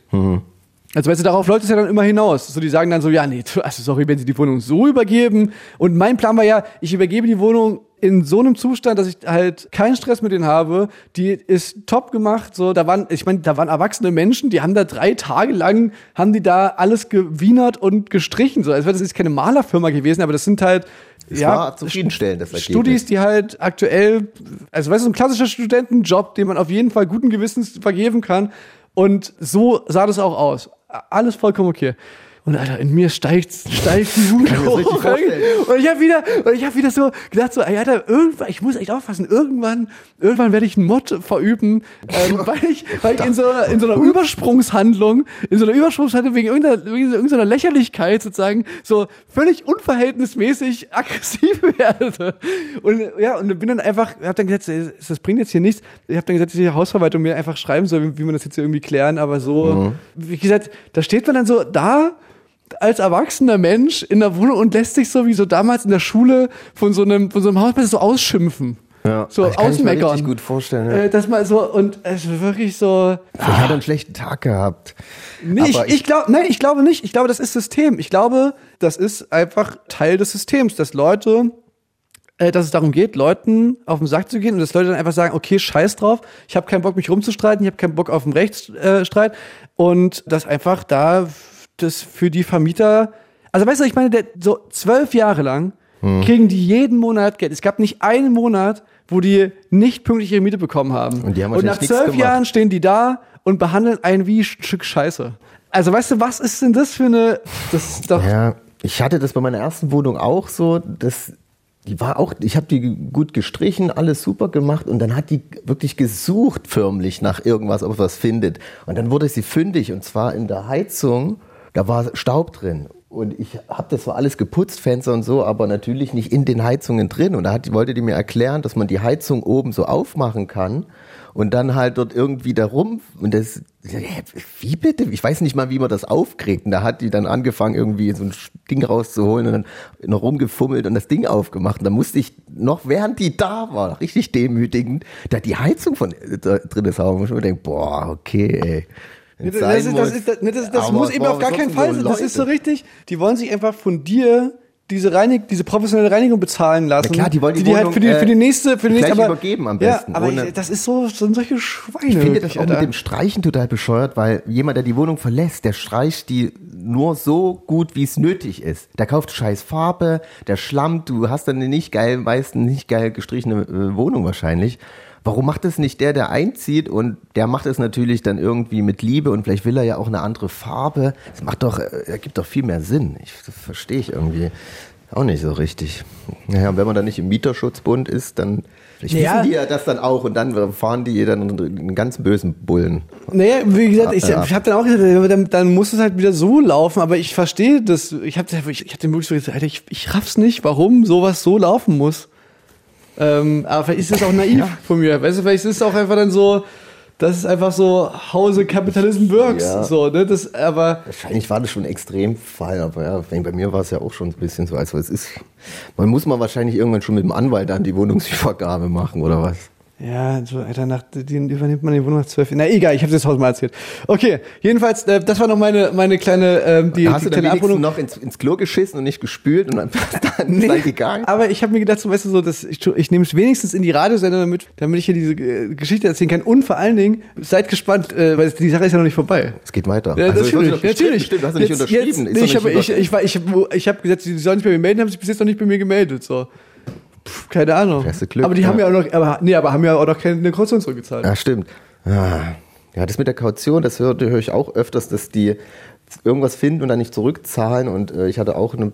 Also weißt du, darauf läuft es ja dann immer hinaus. So, die sagen dann so, ja, nee, also sorry, wenn sie die Wohnung so übergeben. Und mein Plan war ja, ich übergebe die Wohnung in so einem Zustand, dass ich halt keinen Stress mit denen habe. Die ist top gemacht. So, da waren, ich meine, da waren erwachsene Menschen, die haben da drei Tage lang, haben die da alles gewienert und gestrichen. So, also das ist keine Malerfirma gewesen, aber das sind halt
Es war zufriedenstellend, das Ergebnis.
Studis, die halt aktuell, also weißt du, so ein klassischer Studentenjob, den man auf jeden Fall guten Gewissens vergeben kann. Und so sah das auch aus. alles vollkommen okay. Und Alter, in mir steigt, steigt die Wut *laughs* hoch. Und ich habe wieder, und ich habe wieder so gedacht, so, ey, Alter, irgendwann, ich muss echt aufpassen, irgendwann, irgendwann werde ich einen Mod verüben, ähm, *laughs* weil ich, weil ich in so einer, in so einer Übersprungshandlung, in so einer Übersprungshandlung wegen irgendeiner, wegen irgendeiner Lächerlichkeit sozusagen, so völlig unverhältnismäßig *laughs* aggressiv werde. Und ja, und bin dann einfach, hab dann gesagt, das bringt jetzt hier nichts. Ich habe dann gesagt, dass die Hausverwaltung mir einfach schreiben soll, wie, wie man das jetzt irgendwie klären, aber so, wie gesagt, da steht man dann so da, als erwachsener Mensch in der Wohnung und lässt sich so wie so damals in der Schule von so einem, von so einem Hausmeister so ausschimpfen.
Ja,
So
das kann ich mir
ausmeckern.
richtig gut vorstellen. Ja.
Äh, dass man so, und es ist wirklich so.
Vielleicht hat er einen schlechten Tag gehabt.
Nee, ich, ich glaube, nein, ich glaube nicht. Ich glaube, das ist System. Ich glaube, das ist einfach Teil des Systems, dass Leute, äh, dass es darum geht, Leuten auf den Sack zu gehen und dass Leute dann einfach sagen, okay, scheiß drauf, ich habe keinen Bock, mich rumzustreiten, ich habe keinen Bock auf einen Rechtsstreit und dass einfach da das für die Vermieter, also weißt du, ich meine, der, so zwölf Jahre lang
Hm.
kriegen die jeden Monat Geld. Es gab nicht einen Monat, wo die nicht pünktlich ihre Miete bekommen haben.
Und die haben
und nach zwölf. Jahren stehen die da und behandeln einen wie ein Stück Scheiße. Also weißt du, was ist denn das für eine, das ist doch,
Ja, ich hatte das bei meiner ersten Wohnung auch so, dass die war auch, ich habe die gut gestrichen, alles super gemacht und dann hat die wirklich gesucht förmlich nach irgendwas, ob es was findet. Und dann wurde sie fündig und zwar in der Heizung, da war Staub drin. Und ich habe das zwar alles geputzt, Fenster und so, aber natürlich nicht in den Heizungen drin. Und da hat, wollte die mir erklären, dass man die Heizung oben so aufmachen kann und dann halt dort irgendwie da rum. Und das wie bitte? Ich weiß nicht mal wie man das aufkriegt. Und da hat die dann angefangen irgendwie so ein Ding rauszuholen und dann noch rumgefummelt und das Ding aufgemacht. Und da musste ich noch während die da war richtig demütigend da die Heizung von äh, da drin ist. Und ich mir denke boah okay ey
das, ist, das,
muss.
ist, das, nee, das, das
Aber
muss eben auf gar keinen Fall sein. Das ist so richtig. Die wollen sich einfach von dir diese Reinig, diese professionelle Reinigung bezahlen lassen.
Na klar, die wollen die
die, halt
Wohnung,
für die, für die
äh,
nächste, für die nächste, aber,
übergeben am
Ja,
besten,
aber
ohne-
ich, das ist so, so solche Schweine.
Ich finde das auch
Alter.
mit dem Streichen total bescheuert, weil jemand, der die Wohnung verlässt, der streicht die nur so gut, wie es nötig ist. Der kauft scheiß Farbe, der schlammt, du hast dann eine nicht geil, meistens nicht geil gestrichene äh, Wohnung wahrscheinlich. Warum macht es nicht der, der einzieht und der macht es natürlich dann irgendwie mit Liebe und vielleicht will er ja auch eine andere Farbe. Das macht doch, äh, ergibt doch viel mehr Sinn. Ich, das verstehe ich irgendwie auch nicht so richtig. Naja, und wenn man dann nicht im Mieterschutzbund ist, dann vielleicht
Ja.
wissen die ja das dann auch und dann fahren die dann einen ganz bösen Bullen.
Naja, wie gesagt, ich, ich habe dann auch gesagt, dann, dann muss es halt wieder so laufen, aber ich verstehe das. Ich habe ich, ich hab den wirklich so gesagt, ich, ich raff's nicht, warum sowas so laufen muss. Ähm, aber vielleicht ist es auch naiv von mir. Weißt du, vielleicht ist es auch einfach dann so, das ist einfach so Hause Capitalism works.
Ja.
So, ne? Das, aber
Wahrscheinlich war das schon ein Extremfall, aber ja, bei bei mir war es ja auch schon ein bisschen so. Also es ist, man muss mal wahrscheinlich irgendwann schon mit dem Anwalt dann die Wohnungsübergabe machen oder was?
Ja, so, Alter, nach, den übernimmt man die Wohnung nach zwölf. Na, egal, ich habe das tausendmal erzählt. Okay, jedenfalls, äh, das war noch meine, meine kleine, ähm, die,
Hast
die
du
kleine Abwohnung.
noch ins, ins Klo geschissen und nicht gespült und dann, *laughs* dann
Nee,
sei gegangen?
aber ich habe mir gedacht, so, weißt du, so, dass ich, ich nehme es wenigstens in die Radiosendung, damit, damit ich hier diese äh, Geschichte erzählen kann. Und vor allen Dingen, seid gespannt, äh, weil die Sache ist ja noch nicht vorbei.
Es geht weiter.
Ja,
Also,
natürlich, natürlich.
Stimmt, hast du nicht
Jetzt-
unterschrieben.
Jetzt, nee, ich habe ich, ich, ich, hab- ich hab gesagt, sie sollen sich bei mir melden, haben sich bis jetzt noch nicht bei mir gemeldet. So. Pff, keine Ahnung.
Du Glück,
aber die
ja.
haben ja auch noch, aber, nee, aber haben ja auch noch keine Kaution zurückgezahlt.
Ja, stimmt. Ah. Ja, das mit der Kaution, das höre höre ich auch öfters, dass die irgendwas finden und dann nicht zurückzahlen. Und äh, ich hatte auch eine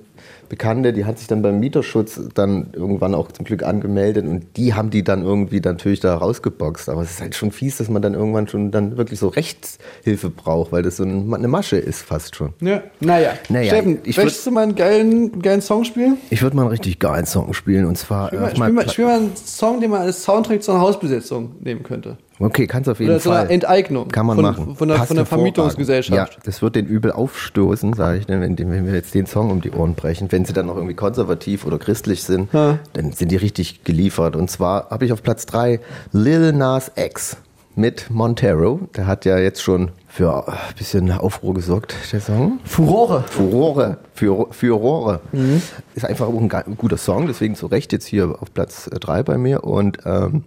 Bekannte, die hat sich dann beim Mieterschutz dann irgendwann auch zum Glück angemeldet und die haben die dann irgendwie natürlich da rausgeboxt. Aber es ist halt schon fies, dass man dann irgendwann schon dann wirklich so Rechtshilfe braucht, weil das so ein- eine Masche ist fast schon.
Ja, naja.
Naja,
Steffen,
ich
möchtest du mal einen geilen, geilen Song spielen?
Ich würde mal einen richtig geilen Song spielen und zwar
Spiel
äh,
mal,
auf
spiel, mal, spiel mal einen Song, den man als Soundtrack zu einer Hausbesetzung nehmen könnte.
Okay, kannst auf jeden
Oder
Fall.
Enteignung.
Kann man
von,
machen.
Von der,
Passt
von der. Vermietungsgesellschaft.
Ja, das wird den übel aufstoßen, sage ich, denn wenn, wenn wir jetzt den Song um die Ohren brechen. Wenn sie dann noch irgendwie konservativ oder christlich sind,
Ja.
dann sind die richtig geliefert. Und zwar habe ich auf Platz drei Lil Nas X mit Montero. Der hat ja jetzt schon für ein bisschen Aufruhr gesorgt, der Song.
Furore.
Furore, für, Furore.
Mhm.
Ist einfach auch ein guter Song, deswegen zu Recht jetzt hier auf Platz 3 bei mir. Und ähm,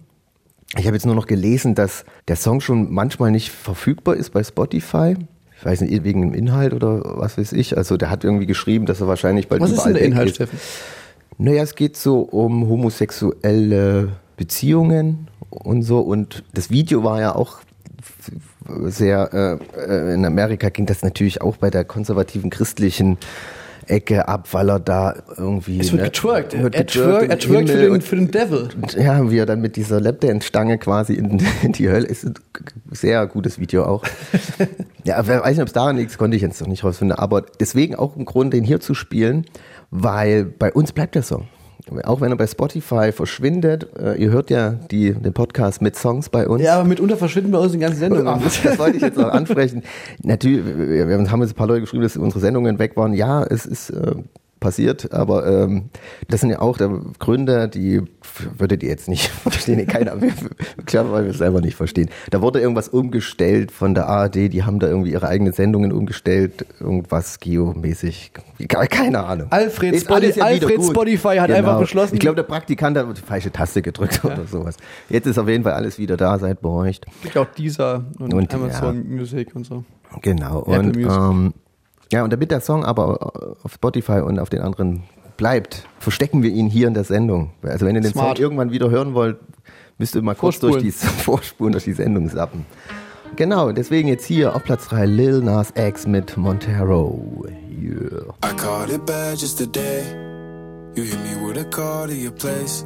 ich habe jetzt nur noch gelesen, dass der Song schon manchmal nicht verfügbar ist bei Spotify. Ich weiß nicht, wegen dem Inhalt oder was weiß ich. Also der hat irgendwie geschrieben, dass er wahrscheinlich bald
Was ist
überall
denn der Inhalt,
ist.
Steffen?
Naja, es geht so um homosexuelle Beziehungen und so. Und das Video war ja auch sehr, äh, äh, in Amerika ging das natürlich auch bei der konservativen christlichen Ecke ab, weil er da irgendwie.
Es wird
ne,
getwerkt.
wird
Er
getwerkt
er twerkt für den, für den Devil.
ja, wie er dann mit dieser Lapdance-Stange quasi in, in *laughs* die Hölle ist. Ein sehr gutes Video auch. *laughs* ja, wer weiß nicht, ob es daran liegt, konnte ich jetzt noch nicht rausfinden. Aber deswegen auch ein Grund, den hier zu spielen, weil bei uns bleibt der Song. Auch wenn er bei Spotify verschwindet, äh, ihr hört ja die, den Podcast mit Songs bei uns.
Ja, aber mitunter verschwinden wir aus den ganzen Sendungen. *laughs*
Das wollte ich jetzt noch ansprechen. Natürlich, wir wir haben jetzt ein paar Leute geschrieben, dass unsere Sendungen weg waren. Ja, es ist äh, passiert, aber ähm, das sind ja auch der Gründe, die würdet ihr jetzt nicht *laughs* verstehen, keiner, klar, weil wir es selber nicht verstehen. Da wurde irgendwas umgestellt von der ARD, die haben da irgendwie ihre eigenen Sendungen umgestellt, irgendwas geomäßig, Ke- keine Ahnung.
Alfred
alles ja
Alfred. Spotify hat einfach beschlossen-
Ich glaube, der Praktikant hat die falsche Taste gedrückt oder sowas. Jetzt ist auf jeden Fall alles wieder da, seid beruhigt.
gibt auch dieser und,
Und,
Amazon Music und so.
Genau.
Apple
Und ähm, ja, und damit der Song aber auf Spotify und auf den anderen bleibt, verstecken wir ihn hier in der Sendung. Also wenn ihr den
Smart.
Song irgendwann wieder hören wollt, müsst ihr mal kurz durch die
Vorspulen. *laughs*
Vorspulen durch die Sendung zappen. Genau, deswegen jetzt hier auf Platz 3 Lil Nas X mit Montero. Yeah.
I caught it bad just today. You hit me with a call to your place.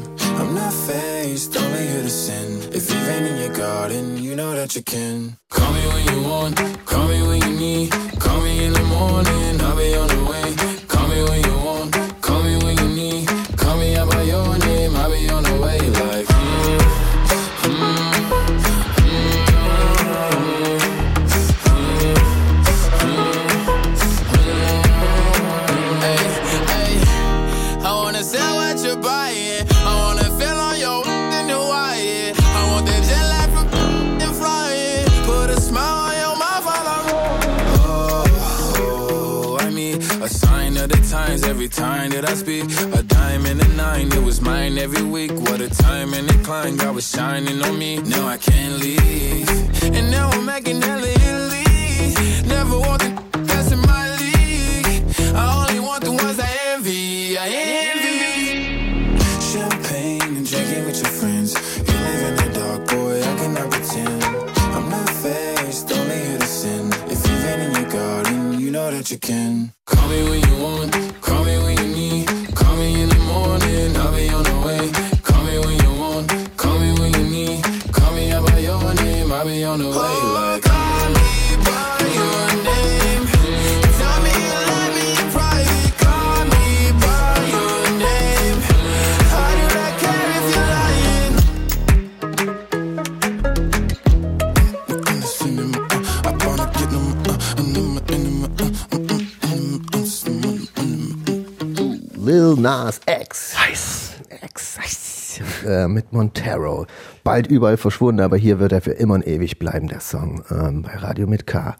I'm not faced, only here to sin. If you've in your garden, you know that you can. Call me when you want, call me when you need. Call me in the morning, I'll be on the way. Call me when you times every time that I speak. A diamond and a nine, it was mine every week. What a time and climb, God was shining on me. Now I can't leave. And now I'm making hella Italy. Never want the that's in my league. I only want the ones I envy. I envy. Champagne and drinking with your friends. You live in the dark, boy, I cannot pretend. I'm not faced, only here to sin. If you've been in your garden, you know that you can. Call me when you
Lil Nas X. Nice. X. Äh, mit Montero. Bald überall verschwunden, aber hier wird er für immer und ewig bleiben, der Song ähm, bei Radio mit K.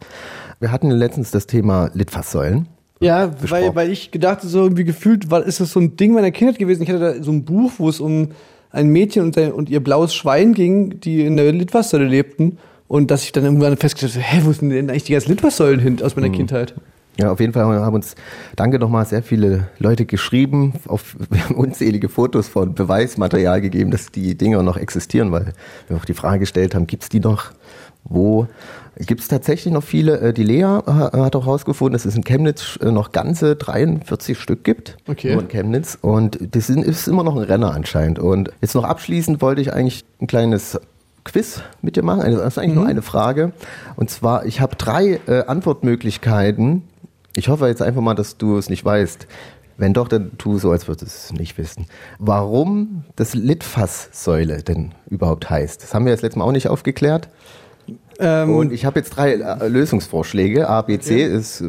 Wir hatten letztens das Thema Litfaßsäulen.
Ja,
besprochen.
weil, weil ich gedacht so irgendwie gefühlt, war, ist das so ein Ding meiner Kindheit gewesen. Ich hatte da so ein Buch, wo es um ein Mädchen und, sein, und ihr blaues Schwein ging, die in der Litfaßsäule lebten. Und dass ich dann irgendwann festgestellt habe, hä, wo sind denn eigentlich die ganzen Litfaßsäulen hin aus meiner Kindheit?
Ja, auf jeden Fall haben uns, danke nochmal, sehr viele Leute geschrieben, auf, *laughs* wir haben unzählige Fotos von Beweismaterial gegeben, dass die Dinger noch existieren, weil wir auch die Frage gestellt haben, gibt's die noch? Wo? Gibt's tatsächlich noch viele? Äh, Die Lea äh, hat auch herausgefunden, dass es in Chemnitz äh, noch ganze 43 Stück gibt.
Okay.
Nur in Chemnitz. Und das ist immer noch ein Renner anscheinend. Und jetzt noch abschließend wollte ich eigentlich ein kleines Quiz mit dir machen. Das ist eigentlich nur eine Frage. Und zwar, ich habe drei äh, Antwortmöglichkeiten. Ich hoffe jetzt einfach mal, dass du es nicht weißt. Wenn doch, dann tu so, als würdest du es nicht wissen. Warum das Litfaßsäule denn überhaupt heißt, das haben wir das letzte Mal auch nicht aufgeklärt.
Ähm,
Und ich habe jetzt drei äh, Lösungsvorschläge. A, B, C ist äh,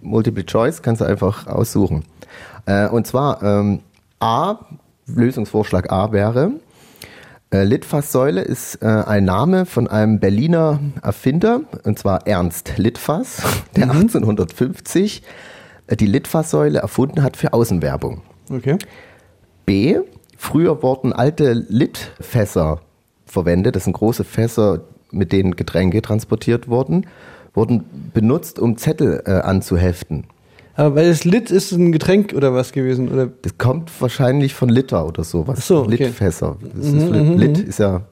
Multiple Choice, kannst du einfach aussuchen. Äh, und zwar ähm, A, Lösungsvorschlag A wäre, äh, Litfaßsäule ist äh, ein Name von einem Berliner Erfinder, und zwar Ernst Litfaß, *laughs* der 1850 äh, die Litfaßsäule erfunden hat für Außenwerbung.
okay.
B. Früher wurden alte Litfässer verwendet. Das sind große Fässer, mit denen Getränke transportiert wurden, wurden benutzt, um Zettel äh, anzuheften.
Aber weil das Lit ist ein Getränk oder was gewesen? Oder?
Das kommt wahrscheinlich von Liter oder sowas.
Ach so, okay.
Litfässer. Ist,
Mhm,
Lit ist ja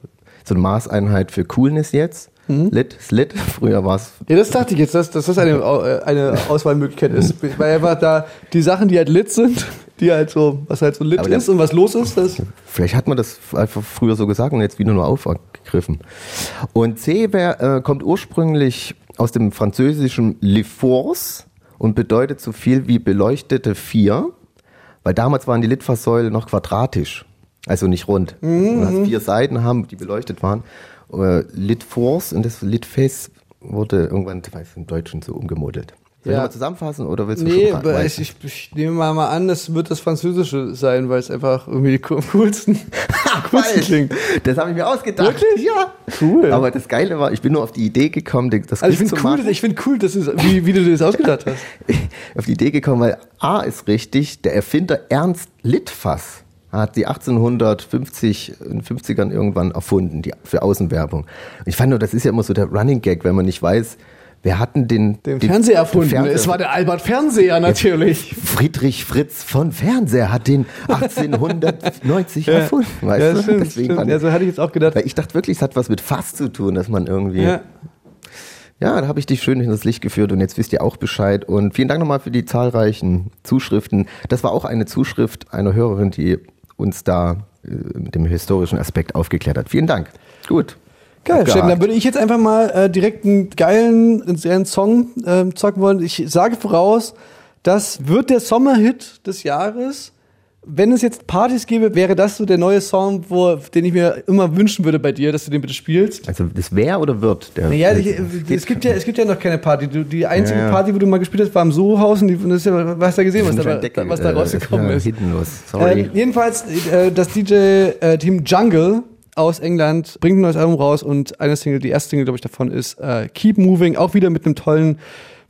so eine Maßeinheit für Coolness jetzt.
Mhm.
Lit ist Lit. *laughs* Früher war es
Ja, das dachte ich jetzt, dass, dass das eine, äh, eine Auswahlmöglichkeit ist. Weil einfach da die Sachen, die halt lit sind, die halt so, was halt so lit
das-
ist und was los ist, das.
Vielleicht hat man das einfach früher so gesagt und jetzt wieder nur aufgegriffen. Und C wär, äh, kommt ursprünglich aus dem französischen Le Force und bedeutet so viel wie beleuchtete vier, weil damals waren die Litfaßsäulen noch quadratisch, also nicht rund. Und das vier Seiten haben, die beleuchtet waren. Äh, Lit Force und das Lit Face wurde irgendwann, ich weiß im Deutschen so umgemodelt. Soll
Ja.
ich mal zusammenfassen oder willst du
Nee,
schon weiter?
ich, ich, nehme mal, mal an, das wird das Französische sein, weil es einfach irgendwie die am coolsten, *laughs* coolsten klingt.
Das habe ich mir ausgedacht.
Wirklich?
Ja.
Cool.
Aber das Geile war, ich bin nur auf die Idee gekommen, das
Also ich
zu
cool,
machen.
ich finde cool, dass du, wie, wie du dir das ausgedacht hast. *laughs*
auf die Idee gekommen, weil A ist richtig, der Erfinder Ernst Littfass hat die 1850 in den 50ern irgendwann erfunden, die für Außenwerbung. Ich fand nur, das ist ja immer so der Running Gag, wenn man nicht weiß, wer hat denn den,
Den Fernseher erfunden.
Fernseher-
es war der Albert Fernseher natürlich.
Friedrich Fritz von Fernseher hat den 1890 *laughs* erfunden, weißt
ja,
du?
stimmt,
Deswegen
stimmt. Ja, so hatte ich jetzt auch gedacht.
ich dachte wirklich, es hat was mit Fass zu tun, dass man irgendwie
Ja.
Ja, da habe ich dich schön hinters Licht geführt und jetzt wisst ihr auch Bescheid. Und vielen Dank nochmal für die zahlreichen Zuschriften. Das war auch eine Zuschrift einer Hörerin, die uns da äh, mit dem historischen Aspekt aufgeklärt hat. Vielen Dank. Gut.
Geil. Steffen, dann würde ich jetzt einfach mal äh, direkt einen geilen, einen sehr Song ähm, zocken wollen. Ich sage voraus, das wird der Sommerhit des Jahres. Wenn es jetzt Partys gäbe, wäre das so der neue Song, wo, den ich mir immer wünschen würde bei dir, dass du den bitte spielst.
Also das wäre oder wird? Der,
Naja, ich, es, gibt ja, es gibt ja noch keine Party. Du, die einzige
Ja, ja.
Party, wo du mal gespielt hast, war im Soho-Haus und die, das ist ja, du hast ja gesehen, was da,
Decke,
was da
äh,
rausgekommen
ja,
ist.
Sorry.
Ähm, jedenfalls, äh, das DJ-Team Jungle aus England bringt ein neues Album raus und eine Single, die erste Single, glaube ich, davon ist äh, Keep Moving, auch wieder mit einem tollen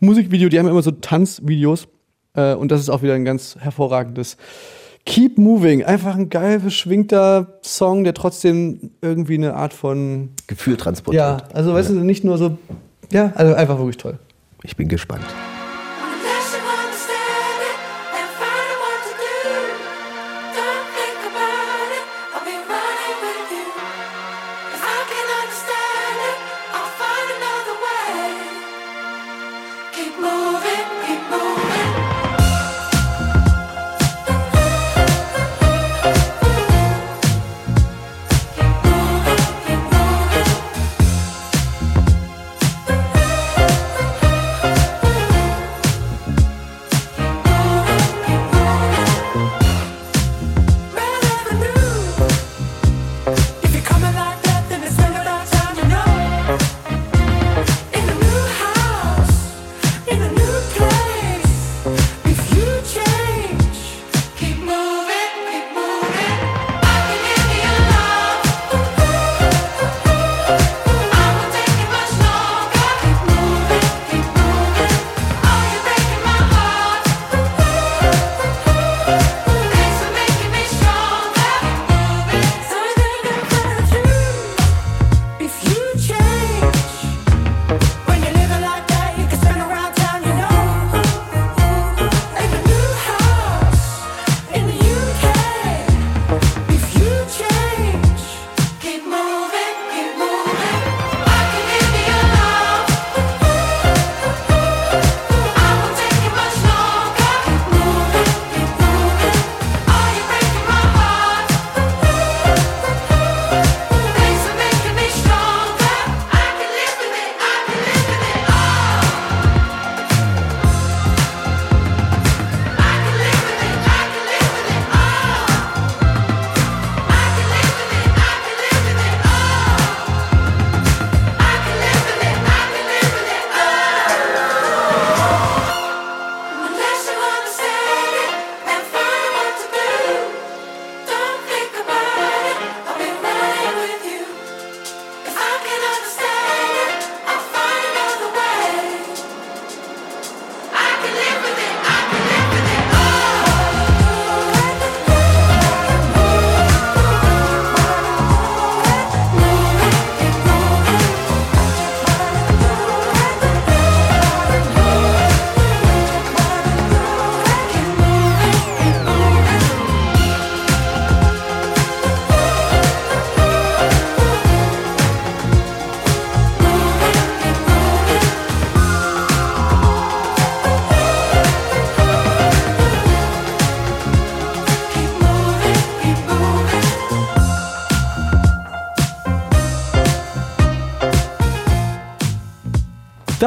Musikvideo. Die haben immer so Tanzvideos äh, und das ist auch wieder ein ganz hervorragendes. Keep Moving, einfach ein geil beschwingter Song, der trotzdem irgendwie eine Art von,
Gefühl transportiert.
ja, also weißt du, nicht nur so, ja, also einfach wirklich toll.
Ich bin gespannt.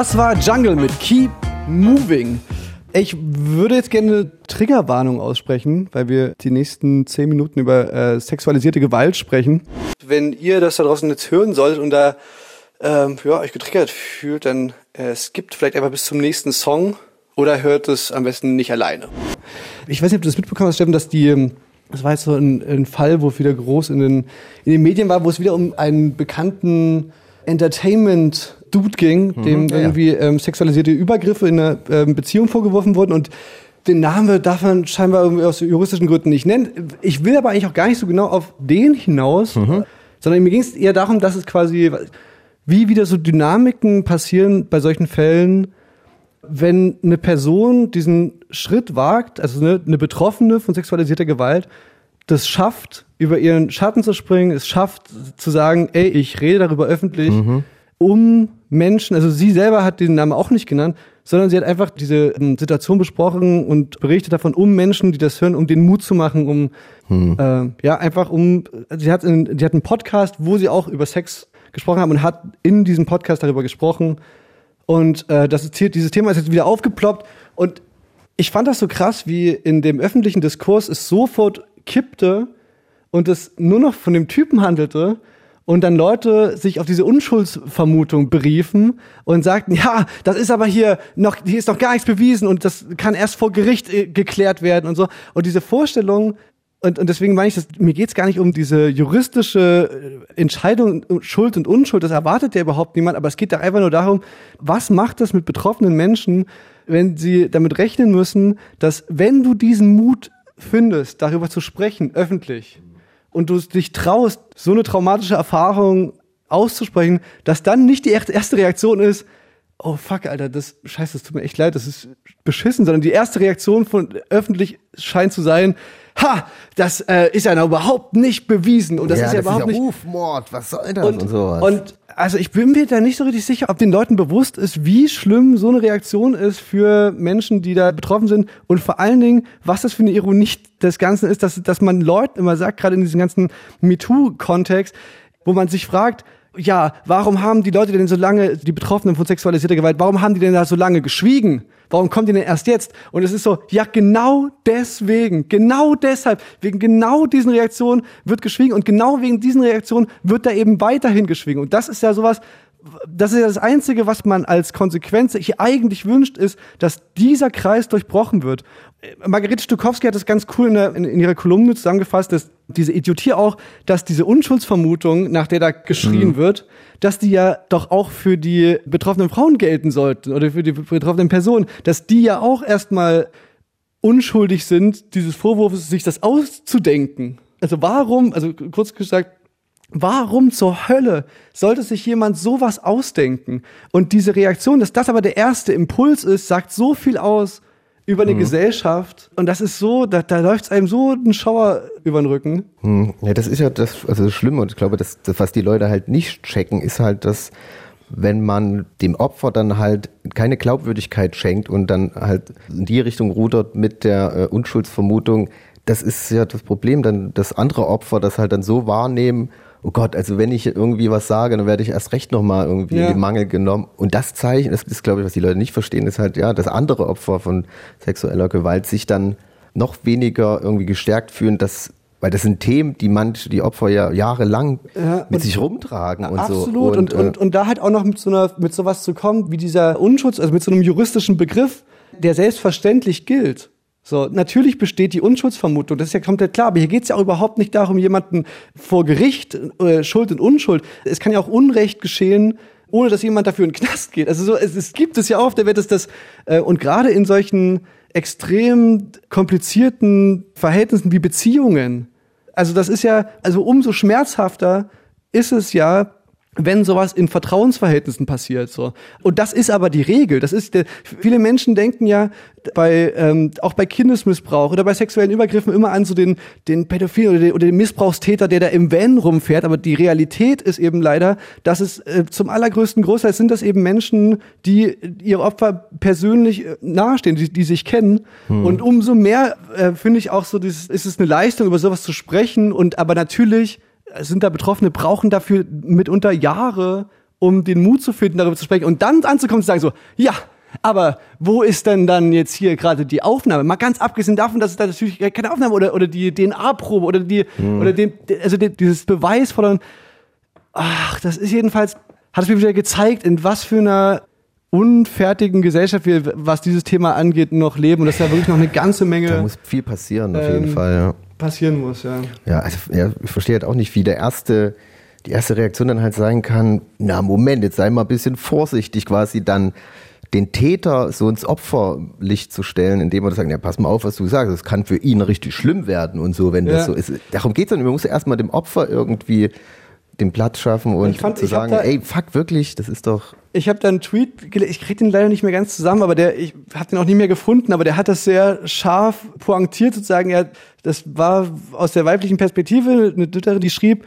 Das war Jungle mit Keep Moving. Ich würde jetzt gerne eine Triggerwarnung aussprechen, weil wir die nächsten zehn Minuten über äh, sexualisierte Gewalt sprechen. Wenn ihr das da draußen jetzt hören solltet und da ähm, ja, euch getriggert fühlt, dann äh, skippt vielleicht einfach bis zum nächsten Song oder hört es am besten nicht alleine. Ich weiß nicht, ob du das mitbekommen hast, Steffen, dass die, ähm, das war jetzt so ein, ein Fall, wo es wieder groß in den, in den Medien war, wo es wieder um einen bekannten Entertainment-Dude ging, dem
ja,
irgendwie ähm, sexualisierte Übergriffe in einer ähm, Beziehung vorgeworfen wurden und den Namen darf man scheinbar irgendwie aus juristischen Gründen nicht nennen. Ich will aber eigentlich auch gar nicht so genau auf den hinaus, sondern mir ging es eher darum, dass es quasi, wie wieder so Dynamiken passieren bei solchen Fällen, wenn eine Person diesen Schritt wagt, also eine, eine Betroffene von sexualisierter Gewalt, das schafft, über ihren Schatten zu springen, es schafft zu sagen, ey, ich rede darüber öffentlich, um Menschen, also sie selber hat den Namen auch nicht genannt, sondern sie hat einfach diese ähm, Situation besprochen und berichtet davon, um Menschen, die das hören, um den Mut zu machen, um äh, ja einfach um, sie hat, in, sie hat einen Podcast, wo sie auch über Sex gesprochen haben und hat in diesem Podcast darüber gesprochen, und äh, das ist, hier- dieses Thema ist jetzt wieder aufgeploppt. Und ich fand das so krass, wie in dem öffentlichen Diskurs es sofort kippte und es nur noch von dem Typen handelte und dann Leute sich auf diese Unschuldsvermutung beriefen und sagten, ja, das ist aber hier noch, hier ist noch gar nichts bewiesen und das kann erst vor Gericht äh, geklärt werden und so. Und diese Vorstellung, und, und deswegen meine ich, das, mir geht's gar nicht um diese juristische äh, Entscheidung, Schuld und Unschuld, das erwartet ja überhaupt niemand, aber es geht da einfach nur darum, was macht das mit betroffenen Menschen, wenn sie damit rechnen müssen, dass wenn du diesen Mut findest, darüber zu sprechen, öffentlich, und du dich traust, so eine traumatische Erfahrung auszusprechen, dass dann nicht die erste Reaktion ist, oh fuck, Alter, das scheiße, das tut mir echt leid, das ist beschissen, sondern die erste Reaktion von öffentlich scheint zu sein, ha, das äh, ist ja noch überhaupt nicht bewiesen und das
ja,
ist ja
das
überhaupt
ist ja
nicht
Rufmord, was soll das
und,
und, sowas.
und also ich bin mir da nicht so richtig sicher, ob den Leuten bewusst ist, wie schlimm so eine Reaktion ist für Menschen, die da betroffen sind und vor allen Dingen, was das für eine Ironie des Ganzen ist, dass, dass man Leuten immer sagt, gerade in diesem ganzen MeToo-Kontext, wo man sich fragt, ja, warum haben die Leute denn so lange, die Betroffenen von sexualisierter Gewalt, warum haben die denn da so lange geschwiegen? Warum kommt die denn erst jetzt? Und es ist so, ja, genau deswegen, genau deshalb, wegen genau diesen Reaktionen wird geschwiegen und genau wegen diesen Reaktionen wird da eben weiterhin geschwiegen. Und das ist ja sowas, das ist ja das Einzige, was man als Konsequenz sich eigentlich wünscht, ist, dass dieser Kreis durchbrochen wird. Äh, Margarete Stukowski hat das ganz cool in, der, in, in ihrer Kolumne zusammengefasst, dass diese Idiotie auch, dass diese Unschuldsvermutung, nach der da geschrien wird, dass die ja doch auch für die betroffenen Frauen gelten sollten oder für die betroffenen Personen, dass die ja auch erstmal unschuldig sind, dieses Vorwurfs, sich das auszudenken. Also warum, also kurz gesagt, Warum zur Hölle sollte sich jemand sowas ausdenken? Und diese Reaktion, dass das aber der erste Impuls ist, sagt so viel aus über eine Gesellschaft. Und das ist so, da, da läuft es einem so ein Schauer über den Rücken.
Hm, Ja, das ist ja das, also das Schlimme und ich glaube, das, das, was die Leute halt nicht checken, ist halt, dass wenn man dem Opfer dann halt keine Glaubwürdigkeit schenkt und dann halt in die Richtung rudert mit der äh, Unschuldsvermutung, das ist ja das Problem, dann das andere Opfer das halt dann so wahrnehmen, oh Gott, also wenn ich irgendwie was sage, dann werde ich erst recht nochmal irgendwie
Ja.
in den Mangel genommen. Und das Zeichen, das ist, glaube ich, was die Leute nicht verstehen, ist halt, ja, dass andere Opfer von sexueller Gewalt sich dann noch weniger irgendwie gestärkt fühlen, dass weil das sind Themen, die manche, die Opfer ja jahrelang
Ja,
mit sich rumtragen und so.
Absolut. Und, und,
äh,
und, da halt auch noch mit so einer, mit sowas zu kommen, wie dieser Unschutz, also mit so einem juristischen Begriff, der selbstverständlich gilt. So, natürlich besteht die Unschuldsvermutung, das ist ja komplett klar, aber hier geht es ja auch überhaupt nicht darum, jemanden vor Gericht, äh, Schuld und Unschuld. Es kann ja auch Unrecht geschehen, ohne dass jemand dafür in den Knast geht. Also so, es, es gibt es ja auch der Welt, dass das, äh, und gerade in solchen extrem komplizierten Verhältnissen wie Beziehungen, also das ist ja, also umso schmerzhafter ist es ja, wenn sowas in Vertrauensverhältnissen passiert. So. Und das ist aber die Regel. Das ist der, viele Menschen denken ja bei ähm, auch bei Kindesmissbrauch oder bei sexuellen Übergriffen immer an so den, den Pädophilen oder den, oder den Missbrauchstäter, der da im Van rumfährt. Aber die Realität ist eben leider, dass es äh, zum allergrößten Großteil sind das eben Menschen, die ihre Opfer persönlich äh, nahestehen, die, die sich kennen. Und umso mehr äh, finde ich auch so, dieses, ist es eine Leistung, über sowas zu sprechen. Und aber natürlich sind da Betroffene, brauchen dafür mitunter Jahre, um den Mut zu finden, darüber zu sprechen und dann anzukommen und zu sagen so, ja, aber wo ist denn dann jetzt hier gerade die Aufnahme? Mal ganz abgesehen davon, dass es da natürlich keine Aufnahme oder, oder die DNA-Probe oder die, oder den, also die, dieses Beweis von, ach, das ist jedenfalls, hat es mir wieder gezeigt, in was für einer unfertigen Gesellschaft wir, was dieses Thema angeht, noch leben und dass da wirklich noch eine ganze
Da
Menge
muss viel passieren, auf
Ähm,
jeden Fall, ja.
Passieren muss, ja.
Ja, also ja, ich verstehe halt auch nicht, wie der erste, die erste Reaktion dann halt sein kann, na Moment, jetzt sei mal ein bisschen vorsichtig, quasi dann den Täter so ins Opferlicht zu stellen, indem man sagt, ja, pass mal auf, was du sagst, das kann für ihn richtig schlimm werden und so, wenn
Ja.
das so ist. Darum geht's dann, man muss ja erstmal dem Opfer irgendwie den Platz schaffen und
Ich fand-
zu sagen,
da-
ey, fuck, wirklich, das ist doch,
Ich habe da einen Tweet, ich krieg den leider nicht mehr ganz zusammen, aber der, ich habe den auch nicht mehr gefunden, aber der hat das sehr scharf pointiert sozusagen. Er, das war aus der weiblichen Perspektive eine Twitter, die schrieb,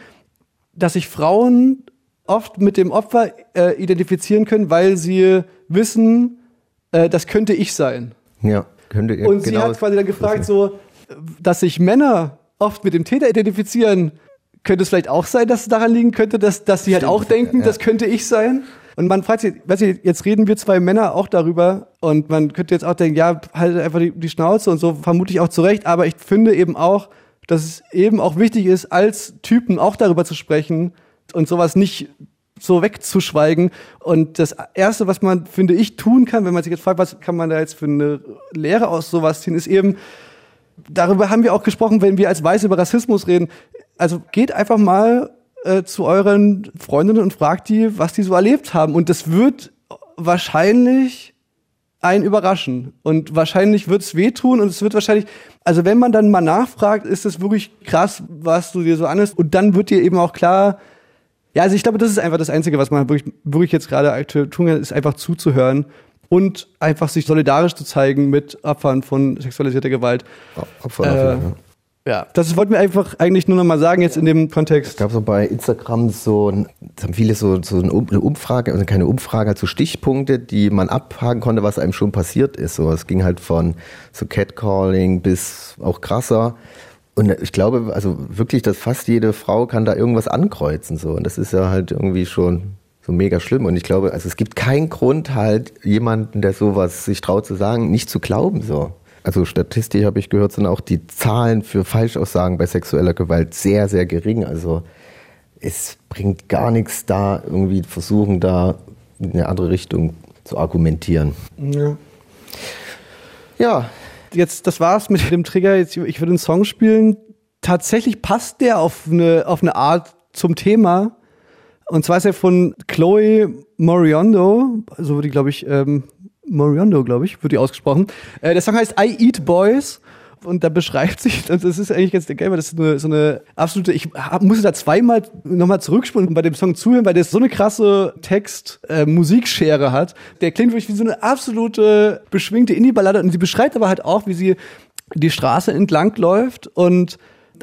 dass sich Frauen oft mit dem Opfer äh, identifizieren können, weil sie wissen, äh, das könnte ich sein.
ja, könnte ihr
Und sie
genau
hat quasi dann gefragt, so, dass sich Männer oft mit dem Täter identifizieren, könnte es vielleicht auch sein, dass es daran liegen könnte, dass, dass sie halt
Stimmt,
auch denken,
ja.
das könnte ich sein. Und man fragt sich, weißt du, jetzt reden wir zwei Männer auch darüber und man könnte jetzt auch denken, ja, halt einfach die, die Schnauze und so, vermutlich auch zu Recht, aber ich finde eben auch, dass es eben auch wichtig ist, als Typen auch darüber zu sprechen und sowas nicht so wegzuschweigen. Und das Erste, was man, finde ich, tun kann, wenn man sich jetzt fragt, was kann man da jetzt für eine Lehre aus sowas ziehen, ist eben, darüber haben wir auch gesprochen, wenn wir als Weiße über Rassismus reden. Also geht einfach mal äh, zu euren Freundinnen und fragt die, was die so erlebt haben. Und das wird wahrscheinlich einen überraschen. Und wahrscheinlich wird es wehtun und es wird wahrscheinlich, also wenn man dann mal nachfragt, ist es wirklich krass, was du dir so anhörst. Und dann wird dir eben auch klar, ja, also ich glaube, das ist einfach das Einzige, was man wirklich, wirklich jetzt gerade aktuell tun kann, ist einfach zuzuhören und einfach sich solidarisch zu zeigen mit Opfern von sexualisierter Gewalt.
Opfer
Äh,
ja.
Ja, das wollten wir einfach eigentlich nur noch mal sagen jetzt in dem Kontext.
gab so bei Instagram so, ein- es haben viele so, so eine Um- eine Umfrage, also keine Umfrage, halt so Stichpunkte, die man abhaken konnte, was einem schon passiert ist. So, es ging halt von so Catcalling bis auch krasser. Und ich glaube, also wirklich, dass fast jede Frau kann da irgendwas ankreuzen. So. Und das ist ja halt irgendwie schon so mega schlimm. Und ich glaube, also es gibt keinen Grund halt, jemanden, der sowas sich traut zu sagen, nicht zu glauben. So. Also statistisch habe ich gehört, sind auch die Zahlen für Falschaussagen bei sexueller Gewalt sehr, sehr gering. Also es bringt gar nichts da, irgendwie versuchen, da in eine andere Richtung zu argumentieren.
Ja.
Ja,
Jetzt, das war's mit dem Trigger. Jetzt, ich würde einen Song spielen. Tatsächlich passt der auf eine, auf eine Art zum Thema. Und zwar ist er von Chloe Moriondo. So würde die, glaube ich, ähm, Moriondo, glaube ich, wird die ausgesprochen. Äh, der Song heißt I Eat Boys. Und da beschreibt sich, *laughs* das ist eigentlich ganz geil, weil das ist eine, so eine absolute, ich hab, musste da zweimal nochmal zurückspulen und bei dem Song zuhören, weil der so eine krasse Text-Musikschere hat. Der klingt wirklich wie so eine absolute beschwingte Indie-Ballade und sie beschreibt aber halt auch, wie sie die Straße entlang läuft und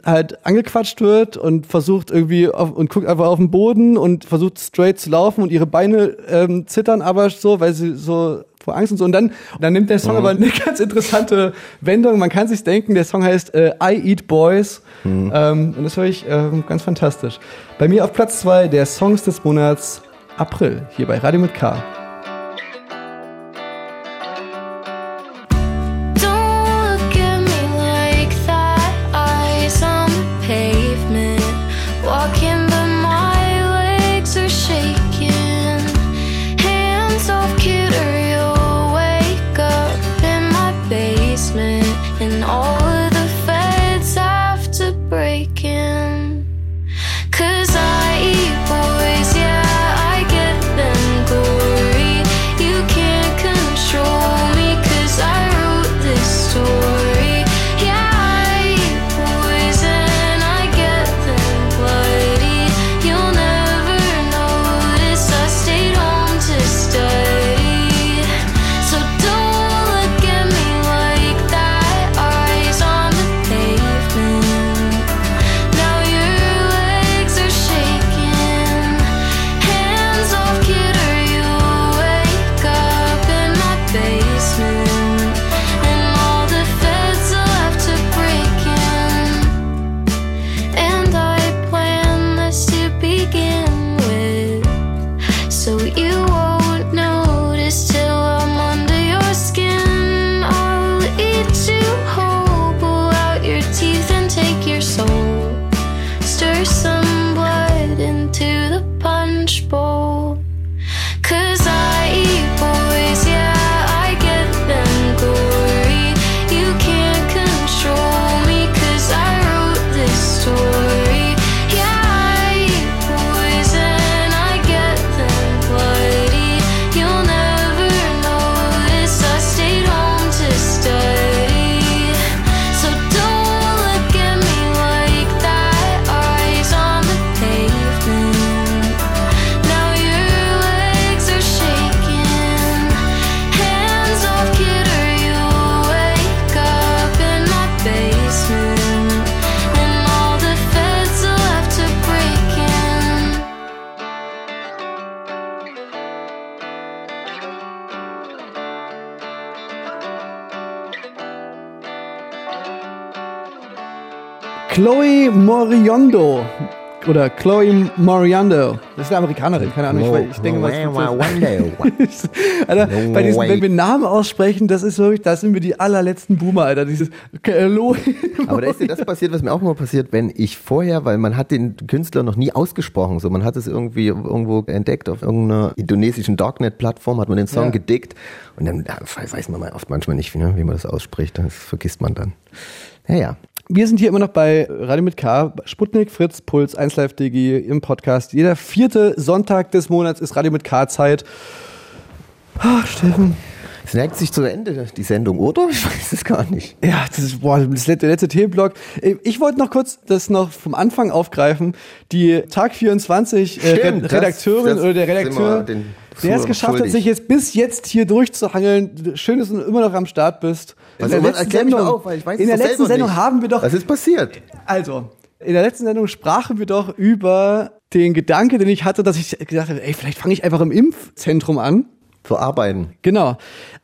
halt angequatscht wird und versucht irgendwie auf, und guckt einfach auf den Boden und versucht straight zu laufen und ihre Beine ähm, zittern aber so, weil sie so vor Angst und so. Und dann, und dann nimmt der Song aber eine *laughs* ganz interessante Wendung. Man kann sich denken, der Song heißt äh, I Eat Boys. Ähm, und das höre ich ähm, ganz fantastisch. Bei mir auf Platz zwei der Songs des Monats April, hier bei Radio mit K. Moriondo. Oder Chloe Moriando. Das ist eine Amerikanerin, keine Ahnung. Ich, ich denke mal, *laughs* Alter, bei diesen, wenn wir Namen aussprechen, das ist wirklich, da sind wir die allerletzten Boomer, Alter. Dieses Chloe.
Aber da ist dir das passiert, was mir auch immer passiert, wenn ich vorher, weil man hat den Künstler noch nie ausgesprochen, so man hat es irgendwie irgendwo entdeckt auf irgendeiner indonesischen Darknet-Plattform, hat man den Song
Ja.
gedickt und dann ja, weiß man oft manchmal nicht, wie, ne, wie man das ausspricht, das vergisst man dann. Ja, ja.
Wir sind hier immer noch bei Radio mit K, Sputnik, Fritz, Puls, 1 Live Digi im Podcast. Jeder vierte Sonntag des Monats ist Radio mit K Zeit. Ach, Steffen.
Es neigt sich zu Ende, die Sendung, oder? Ich weiß es gar nicht.
Ja, das ist boah, das letzte, der letzte Themenblock. Ich wollte noch kurz das noch vom Anfang aufgreifen. Die Tag 24 äh,
Stimmt,
Red- Redakteurin
das-
oder der
das
Redakteur, der es geschafft hat,
schuldig.
sich jetzt bis jetzt hier durchzuhangeln. Schön, dass du immer noch am Start bist. In
Also,
der letzten Sendung,
auf, weil ich weiß
in der letzten Sendung
nicht.
haben wir doch
Was ist passiert?
also, in der letzten Sendung sprachen wir doch über den Gedanke, den ich hatte, dass ich gedacht habe, ey, vielleicht fange ich einfach im Impfzentrum an.
Zu arbeiten.
Genau.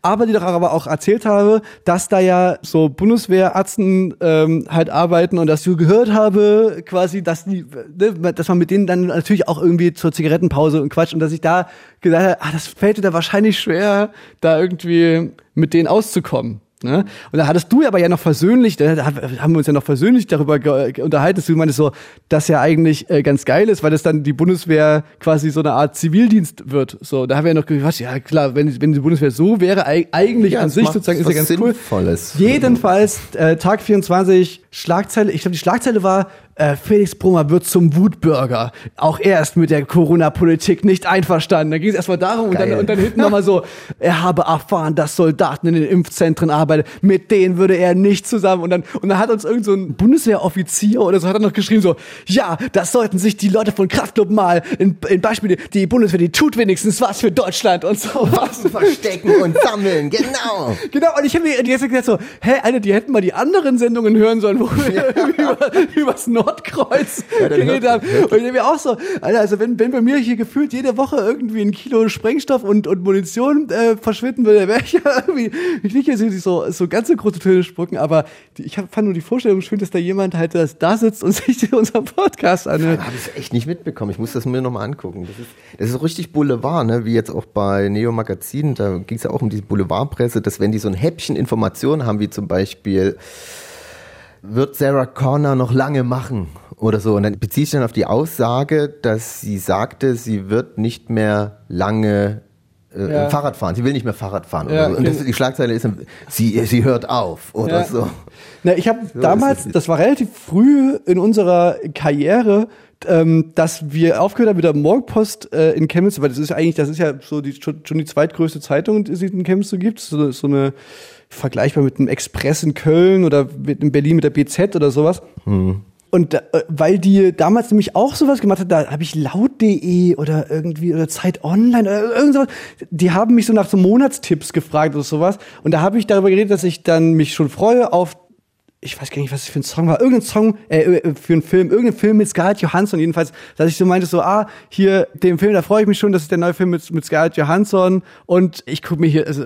Aber die doch aber auch erzählt habe, dass da ja so Bundeswehrärzten ähm, halt arbeiten und dass du gehört habe, quasi, dass die, ne, dass man mit denen dann natürlich auch irgendwie zur Zigarettenpause und Quatsch und dass ich da gesagt habe, ah, das fällt dir da wahrscheinlich schwer, da irgendwie mit denen auszukommen. Ne? Und da hattest du aber ja noch versöhnlich, da haben wir uns ja noch versöhnlich darüber unterhalten, dass du meintest so, dass ja eigentlich äh, ganz geil ist, weil das dann die Bundeswehr quasi so eine Art Zivildienst wird. So, da haben wir ja noch gesagt, ja klar, wenn, wenn die Bundeswehr so wäre, eig- eigentlich
Ja,
an sich sozusagen ist ja ganz cool.
Sinnvolles.
Jedenfalls äh, Tag 24 Schlagzeile, ich glaube die Schlagzeile war äh, Felix Brummer wird zum Wutbürger. Auch er ist mit der Corona-Politik nicht einverstanden. Da ging es erstmal darum und dann, und dann hinten nochmal so, er habe erfahren, dass Soldaten in den Impfzentren arbeiten. Mit denen würde er nicht zusammen. Und dann, und dann hat uns irgend so ein Bundeswehroffizier oder so hat er noch geschrieben so, ja, das sollten sich die Leute von Kraftclub mal in, in Beispiele, die Bundeswehr, die tut wenigstens was für Deutschland und so was.
Verstecken und sammeln, genau. *laughs*
Genau, und ich habe mir Zeit gedacht so, hä, Alter, die hätten mal die anderen Sendungen hören sollen, wo wir *laughs* über, übers Nordkreuz
Ja,
geredet haben. Und ich mir auch so, Alter, also wenn, wenn bei mir hier gefühlt jede Woche irgendwie ein Kilo Sprengstoff und, und Munition äh, verschwinden würde, wäre ich ja irgendwie, ich will jetzt nicht so, so ganz so große Töne spucken, aber die, ich hab, fand nur die Vorstellung schön, dass da jemand halt das da sitzt und *laughs* sich unseren Podcast anhört.
Da habe ich echt nicht mitbekommen. Ich muss das mir nochmal angucken. Das ist, das ist richtig Boulevard, ne? wie jetzt auch bei Neo Magazin. Da ging es ja auch um die Boulevardpresse, dass wenn die so ein Häppchen Informationen haben, wie zum Beispiel, wird Sarah Connor noch lange machen oder so. Und dann bezieht sich dann auf die Aussage, dass sie sagte, sie wird nicht mehr lange äh,
Ja.
Fahrrad fahren. Sie will nicht mehr Fahrrad fahren.
Ja,
so. Und das, die Schlagzeile ist, sie, sie hört auf oder
Ja.
so.
Na, ich habe damals,
ist es.
das war relativ früh in unserer Karriere, ähm, dass wir aufgehört haben mit der Morgenpost äh, in Chemnitz, weil das ist ja eigentlich, das ist ja so die, schon, schon die zweitgrößte Zeitung, die es in Chemnitz so gibt, so, so eine vergleichbar mit dem Express in Köln oder mit in Berlin mit der BZ oder sowas. Und da, äh, weil die damals nämlich auch sowas gemacht hat, da habe ich laut.de oder irgendwie oder Zeit Online oder irgend sowas, die haben mich so nach so Monatstipps gefragt oder sowas. Und da habe ich darüber geredet, dass ich dann mich schon freue auf ich weiß gar nicht, was es für ein Song war, irgendein Song äh, äh, für einen Film, irgendein Film mit Scarlett Johansson jedenfalls, dass ich so meinte so, ah, hier dem Film, da freue ich mich schon, das ist der neue Film mit, mit Scarlett Johansson und ich gucke mir hier, also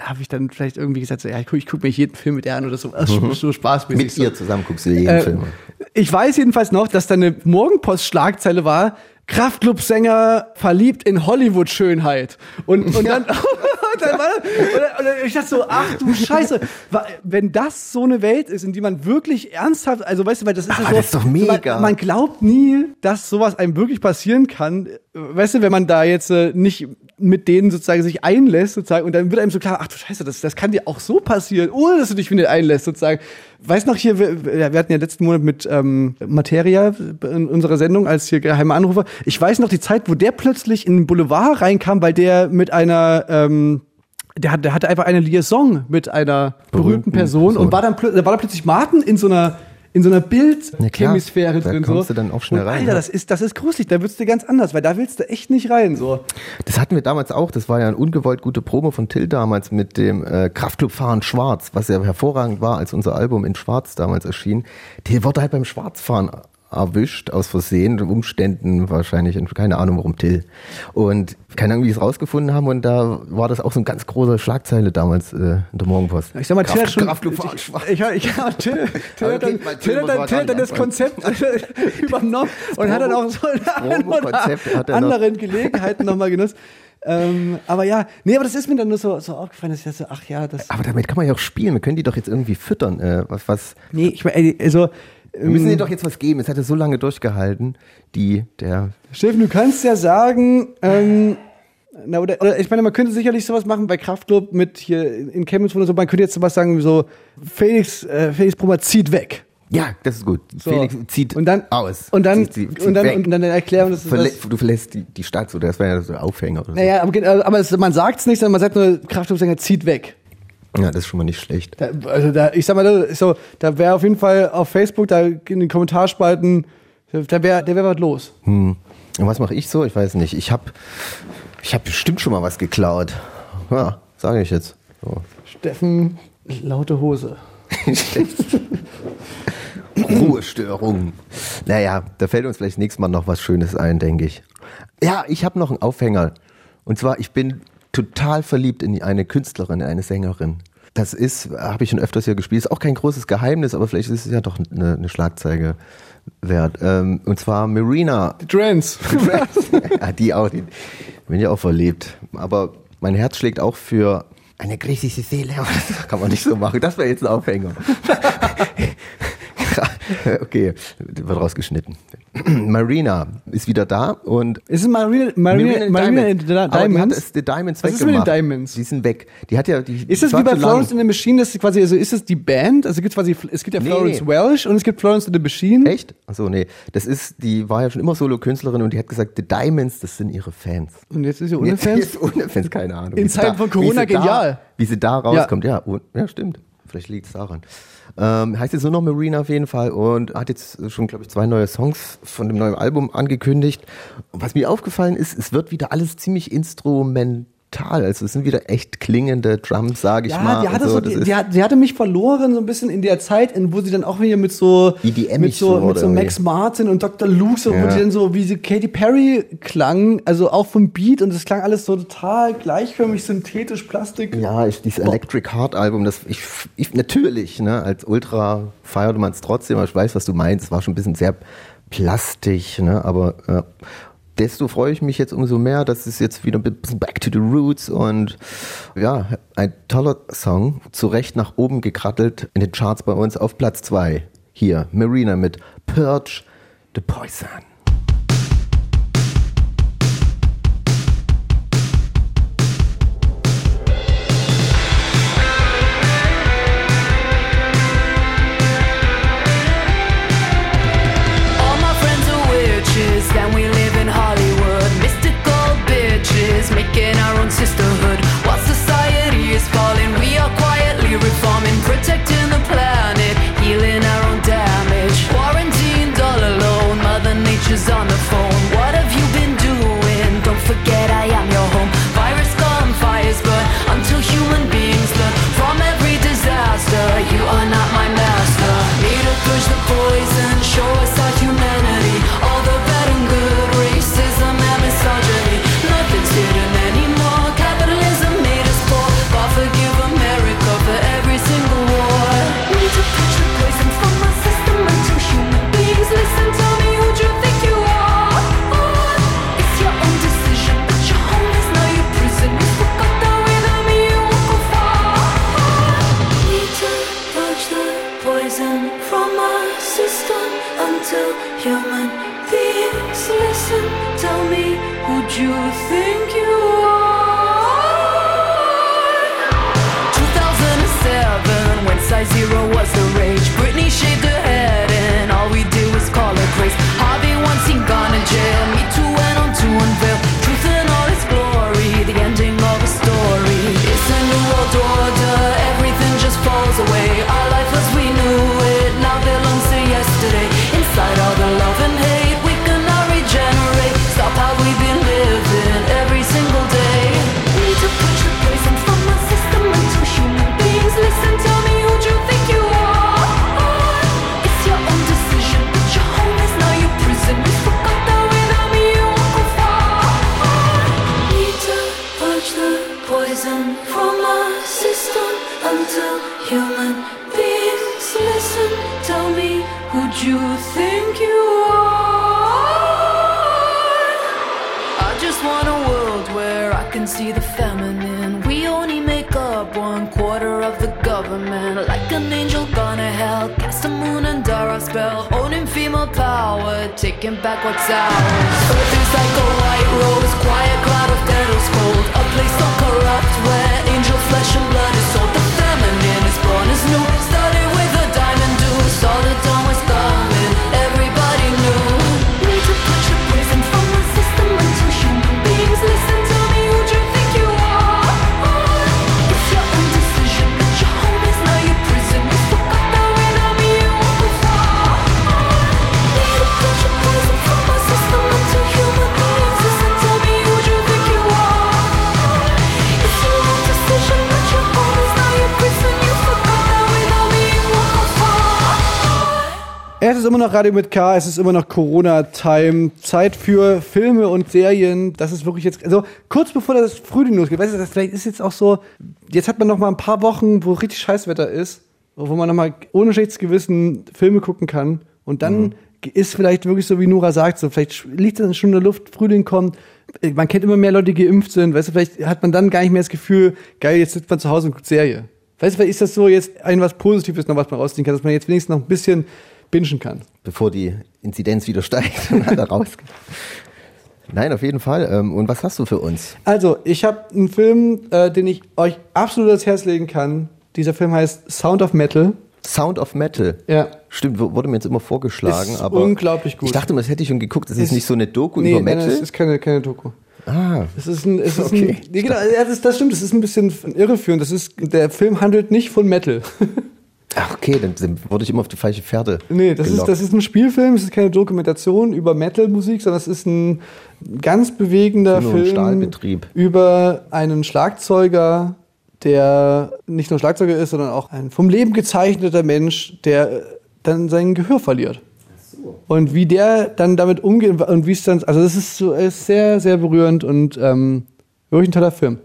habe ich dann vielleicht irgendwie gesagt, so, ja, ich gucke ich guck mir jeden Film mit der an oder so, also so, so spaßmäßig.
Mit
so.
ihr zusammen guckst du jeden
Äh,
Film. an.
Ich weiß jedenfalls noch, dass da eine Morgenpost-Schlagzeile war, Kraftclub-Sänger verliebt in Hollywood-Schönheit. Und, und dann, *laughs* und dann war, und, und ich dachte so, ach du Scheiße, wenn das so eine Welt ist, in die man wirklich ernsthaft, also weißt du, weil das ist ja so,
das ist doch mega.
Man, man glaubt nie, dass sowas einem wirklich passieren kann. Weißt du, wenn man da jetzt äh, nicht mit denen sozusagen sich einlässt sozusagen und dann wird einem so klar, ach du Scheiße, das, das kann dir auch so passieren, ohne dass du dich mit denen einlässt sozusagen. Weißt noch hier, wir, wir hatten ja letzten Monat mit ähm, Materia in unserer Sendung als hier geheime Anrufer. Ich weiß noch die Zeit, wo der plötzlich in den Boulevard reinkam, weil der mit einer ähm, der, hat, der hatte einfach eine Liaison mit einer berühmten
Berühmten
Person
Person.
und war dann, da war dann plötzlich Martin in so einer in so einer
Ja, klar.
Bildhemisphäre
Da
drin.
kommst
so.
du dann auch schnell
und
rein,
Alter,
ja.
das ist, das ist gruselig, da wird's dir ganz anders, weil da willst du echt nicht rein. So.
Das hatten wir damals auch. Das war ja ein ungewollt gute Promo von Till damals mit dem äh, Kraftclub Fahren Schwarz, was ja hervorragend war, als unser Album in Schwarz damals erschien. Der wurde halt beim Schwarzfahren erwischt, aus Versehen, Umständen wahrscheinlich, keine Ahnung warum Till. Und keine Ahnung, wie sie es rausgefunden haben. Und da war das auch so eine ganz große Schlagzeile damals äh, in der Morgenpost.
Ich sag mal, Till hat schon.
Schwach.
Ich, ich, ja, Till, Till
Aber
hat dann,
Till
Till das Konzept *laughs* *laughs* übernommen und hat dann auch so
noch.
anderen Gelegenheiten nochmal genutzt. Ähm, aber ja, nee, aber das ist mir dann nur so, so aufgefallen, dass ich dachte, ach ja, das.
Aber damit kann man ja auch spielen. Wir können die doch jetzt irgendwie füttern. Äh, was, was,
Nee, ich meine, also.
Wir müssen
ähm,
denen doch jetzt was geben. Es hat ja so lange durchgehalten. Die, der,
Steffen, du kannst ja sagen, ähm, na, oder, oder ich meine, man könnte sicherlich sowas machen bei Kraftclub mit hier in Chemnitz oder so, man könnte jetzt sowas sagen wie so, Felix, äh, Felix Brummer zieht weg.
ja, das ist gut.
So.
Felix zieht
und dann,
aus.
Und dann,
Zieht- zieht
und dann,
weg.
und dann erklären, dass
Verlä
das,
du verlässt die, die Stadt, so, das wäre ja so ein Aufhänger oder so.
naja, aber, aber es, man sagt's nicht, sondern man sagt nur, Kraftclub-Sänger zieht weg.
Ja, das ist schon mal nicht schlecht.
Da, also da, ich sag mal, da- so, da wäre auf jeden Fall auf Facebook, da in den Kommentarspalten, da wäre, da wäre was los.
Hm. Und was mache ich so? Ich weiß nicht. Ich habe ich hab bestimmt schon mal was geklaut. Ja, sage ich jetzt. So.
Steffen, laute Hose. *laughs*
Ruhestörung. Naja, da fällt uns vielleicht nächstes Mal noch was Schönes ein, denke ich. Ja, ich habe noch einen Aufhänger. Und zwar, ich bin total verliebt in eine Künstlerin, in eine Sängerin. Das ist, habe ich schon öfters hier gespielt, ist auch kein großes Geheimnis, aber vielleicht ist es ja doch eine, eine Schlagzeige wert. Ähm, und zwar Marina
Die Trends. *laughs*
ja, die auch. Die bin ja auch verliebt. Aber mein Herz schlägt auch für eine griechische Seele. *laughs* Das kann man nicht so machen. Das wäre jetzt ein Aufhänger. *laughs* *laughs* okay, wird rausgeschnitten. *clears throat* Marina ist wieder da und
Ist es Marina, Marina, Marina in the
Aber die hat
Diamonds?
es die Diamonds
Was ist mit den. Diamonds?
Die sind weg. Die hat ja die
Ist das
war
wie bei. Florence in the Machine, das quasi, also ist es die Band? Also gibt quasi, es gibt ja Florence
nee.
Welsh und es gibt Florence in the Machine.
Echt? Achso, nee. Das ist, die war ja schon immer Solo-Künstlerin und die hat gesagt, The Diamonds, das sind ihre Fans.
Und jetzt ist sie ohne *laughs*
Jetzt
Fans.
ist ohne Fans, keine Ahnung.
In Zeiten von Corona
wie
genial.
Da, wie sie da rauskommt, ja, oh, ja stimmt. Vielleicht liegt es daran. Ähm, heißt jetzt nur noch Marina auf jeden Fall und hat jetzt schon, glaube ich, zwei neue Songs von dem neuen Album angekündigt. Und was mir aufgefallen ist, es wird wieder alles ziemlich instrumental. Also es sind wieder echt klingende Drums, sage ich
Ja,
mal.
die hatte, so, die, die, hat, die hatte mich verloren so ein bisschen in der Zeit, in, wo sie dann auch wieder mit so
EDM-ig
mit so, mit so? Max Martin und Dr. Luke, so, wo
Ja.
die dann so wie sie Katy Perry klang, also auch vom Beat und das klang alles so total gleichförmig, synthetisch, Plastik.
Ja, ich, dieses Electric Heart Album, das ich, ich natürlich, ne, als Ultra feierte man es trotzdem, aber ich weiß, was du meinst. Es war schon ein bisschen sehr plastisch, ne, aber äh, desto freue ich mich jetzt umso mehr, dass es jetzt wieder ein bisschen back to the roots und ja, ein toller Song, zu Recht nach oben gekrattelt in den Charts bei uns auf Platz zwei Hier, Marina mit Purge the Poison.
Own sisterhood. While society is falling, we are quietly reforming, protecting the planet, healing our own damage. Quarantined all alone, Mother Nature's on the phone. What have you been doing? Don't forget I am your home. Virus come, fires burn, taking back what's ours. Earth is like a white rose, quiet
noch Radio mit K, es ist immer noch Corona-Time. Zeit für Filme und Serien. Das ist wirklich jetzt, also kurz bevor das Frühling losgeht, weißt du, das vielleicht ist jetzt auch so, jetzt hat man noch mal ein paar Wochen, wo richtig Scheißwetter ist, wo man noch mal ohne schlechtes Gewissen Filme gucken kann. Und dann ist vielleicht wirklich so, wie Nora sagt, so vielleicht liegt dann schon in der Luft, Frühling kommt. Man kennt immer mehr Leute, die geimpft sind. Weißt du, vielleicht hat man dann gar nicht mehr das Gefühl, geil, jetzt sitzt man zu Hause und guckt Serie. Weißt du, vielleicht ist das so jetzt ein was Positives noch, was man rausziehen kann, dass man jetzt wenigstens noch ein bisschen bingen kann.
Bevor die Inzidenz wieder steigt und alle rausgeht. *laughs* Nein, auf jeden Fall. Ähm, Und was hast du für uns?
Also, ich habe einen Film, äh, den ich euch absolut ans Herz legen kann. Dieser Film heißt Sound of Metal.
Sound of Metal.
Ja.
Stimmt, wurde mir jetzt immer vorgeschlagen,
Ist
aber
unglaublich gut.
ich dachte mal, das hätte ich schon geguckt. Das ist,
Ist-
nicht so eine Doku
Nee,
über Metal.
nein, es ist keine, keine Doku.
ah,
Es ist ein, es ist
Okay.
ein, nee, genau, ja, das, das stimmt, das ist ein bisschen irreführend. Das ist, der Film handelt nicht von Metal. *laughs*
Ach, okay, dann sind- wurde ich immer auf die falsche Pferde.
nee, das ist, das ist ein Spielfilm, es ist keine Dokumentation über Metal-Musik, sondern es ist ein ganz bewegender
Film
Film
Stahlbetrieb.
über einen Schlagzeuger, der nicht nur Schlagzeuger ist, sondern auch ein vom Leben gezeichneter Mensch, der äh, dann sein Gehör verliert. Und wie der dann damit umgeht und wie es dann, also das ist so ist sehr, sehr berührend und ähm, wirklich ein toller Film.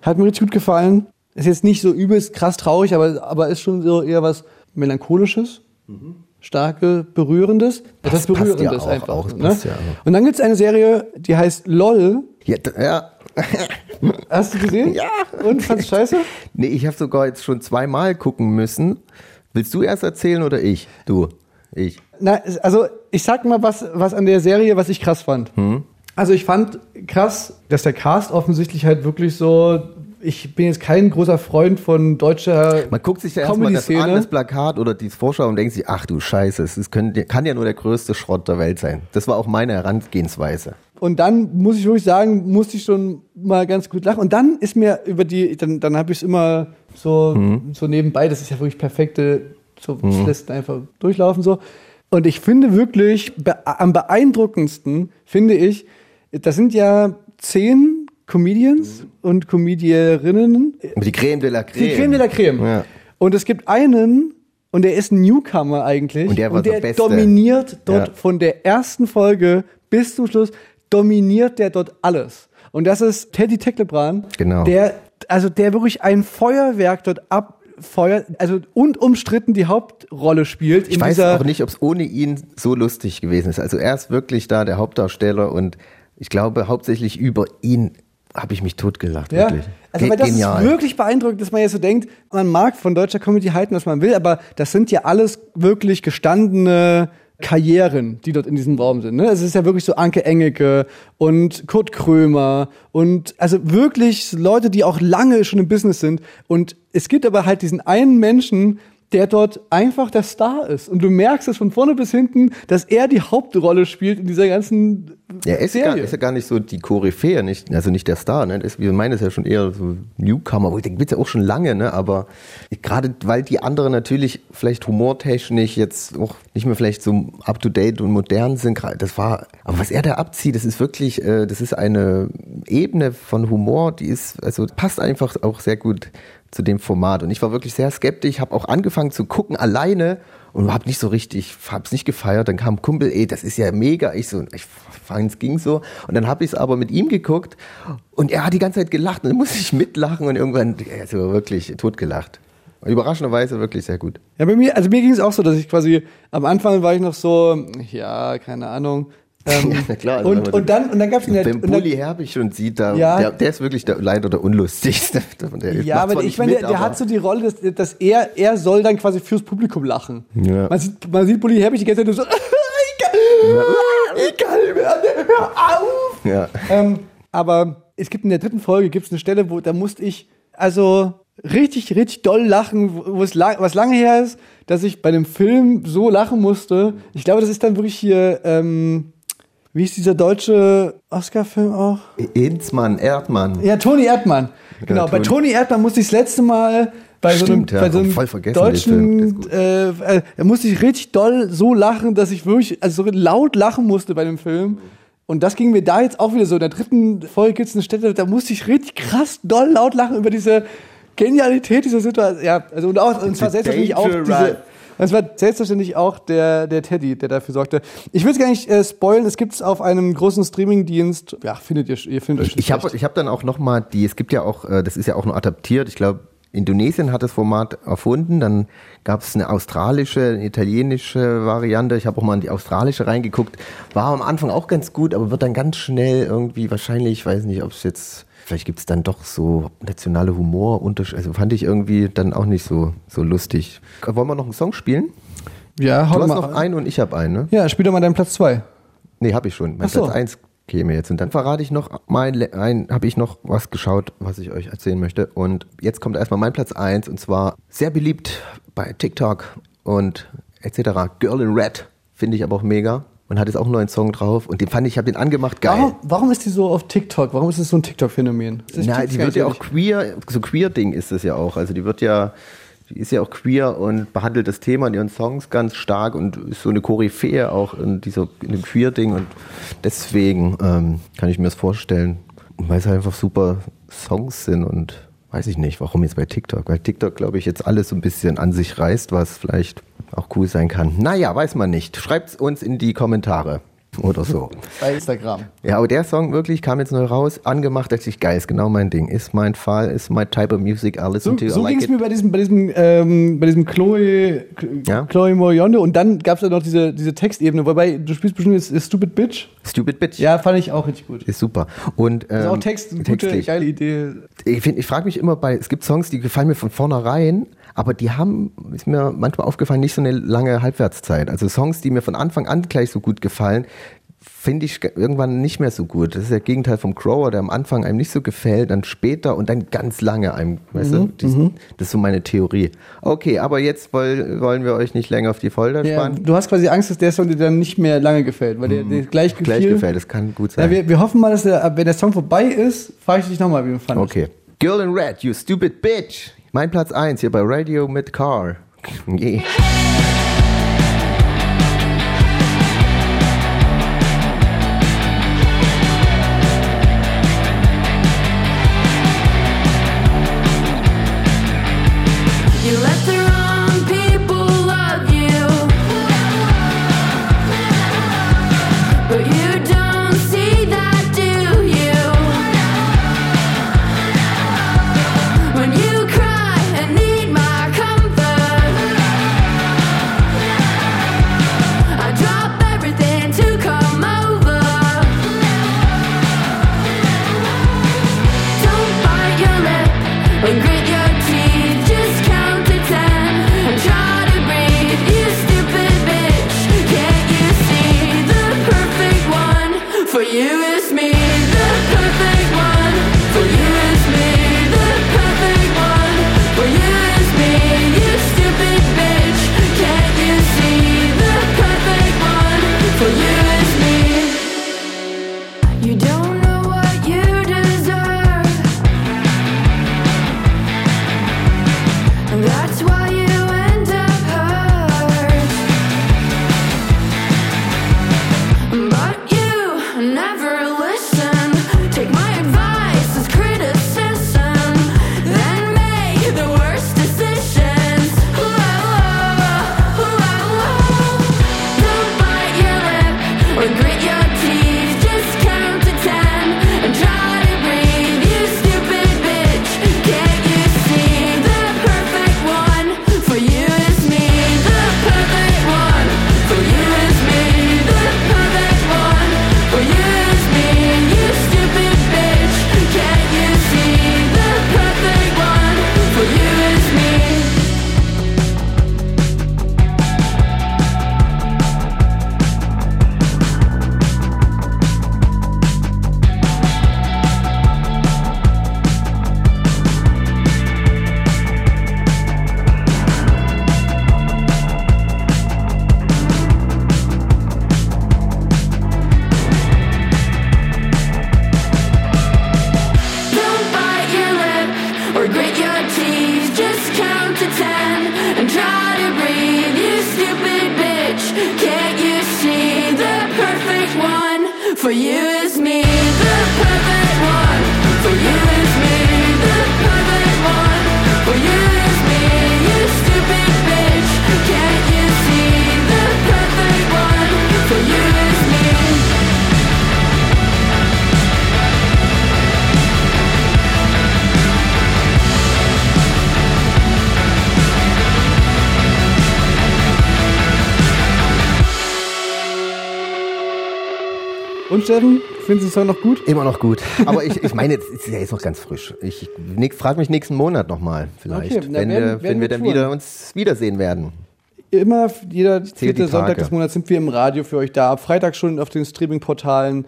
Hat mir richtig gut gefallen. Ist jetzt nicht so übelst krass traurig, aber, aber ist schon so eher was Melancholisches, starke, Berührendes.
Passt-
Etwas
passt ja
Berührendes
auch,
einfach.
auch,
ne?
ja.
Und dann gibt es eine Serie, die heißt LOL.
Ja, ja. *laughs*
Hast du gesehen?
Ja.
Und fand's scheiße?
Nee, ich habe sogar jetzt schon zweimal gucken müssen. Willst du erst erzählen oder ich? Du. Ich.
Na, also ich sag mal was, was an der Serie, was ich krass fand.
Hm?
Also ich fand krass, dass der Cast offensichtlich halt wirklich so. Ich bin jetzt kein großer Freund von deutscher
Man guckt sich ja erstmal das an, das Plakat oder die Vorschau und denkt sich, ach du Scheiße, es kann ja nur der größte Schrott der Welt sein. Das war auch meine Herangehensweise.
Und dann muss ich wirklich sagen, musste ich schon mal ganz gut lachen. Und dann ist mir über die, dann, dann habe ich es immer so,
Mhm.
so nebenbei, das ist ja wirklich perfekte, so das lässt einfach durchlaufen so. Und ich finde wirklich, be am beeindruckendsten finde ich, das sind ja zehn Comedians und Comedierinnen.
Die Creme de la Creme.
Die Creme de la Creme.
Ja.
Und es gibt einen, und der ist ein Newcomer eigentlich.
Und der war der Beste.
dominiert dort
Ja.
von der ersten Folge bis zum Schluss, dominiert der dort alles. Und das ist Teddy Tecklebrand,
Genau.
der, also der wirklich ein Feuerwerk dort abfeuert, also und umstritten die Hauptrolle spielt.
Ich weiß auch nicht, ob es ohne ihn so lustig gewesen ist. Also er ist wirklich da der Hauptdarsteller und ich glaube hauptsächlich über ihn habe ich mich totgelacht.
Ja,
Wirklich.
also weil das
Genial.
ist wirklich beeindruckend, dass man jetzt so denkt, man mag von deutscher Comedy halten, was man will, aber das sind ja alles wirklich gestandene Karrieren, die dort in diesem Raum sind. Ne? Es ist ja wirklich so Anke Engelke und Kurt Krömer und also wirklich Leute, die auch lange schon im Business sind. Und es gibt aber halt diesen einen Menschen, der dort einfach der Star ist. Und du merkst es von vorne bis hinten, dass er die Hauptrolle spielt in dieser ganzen
Ja, er ist, gar,
Serie.
ist ja gar nicht so die Koryphäe, nicht, also nicht der Star, ne? Das, wir meinen es ja schon eher so Newcomer, wo ich denke, gibt's ja auch schon lange, ne? Aber gerade weil die anderen natürlich vielleicht humortechnisch jetzt auch nicht mehr vielleicht so up to date und modern sind, das war, aber was er da abzieht, das ist wirklich, äh, das ist eine Ebene von Humor, die ist, also passt einfach auch sehr gut zu dem Format. Und ich war wirklich sehr skeptisch, habe auch angefangen zu gucken alleine und habe nicht so richtig, hab's nicht gefeiert. Dann kam Kumpel, ey, das ist ja mega. Ich so, ich fand es ging so. Und dann habe ich es aber mit ihm geguckt und er hat die ganze Zeit gelacht und dann musste ich mitlachen und irgendwann, also wirklich totgelacht. Überraschenderweise wirklich sehr gut.
Ja, bei mir, also mir ging es auch so, dass ich quasi am Anfang war ich noch so, ja, keine Ahnung. Ähm, *laughs*
Na klar, also
und,
man
und dann und dann gab's in der
Wenn
dann,
Bully Herbig schon sieht, da,
Ja.
der, der ist wirklich der, leider der unlustigste. *laughs* Der
ja, aber ich
nicht
meine, der, der hat so die Rolle, dass, dass er er soll dann quasi fürs Publikum lachen.
Ja.
Man sieht man sieht Bully Herbig die ganze Zeit nur so ich kann, ich kann mehr, hör auf.
Ja.
Ähm, aber es gibt in der dritten Folge gibt's eine Stelle, wo da musste ich also richtig, richtig doll lachen, wo es lang, was lange her ist, dass ich bei dem Film so lachen musste. Ich glaube, das ist dann wirklich hier, ähm, wie ist dieser deutsche Oscar-Film auch?
Inzmann, Erdmann.
Ja, Toni Erdmann. Genau, bei
Toni.
Erdmann musste ich das letzte Mal bei so einem,
Stimmt, ja,
bei so einem
voll vergessen,
deutschen, äh, äh, da musste ich richtig doll so lachen, dass ich wirklich, also so laut lachen musste bei dem Film. Und das ging mir da jetzt auch wieder so. In der dritten Folge gibt es eine Stelle, da musste ich richtig krass doll laut lachen über diese Genialität dieser Situation. Ja, also und, auch, und zwar selbstverständlich auch diese, es war selbstverständlich auch der, der Teddy, der dafür sorgte. Ich will es gar nicht äh, spoilen, es gibt es auf einem großen Streamingdienst. Ja, findet ihr, ihr findet euch
Ich habe ich hab dann auch noch mal die, es gibt ja auch, äh, das ist ja auch nur adaptiert, ich glaube, Indonesien hat das Format erfunden, dann gab es eine australische, eine italienische Variante, ich habe auch mal in die australische reingeguckt, war am Anfang auch ganz gut, aber wird dann ganz schnell irgendwie wahrscheinlich, ich weiß nicht, ob es jetzt, vielleicht gibt es dann doch so nationale Humor, also fand ich irgendwie dann auch nicht so, so lustig. Wollen wir noch einen Song spielen?
Ja, hau
Du hast
mal
noch einen und ich habe einen, ne?
Ja, spiel doch mal deinen Platz zwei.
Nee, habe ich schon. Mein
Ach.
Platz 1 käme jetzt. Und dann verrate ich noch mein, ein, habe ich noch was geschaut, was ich euch erzählen möchte. Und jetzt kommt erstmal mein Platz 1 und zwar sehr beliebt bei TikTok und etc. Girl in Red finde ich aber auch mega und hat jetzt auch einen neuen Song drauf und den fand ich, ich habe den angemacht, geil.
Warum, warum ist die so auf TikTok? Warum ist das so ein TikTok-Phänomen?
Na, die wird ja auch queer, so queer-Ding ist es ja auch. Also die wird ja, die ist ja auch queer und behandelt das Thema in ihren Songs ganz stark und ist so eine Koryphäe auch in, dieser, in dem Queer-Ding und deswegen ähm, kann ich mir das vorstellen, weil es halt einfach super Songs sind und weiß ich nicht, warum jetzt bei TikTok, weil TikTok, glaube ich, jetzt alles so ein bisschen an sich reißt, was vielleicht auch cool sein kann. Naja, weiß man nicht. Schreibt uns in die Kommentare oder so. *laughs*
Bei Instagram.
Ja, aber der Song wirklich kam jetzt neu raus, angemacht, dachte ich, geil, ist genau mein Ding. Ist mein Fall, ist my type of music, I listen
So,
to,
so
I like
ging es mir bei diesem, bei diesem, ähm, bei diesem Chloe,
Ja.
Chloe Morionde und dann gab es ja noch diese, diese Textebene, wobei du spielst bestimmt jetzt Stupid Bitch.
Stupid Bitch.
Ja, fand ich auch richtig gut.
Ist super. Und, ähm,
Das ist auch Text, eine gute, geile Idee.
Ich, find- ich frage mich immer bei, es gibt Songs, die gefallen mir von vornherein, aber die haben, ist mir manchmal aufgefallen, nicht so eine lange Halbwertszeit. Also Songs, die mir von Anfang an gleich so gut gefallen, finde ich ge- irgendwann nicht mehr so gut. Das ist der Gegenteil vom Crower, der am Anfang einem nicht so gefällt, dann später und dann ganz lange einem, weißt du? Dies, Das ist so meine Theorie. Okay, aber jetzt woll, wollen wir euch nicht länger auf die Folter
Ja,
spannen.
du hast quasi Angst, dass der Song dir dann nicht mehr lange gefällt, weil der, der gleich gefiel.
Gleich gefällt, das kann gut
Ja,
sein.
wir, wir hoffen mal, dass der, wenn der Song vorbei ist, frage ich dich nochmal, wie du fandest.
Okay. Girl in Red, you stupid bitch. Mein Platz 1 hier bei Radio mit Car. *laughs* Yeah.
Und Steffen, findest du den Song noch gut?
Immer noch gut. Aber ich, ich meine, jetzt ist ja jetzt noch ganz frisch. Ich frage mich nächsten Monat nochmal vielleicht,
Okay, na,
wenn,
werden-
wir, wenn
wir
wir dann wieder uns wiedersehen werden.
Immer jeder vierte Sonntag des Monats sind wir im Radio für euch da. Ab Freitag schon auf den Streaming-Portalen.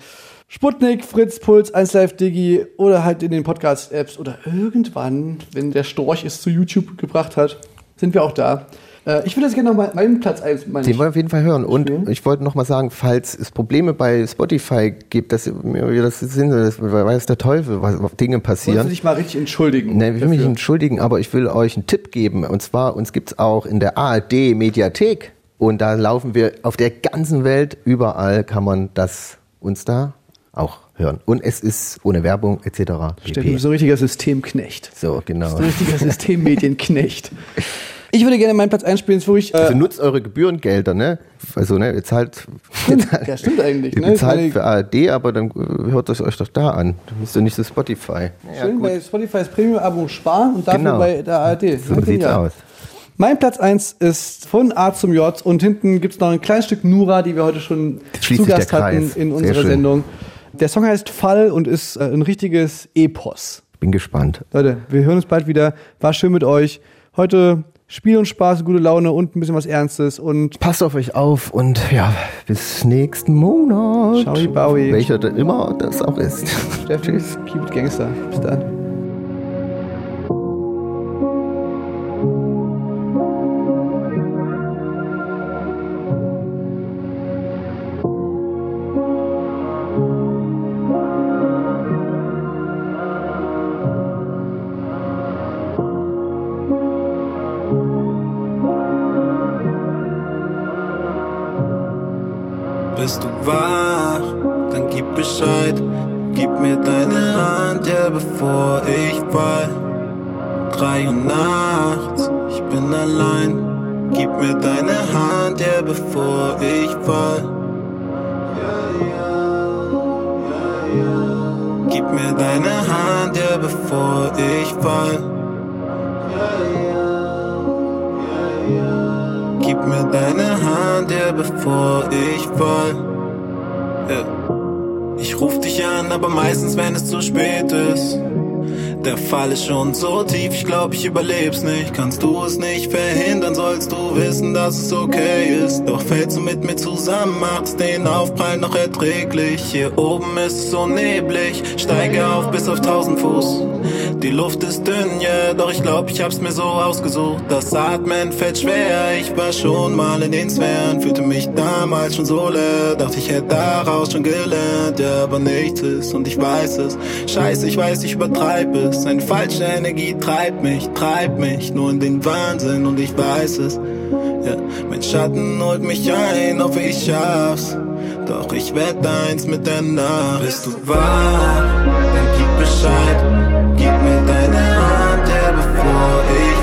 Sputnik, Fritz, Puls, 1Live Digi oder halt in den Podcast-Apps oder irgendwann, wenn der Storch es zu YouTube gebracht hat, sind wir auch da. Äh, ich würde jetzt gerne noch mal meinen Platz 1 meine
Den wollen wir auf jeden Fall hören. Und
Spielen.
ich wollte noch mal sagen, falls es Probleme bei Spotify gibt, dass mir wir das sind, das weiß der Teufel, was auf Dinge
Wolltest du
passieren.
dich mal richtig entschuldigen?
Ne, ich will mich
dafür?
entschuldigen, aber ich will euch einen Tipp geben. Und zwar, uns gibt's auch in der ARD Mediathek. Und da laufen wir auf der ganzen Welt. Überall kann man das uns da auch hören. Und es ist ohne Werbung etc.
Steffen, so ein richtiger Systemknecht.
So, genau.
So ein richtiger Systemmedienknecht. *laughs* Ich würde gerne meinen Platz einspielen, wo ich. Äh,
Also nutzt eure Gebührengelder, ne? Also, ne, ihr zahlt, ihr zahlt, *laughs*
ja, stimmt eigentlich.
ihr
Ne? Meine,
für ARD, aber dann hört es euch doch da an. Dann müsst ihr nicht so Spotify. Ja,
schön
gut.
bei Spotify's Premium-Abo sparen und dafür
Genau.
bei der ARD.
So
Ja,
sieht's
genial.
aus.
Mein Platz 1 ist von A zum J und hinten gibt es noch ein kleines Stück Nura, die wir heute schon zu Gast hatten in unserer. Sendung. Der Song heißt Fall und ist äh, ein richtiges Epos.
Bin gespannt.
Leute, wir hören uns bald wieder. War schön mit euch. Heute Spiel und Spaß, gute Laune und ein bisschen was Ernstes und
Passt auf euch auf und ja, bis nächsten Monat.
Ciao, Bowie.
Welcher da immer das auch ist.
Steffen, keep it Gangster. Bis dann.
Bevor ich fall. Ja. Ich ruf dich an, aber meistens, wenn es zu spät ist. Der Fall ist schon so tief, ich glaub, ich überleb's nicht. Kannst du es nicht verhindern, sollst du wissen, dass es okay ist. Doch fällst du mit mir zusammen, macht's den Aufprall noch erträglich. Hier oben ist es so neblig, steige auf bis auf 1000 Fuß. Die Luft ist dünn, ja, doch ich glaub, ich hab's mir so ausgesucht. Das Atmen fällt schwer, ich war schon mal in den Sphären, fühlte mich damals schon so leer. Dachte, ich hätte daraus schon gelernt, ja, aber nichts ist und ich weiß es. Scheiße, ich weiß, ich übertreibe es. Eine falsche Energie treibt mich, treibt mich nur in den Wahnsinn und ich weiß es. Ja, mein Schatten holt mich ein, hoffe ich schaff's. Doch ich werd eins mit der Nacht. Bist du wach, dann gib Bescheid. Gib mir deine Hand, ja, bevor ich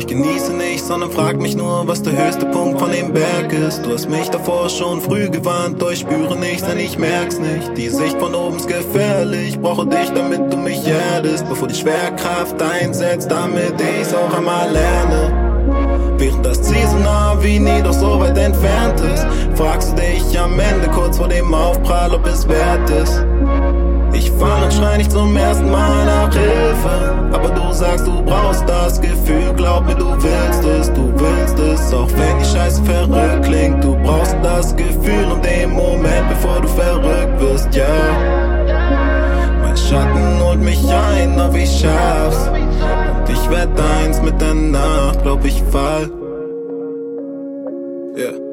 ich genieße nicht, sondern frag mich nur, was der höchste Punkt von dem Berg ist. Du hast mich davor schon früh gewarnt, doch ich spüre nichts, denn ich merk's nicht. Die Sicht von oben ist gefährlich, brauche dich, damit du mich erdest, bevor die Schwerkraft einsetzt, damit ich's auch einmal lerne. Während das Ziel so nah wie nie, doch so weit entfernt ist, fragst du dich am Ende kurz vor dem Aufprall, ob es wert ist. Ich fall und schrei nicht zum ersten Mal nach Hilfe. Aber du sagst, du brauchst das Gefühl. Glaub mir, du willst es, du willst es. Auch wenn die Scheiße verrückt klingt. Du brauchst das Gefühl und den Moment, bevor du verrückt wirst, ja. Mein Schatten holt mich ein, ob ich schaff's. Und ich werd eins mit der Nacht, glaub ich fall. Yeah.